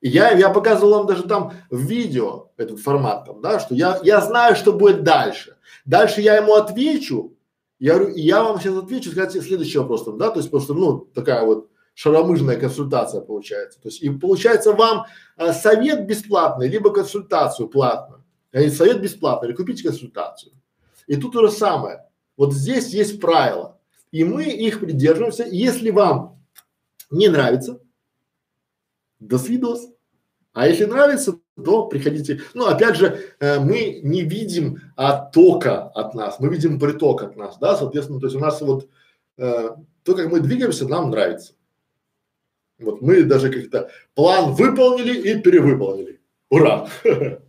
И я, я показывал вам даже там в видео этот формат там, да, что я, я знаю, что будет дальше. Дальше я ему отвечу, я говорю, я вам сейчас отвечу, сказать следующий вопрос там, да, то есть просто, ну, такая вот шаромыжная консультация получается. То есть и получается вам а, совет бесплатный, либо консультацию платную. А совет бесплатный, или купите консультацию. И тут то же самое. Вот здесь есть правила. И мы их придерживаемся. Если вам не нравится, до свидос. А если нравится, то приходите. Ну, опять же, э, мы не видим оттока от нас, мы видим приток от нас, да, соответственно, то есть у нас вот э, то, как мы двигаемся, нам нравится. Вот мы даже как-то план выполнили и перевыполнили. Ура! *laughs*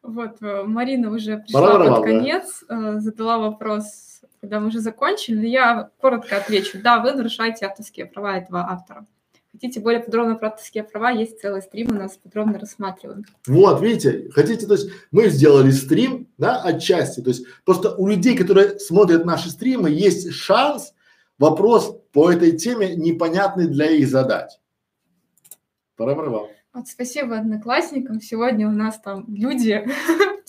Вот, э, Марина уже пришла под конец, да? э, задала вопрос когда мы уже закончили, я коротко отвечу. Да, вы нарушаете авторские права этого автора. хотите более подробно про авторские права, есть целый стрим у нас подробно рассматриваем. Вот, видите, хотите, то есть мы сделали стрим, да, отчасти, то есть просто у людей, которые смотрят наши стримы, есть шанс вопрос по этой теме непонятный для их задать. Пора вам. Вот спасибо одноклассникам. Сегодня у нас там люди,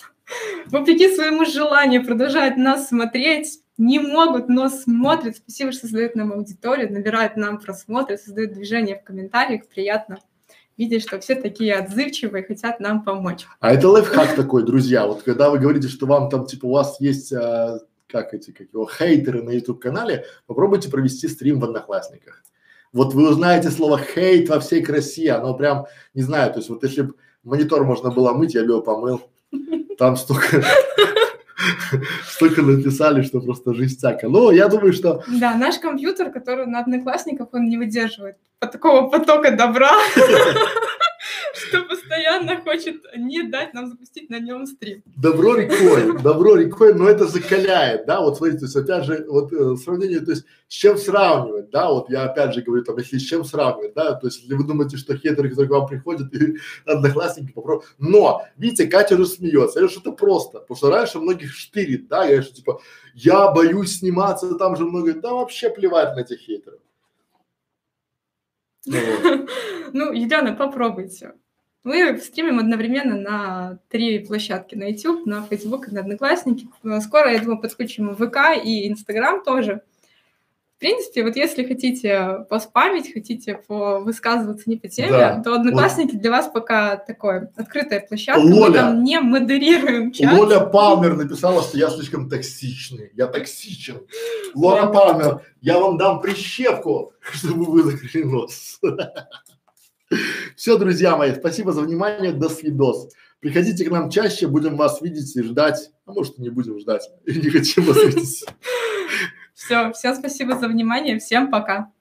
*laughs* вопреки своему желанию, продолжают нас смотреть, не могут, но смотрят. Спасибо, что создают нам аудиторию, набирают нам просмотры, создают движение в комментариях. Приятно видеть, что все такие отзывчивые, хотят нам помочь. А это лайфхак такой, друзья. Вот когда вы говорите, что вам там, типа, у вас есть, а, как эти, как его, хейтеры на YouTube-канале, попробуйте провести стрим в Одноклассниках. Вот вы узнаете слово хейт во всей красе, оно прям, не знаю, то есть вот если бы монитор можно было мыть, я бы его помыл. Там столько, *laughs* столько написали, что просто жестяка. Но я думаю, что... Да, наш компьютер, который на одноклассниках, он не выдерживает такого потока добра. *laughs* что постоянно хочет не дать нам запустить на нем стрим. Добро рекой, добро рекой, но это закаляет, да, вот смотрите, то есть опять же, вот э, сравнение, то есть с чем сравнивать, да, вот я опять же говорю, там, если с чем сравнивать, да, то есть если вы думаете, что хейтеры, которые к вам приходят, *laughs* и одноклассники попробуют, но, видите, Катя уже смеется, я что это просто, потому что раньше многих штырит, да, я что типа, я боюсь сниматься, там же много, да вообще плевать на этих хейтеров. Ну, Елена, *laughs* попробуйте. Мы стримим одновременно на три площадки, на YouTube, на Facebook и на Одноклассники. Скоро, я думаю, подключим ВК и Инстаграм тоже. В принципе, вот если хотите поспамить, хотите высказываться не по теме, да. то Одноклассники вот. для вас пока такое открытая площадка. Лоля, Мы там не модерируем чат. Лоля Палмер написала, что я слишком токсичный. Я токсичен. Лоля Палмер, я вам дам прищепку, чтобы вы закрыли нос. Все, друзья мои, спасибо за внимание, до свидос. Приходите к нам чаще, будем вас видеть и ждать. А может, не будем ждать, и не хотим вас видеть. Все, всем спасибо за внимание, всем пока.